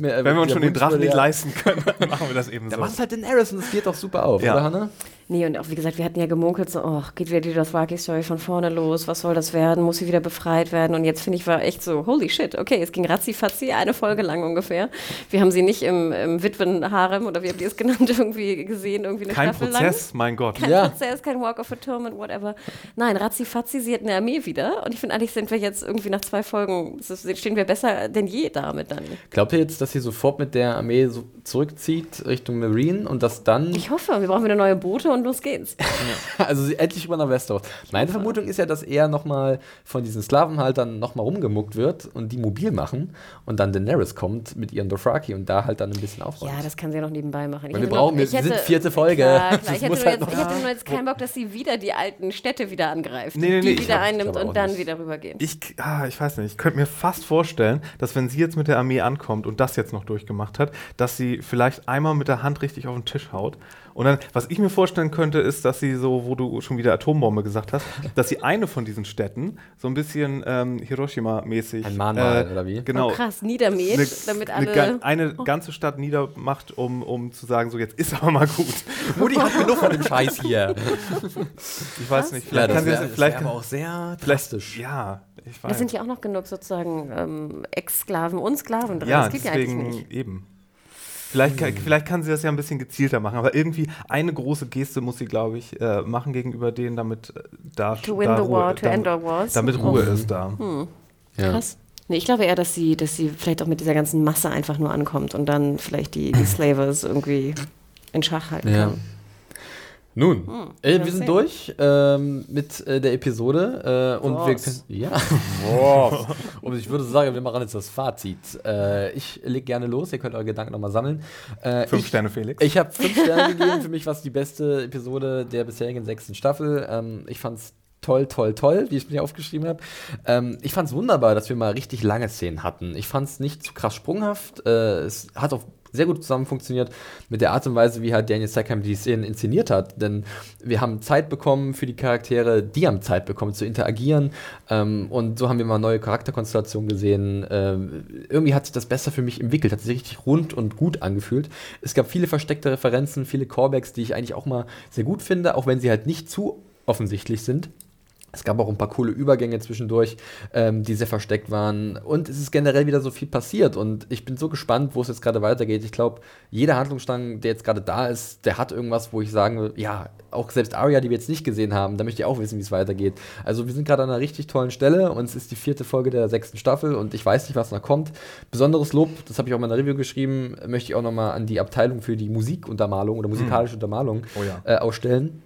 Mir, äh, wenn wir uns schon den Drachen nicht ja. leisten können, dann machen wir das eben Da so. macht es halt den Harris und das geht doch super auf, Ja. oder Hanne? Nee, und auch wie gesagt, wir hatten ja gemunkelt, so, oh, geht wieder die Dothraki-Story von vorne los, was soll das werden, muss sie wieder befreit werden? Und jetzt finde ich, war echt so, holy shit, okay, es ging ratzi-fatzi, eine Folge lang ungefähr. Wir haben sie nicht im, im Witwenharem oder wie habt ihr es genannt, *laughs* irgendwie gesehen, irgendwie eine Kein Staffel Prozess, lang. mein Gott. Kein Ja. Prozess, kein Walk of Atonement, whatever. Nein, ratzi-fatzi, sie hat eine Armee wieder. Und ich finde, eigentlich sind wir jetzt irgendwie nach zwei Folgen, stehen wir besser denn je damit dann. Glaubt ihr jetzt, dass sie sofort mit der Armee so zurückzieht Richtung Marine und dass dann, Ich hoffe, wir brauchen wieder neue Boote und los geht's. *laughs* also sie endlich rüber nach Westeros. Meine Vermutung ist ja, dass er nochmal von diesen Sklavenhaltern nochmal rumgemuckt wird und die mobil machen und dann Daenerys kommt mit ihren Dothraki und da halt dann ein bisschen aufräumt. Ja, das kann sie ja noch nebenbei machen. Wir brauchen- noch, wir ich sind hätte- vierte Folge. Klar, *laughs* klar. Ich, hätte halt jetzt, noch- ich hätte nur jetzt keinen Bock, dass sie wieder die alten Städte wieder angreift. Nee, nee, die nee, wieder hab- ich einnimmt und dann nicht. wieder rübergeht. Ich, ah, ich weiß nicht, ich könnte mir fast vorstellen, dass wenn sie jetzt mit der Armee ankommt und das jetzt noch durchgemacht hat, dass sie vielleicht einmal mit der Hand richtig auf den Tisch haut. Und dann, was ich mir vorstellen könnte, ist, dass sie so, wo du schon wieder Atombombe gesagt hast, dass sie eine von diesen Städten so ein bisschen ähm, Hiroshima-mäßig. Ein Mahnmal, oder wie? Genau. Oh, krass, niedermäht, Eine, damit eine, alle. ga- eine ganze Stadt niedermacht, um, um zu sagen, so jetzt ist aber mal gut. *laughs* Mutti hat genug von dem Scheiß hier. Ich weiß nicht, Ja, vielleicht das kann sie wäre das, vielleicht aber auch sehr drastisch. ja, ich Da weiß. sind ja auch noch genug sozusagen ähm, Ex-Sklaven und Sklaven drin. Ja, das geht ja eigentlich deswegen nicht. eben. Vielleicht, kann- vielleicht kann sie das ja ein bisschen gezielter machen, aber irgendwie eine große Geste muss sie, glaube ich, äh, machen gegenüber denen, damit äh, da To win da the Ruhe, war, to damit, end all wars. damit Ruhe Oh, ist da. Ja. Krass. Nee, ich glaube eher, dass sie, dass sie vielleicht auch mit dieser ganzen Masse einfach nur ankommt und dann vielleicht die, die *laughs* Slavers irgendwie in Schach halten Ja. kann. Nun, äh, mal wir sind sehen. durch ähm, mit äh, der Episode äh, und wir Was? können, ja, *laughs* *laughs* und ich würde sagen, wir machen jetzt das Fazit. Äh, ich leg gerne los, ihr könnt eure Gedanken nochmal sammeln. Äh, Fünf ich, Sterne, Felix. Ich habe fünf *laughs* Sterne gegeben. Für mich war es die beste Episode der bisherigen sechsten Staffel. Ähm, ich fand es toll, toll, toll, wie ich es mir aufgeschrieben habe. Ähm, ich fand es wunderbar, dass wir mal richtig lange Szenen hatten. Ich fand es nicht zu krass sprunghaft. Äh, es hat auch sehr gut zusammen funktioniert mit der Art und Weise, wie halt Daniel Stackham die Szenen inszeniert hat. Denn wir haben Zeit bekommen für die Charaktere, die haben Zeit bekommen zu interagieren. Ähm, und so haben wir mal neue Charakterkonstellationen gesehen. Ähm, irgendwie hat sich das besser für mich entwickelt, hat sich richtig rund und gut angefühlt. Es gab viele versteckte Referenzen, viele Callbacks, die ich eigentlich auch mal sehr gut finde, auch wenn sie halt nicht zu offensichtlich sind. Es gab auch ein paar coole Übergänge zwischendurch, ähm, die sehr versteckt waren. Und es ist generell wieder so viel passiert. Und ich bin so gespannt, wo es jetzt gerade weitergeht. Ich glaube, jeder Handlungsstrang, der jetzt gerade da ist, der hat irgendwas, wo ich sagen will, ja, auch selbst Arya, die wir jetzt nicht gesehen haben, da möchte ich auch wissen, wie es weitergeht. Also wir sind gerade an einer richtig tollen Stelle und es ist die vierte Folge der sechsten Staffel und ich weiß nicht, was noch kommt. Besonderes Lob, das habe ich auch in meiner Review geschrieben, möchte ich auch nochmal an die Abteilung für die Musikuntermalung oder musikalische Untermalung Oh ja. äh, ausstellen.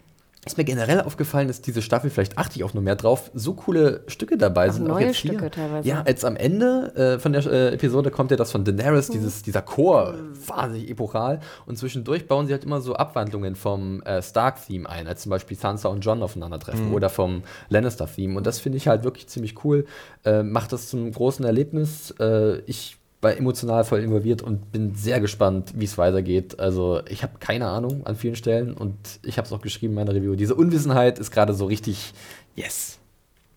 Ist mir generell aufgefallen, dass diese Staffel, vielleicht achte ich auch nur mehr drauf, so coole Stücke dabei Auch sind. neue jetzt hier. Stücke teilweise. Ja, jetzt am Ende äh, von der äh, Episode kommt ja das von Daenerys, dieses, dieser Chor, wahnsinnig epochal. Und zwischendurch bauen sie halt immer so Abwandlungen vom äh, Stark-Theme ein, als zum Beispiel Sansa und Jon aufeinandertreffen oder vom Lannister-Theme. Und das finde ich halt wirklich ziemlich cool. Äh, macht das zum großen Erlebnis. Äh, ich war emotional voll involviert und bin sehr gespannt, wie es weitergeht. Also ich habe keine Ahnung an vielen Stellen und ich habe es auch geschrieben in meiner Review. Diese Unwissenheit ist gerade so richtig, yes.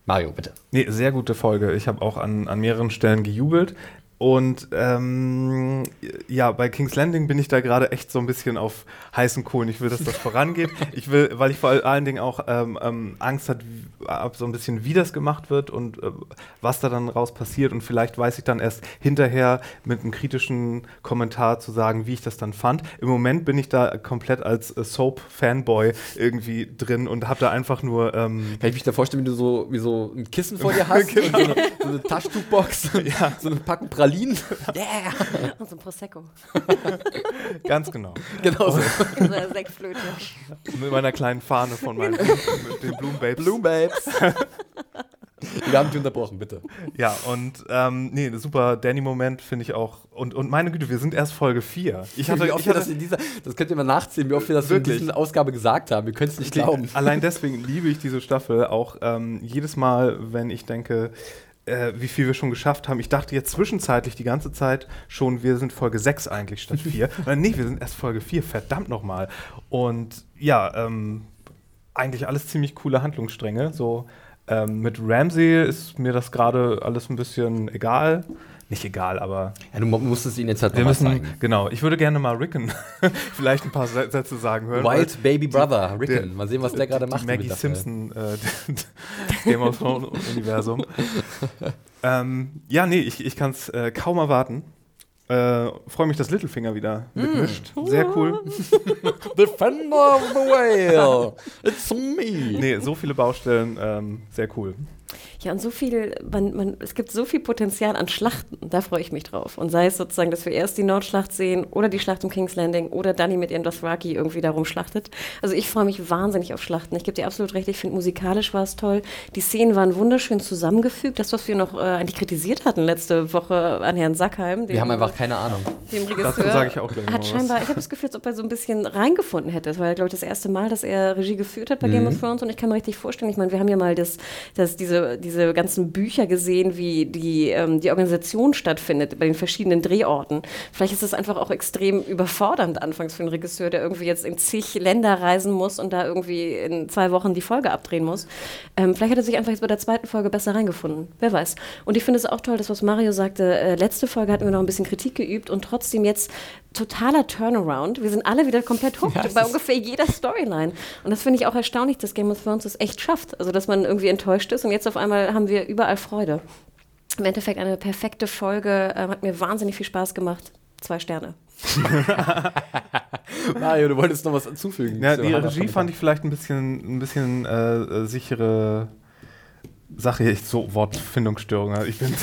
Mario, bitte. Nee, sehr gute Folge. Ich habe auch an, an mehreren Stellen gejubelt. Und ähm, ja, bei King's Landing bin ich da gerade echt so ein bisschen auf heißen Kohlen. Ich will, dass das *laughs* vorangeht. Ich will, weil ich vor allen Dingen auch ähm, ähm, Angst hat, ab so ein bisschen, wie das gemacht wird und äh, was da dann raus passiert. Und vielleicht weiß ich dann erst hinterher mit einem kritischen Kommentar zu sagen, wie ich das dann fand. Im Moment bin ich da komplett als äh, Soap-Fanboy irgendwie drin und habe da einfach nur ähm, Kann ich mich da vorstellen, wie du so, wie so ein Kissen vor dir *laughs* hast und so eine, so eine Taschentuchbox, so eine Pralinen. *laughs* Yeah. Und so ein Prosecco. *laughs* ganz genau. Genau so. *laughs* In so einer Sektflöte. Mit meiner kleinen Fahne von meinen mit den Blumenbabes. Bloom Babes. Wir haben dich unterbrochen, bitte. Ja, und ähm, nee, ein super Danny-Moment finde ich auch. Und, und meine Güte, wir sind erst Folge 4. Ich hatte, wie oft ich wir hatte das in dieser, das könnt ihr mal nachzählen, wie oft wir das Wirklich? in dieser Ausgabe gesagt haben. Wir können es nicht die, glauben. allein deswegen liebe ich diese Staffel auch ähm, jedes Mal, wenn ich denke, äh, wie viel wir schon geschafft haben. Ich dachte jetzt zwischenzeitlich die ganze Zeit schon, wir sind Folge 6 eigentlich statt 4. Oder *laughs* nee, wir sind erst Folge 4, verdammt nochmal. Und ja, ähm, eigentlich alles ziemlich coole Handlungsstränge. So ähm, mit Ramsey ist mir das gerade alles ein bisschen egal. Nicht egal, aber. Ja, du mu- musstest ihn jetzt halt Wir müssen, zeigen. genau, ich würde gerne mal Rickon *laughs* vielleicht ein paar Sä- Sätze sagen hören. Wild Baby Brother, der- Rickon. Mal sehen, was der gerade macht. Die Maggie. Simpson äh, *laughs* Game of Thrones Universum. *laughs* ähm, ja, nee, ich, ich kann es äh, kaum erwarten. Äh, Freue mich, dass Littlefinger wieder Hm. mitmischt. Sehr cool. Defender of the Whale. It's me. Nee, so viele Baustellen, ähm, sehr cool. Ja, und so viel, man, man, es gibt so viel Potenzial an Schlachten, da freue ich mich drauf. Und sei es sozusagen, dass wir erst die Nordschlacht sehen oder die Schlacht um King's Landing oder Dani mit ihren Dothraki irgendwie darum schlachtet. Also ich freue mich wahnsinnig auf Schlachten. Ich gebe dir absolut recht, ich finde musikalisch war es toll. Die Szenen waren wunderschön zusammengefügt. Das, was wir noch äh, eigentlich kritisiert hatten letzte Woche an Herrn Sackheim, dem, Wir haben einfach keine Ahnung. dem Dazu Regisseur, sage ich auch gleich hat was. scheinbar, ich habe das Gefühl, als ob er so ein bisschen reingefunden hätte. Das war glaube ich, das erste Mal, dass er Regie geführt hat bei Game of Thrones und ich kann mir richtig vorstellen, ich meine, wir haben ja mal das, das, diese, diese ganzen Bücher gesehen, wie die, ähm, die Organisation stattfindet bei den verschiedenen Drehorten. Vielleicht ist das einfach auch extrem überfordernd anfangs für einen Regisseur, der irgendwie jetzt in zig Länder reisen muss und da irgendwie in zwei Wochen die Folge abdrehen muss. Ähm, vielleicht hat er sich einfach jetzt bei der zweiten Folge besser reingefunden. Wer weiß. Und ich finde es auch toll, das, was Mario sagte, äh, letzte Folge hatten wir noch ein bisschen Kritik geübt und trotzdem jetzt totaler Turnaround. Wir sind alle wieder komplett hooked Ja, es bei ungefähr jeder Storyline. Und das finde ich auch erstaunlich, dass Game of Thrones das echt schafft. Also, dass man irgendwie enttäuscht ist und jetzt auf einmal haben wir überall Freude. Im Endeffekt eine perfekte Folge, ähm, hat mir wahnsinnig viel Spaß gemacht. Zwei Sterne. *laughs* Mario, du wolltest noch was zufügen. Ja, die Regie fand ich vielleicht ein bisschen, ein bisschen äh, äh, sichere Sache. Ich so Wortfindungsstörung. also Ich bin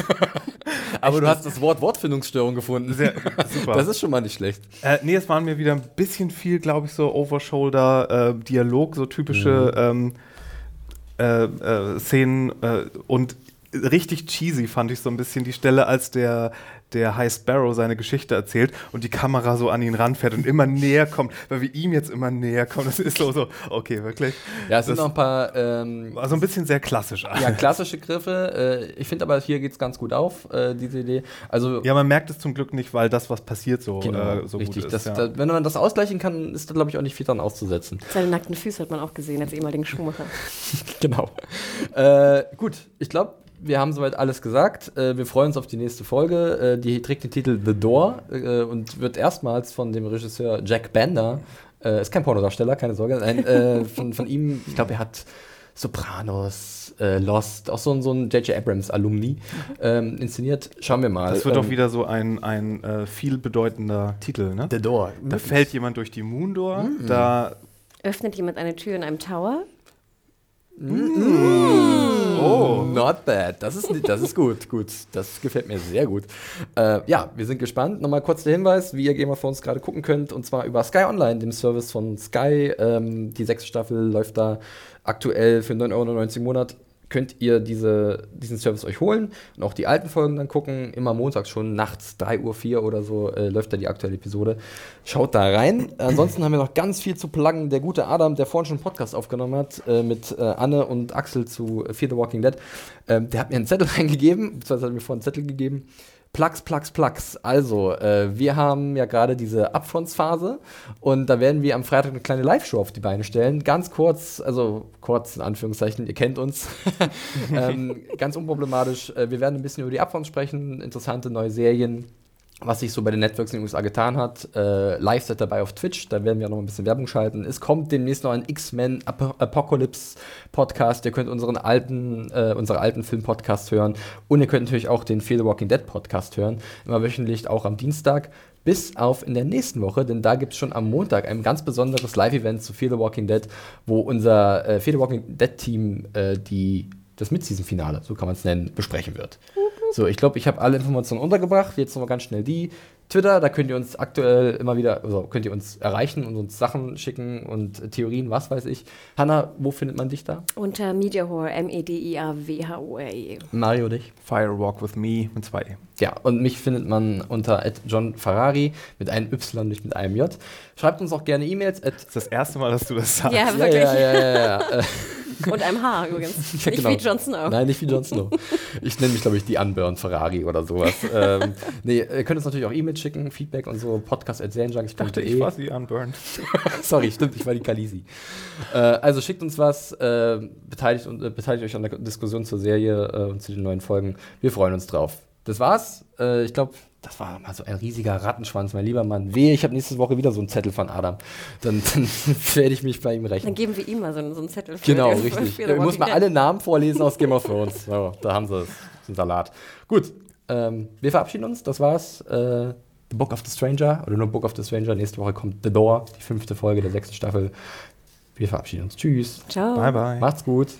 *laughs* Aber du hast das Wort Wortfindungsstörung gefunden. sehr *laughs* super. Das ist schon mal nicht schlecht. Äh, nee, es waren mir wieder ein bisschen viel, glaube ich, so Overshoulder-Dialog, so typische ähm, äh, äh, Szenen äh, und richtig cheesy fand ich so ein bisschen die Stelle, als der, der High Sparrow seine Geschichte erzählt und die Kamera so an ihn ranfährt und immer näher kommt, weil wir ihm jetzt immer näher kommen. Das ist so, so okay, wirklich. Ja, es sind Das- noch ein paar ähm, Also ein bisschen sehr klassisch. ja, klassische Griffe. Äh, ich finde aber, hier geht es ganz gut auf, äh, diese Idee. Also, Ja, man merkt es zum Glück nicht, weil das, was passiert, so, genau, äh, so richtig. gut ist. das, ja. da, wenn man das ausgleichen kann, ist da, glaube ich, auch nicht viel dran auszusetzen. Seine nackten Füße hat man auch gesehen als ehemaligen Schuhmacher. *laughs* Genau. Äh, gut, ich glaube, wir haben soweit alles gesagt. Äh, wir freuen uns auf die nächste Folge. Äh, die trägt den Titel The Door äh, und wird erstmals von dem Regisseur Jack Bender, äh, ist kein Pornodarsteller, keine Sorge, nein, äh, von, von ihm, ich glaube, er hat Sopranos, äh, Lost, auch so, ein- so ein J.J. Abrams-Alumni ähm, inszeniert. Schauen wir mal. das wird Ähm, doch wieder so ein, ein äh, vielbedeutender Titel, ne? The Door. Da fällt jemand durch die Moondor, Mhm. da Öffnet jemand eine Tür in einem Tower? Oh, not bad. Das ist, das ist gut, gut. Das gefällt mir sehr gut. Äh, ja, wir sind gespannt. Nochmal kurz der Hinweis, wie ihr Game of Thrones gerade gucken könnt, und zwar über Sky Online, dem Service von Sky. Ähm, die sechste Staffel läuft da aktuell für 9,99 Euro im Monat. Könnt ihr diese, diesen Service euch holen und auch die alten Folgen dann gucken. Immer montags schon nachts, 3.04 Uhr oder so, äh, läuft da die aktuelle Episode. Schaut da rein. Ansonsten haben wir noch ganz viel zu pluggen. Der gute Adam, der vorhin schon einen Podcast aufgenommen hat, äh, mit äh, Anne und Axel zu Fear the Walking Dead, ähm, der hat mir einen Zettel *laughs* reingegeben, beziehungsweise hat mir vorhin einen Zettel gegeben. Plugs, Plugs, Plugs. Also, äh, wir haben ja gerade diese Upfronts-Phase und da werden wir am Freitag eine kleine Live-Show auf die Beine stellen. Ganz kurz, also kurz in Anführungszeichen, ihr kennt uns. *laughs* ähm, ganz unproblematisch. Äh, wir werden ein bisschen über die Upfronts sprechen, interessante neue Serien, was sich so bei den Networks in den USA getan hat. Äh, Live-Set dabei auf Twitch, da werden wir noch ein bisschen Werbung schalten. Es kommt demnächst noch ein X-Men Ap Apocalypse Podcast. Ihr könnt unseren alten, äh, unsere alten Film-Podcast hören. Und ihr könnt natürlich auch den Fear the Walking Dead Podcast hören. Immer wöchentlich, auch am Dienstag. Bis auf in der nächsten Woche, denn da gibt es schon am Montag ein ganz besonderes Live-Event zu Fear the Walking Dead, wo unser äh, Fear the Walking Dead-Team äh, die, das Mid-Season-Finale, so kann man es nennen, besprechen wird. So, ich glaube, ich habe alle Informationen untergebracht. Jetzt nochmal ganz schnell die. Twitter, da könnt ihr uns aktuell immer wieder, also könnt ihr uns erreichen und uns Sachen schicken und Theorien, was weiß ich. Hanna, wo findet man dich da? Unter Mediahore, M-E-D-I-A-W-H-O-R-E. Mario dich? Firewalk with Me mit zwei E. Ja, und mich findet man unter John Ferrari mit einem Y, nicht mit einem J. Schreibt uns auch gerne E-Mails. Das ist das erste Mal, dass du das sagst. Ja, Ja, wirklich. ja, ja, ja, ja. *laughs* Äh, Und einem Haar übrigens. *laughs* Ja, Nicht genau. wie Jon Snow. Nein, nicht wie Jon Snow. Ich nenne mich, glaube ich, die Unburn Ferrari oder sowas. *laughs* ähm, nee, ihr könnt uns natürlich auch E-Mails schicken, Feedback und so, podcast.serienjunkies.de. Ich dachte, ich war sie unburned. *laughs* Sorry, stimmt, ich war die Kalisi. Äh, also schickt uns was, äh, beteiligt, und, äh, beteiligt euch an der Diskussion zur Serie äh, und zu den neuen Folgen. Wir freuen uns drauf. das war's. Äh, ich glaube, das war mal so ein riesiger Rattenschwanz, mein lieber Mann. Wehe, ich habe nächste Woche wieder so einen Zettel von Adam. Dann, *laughs* dann werde ich mich bei ihm rechnen. Dann geben wir ihm mal so, einen- so einen Zettel. Für Genau, richtig. ich muss mal alle Namen vorlesen aus Game of Thrones. So, da haben sie es. Den Salat. Gut, ähm, wir verabschieden uns. Das war's. Äh, the Book of the Stranger oder nur Book of the Stranger. Nächste Woche kommt The Door, die fünfte Folge der sechsten Staffel. Wir verabschieden uns. Tschüss. Ciao. Bye, bye. Macht's gut.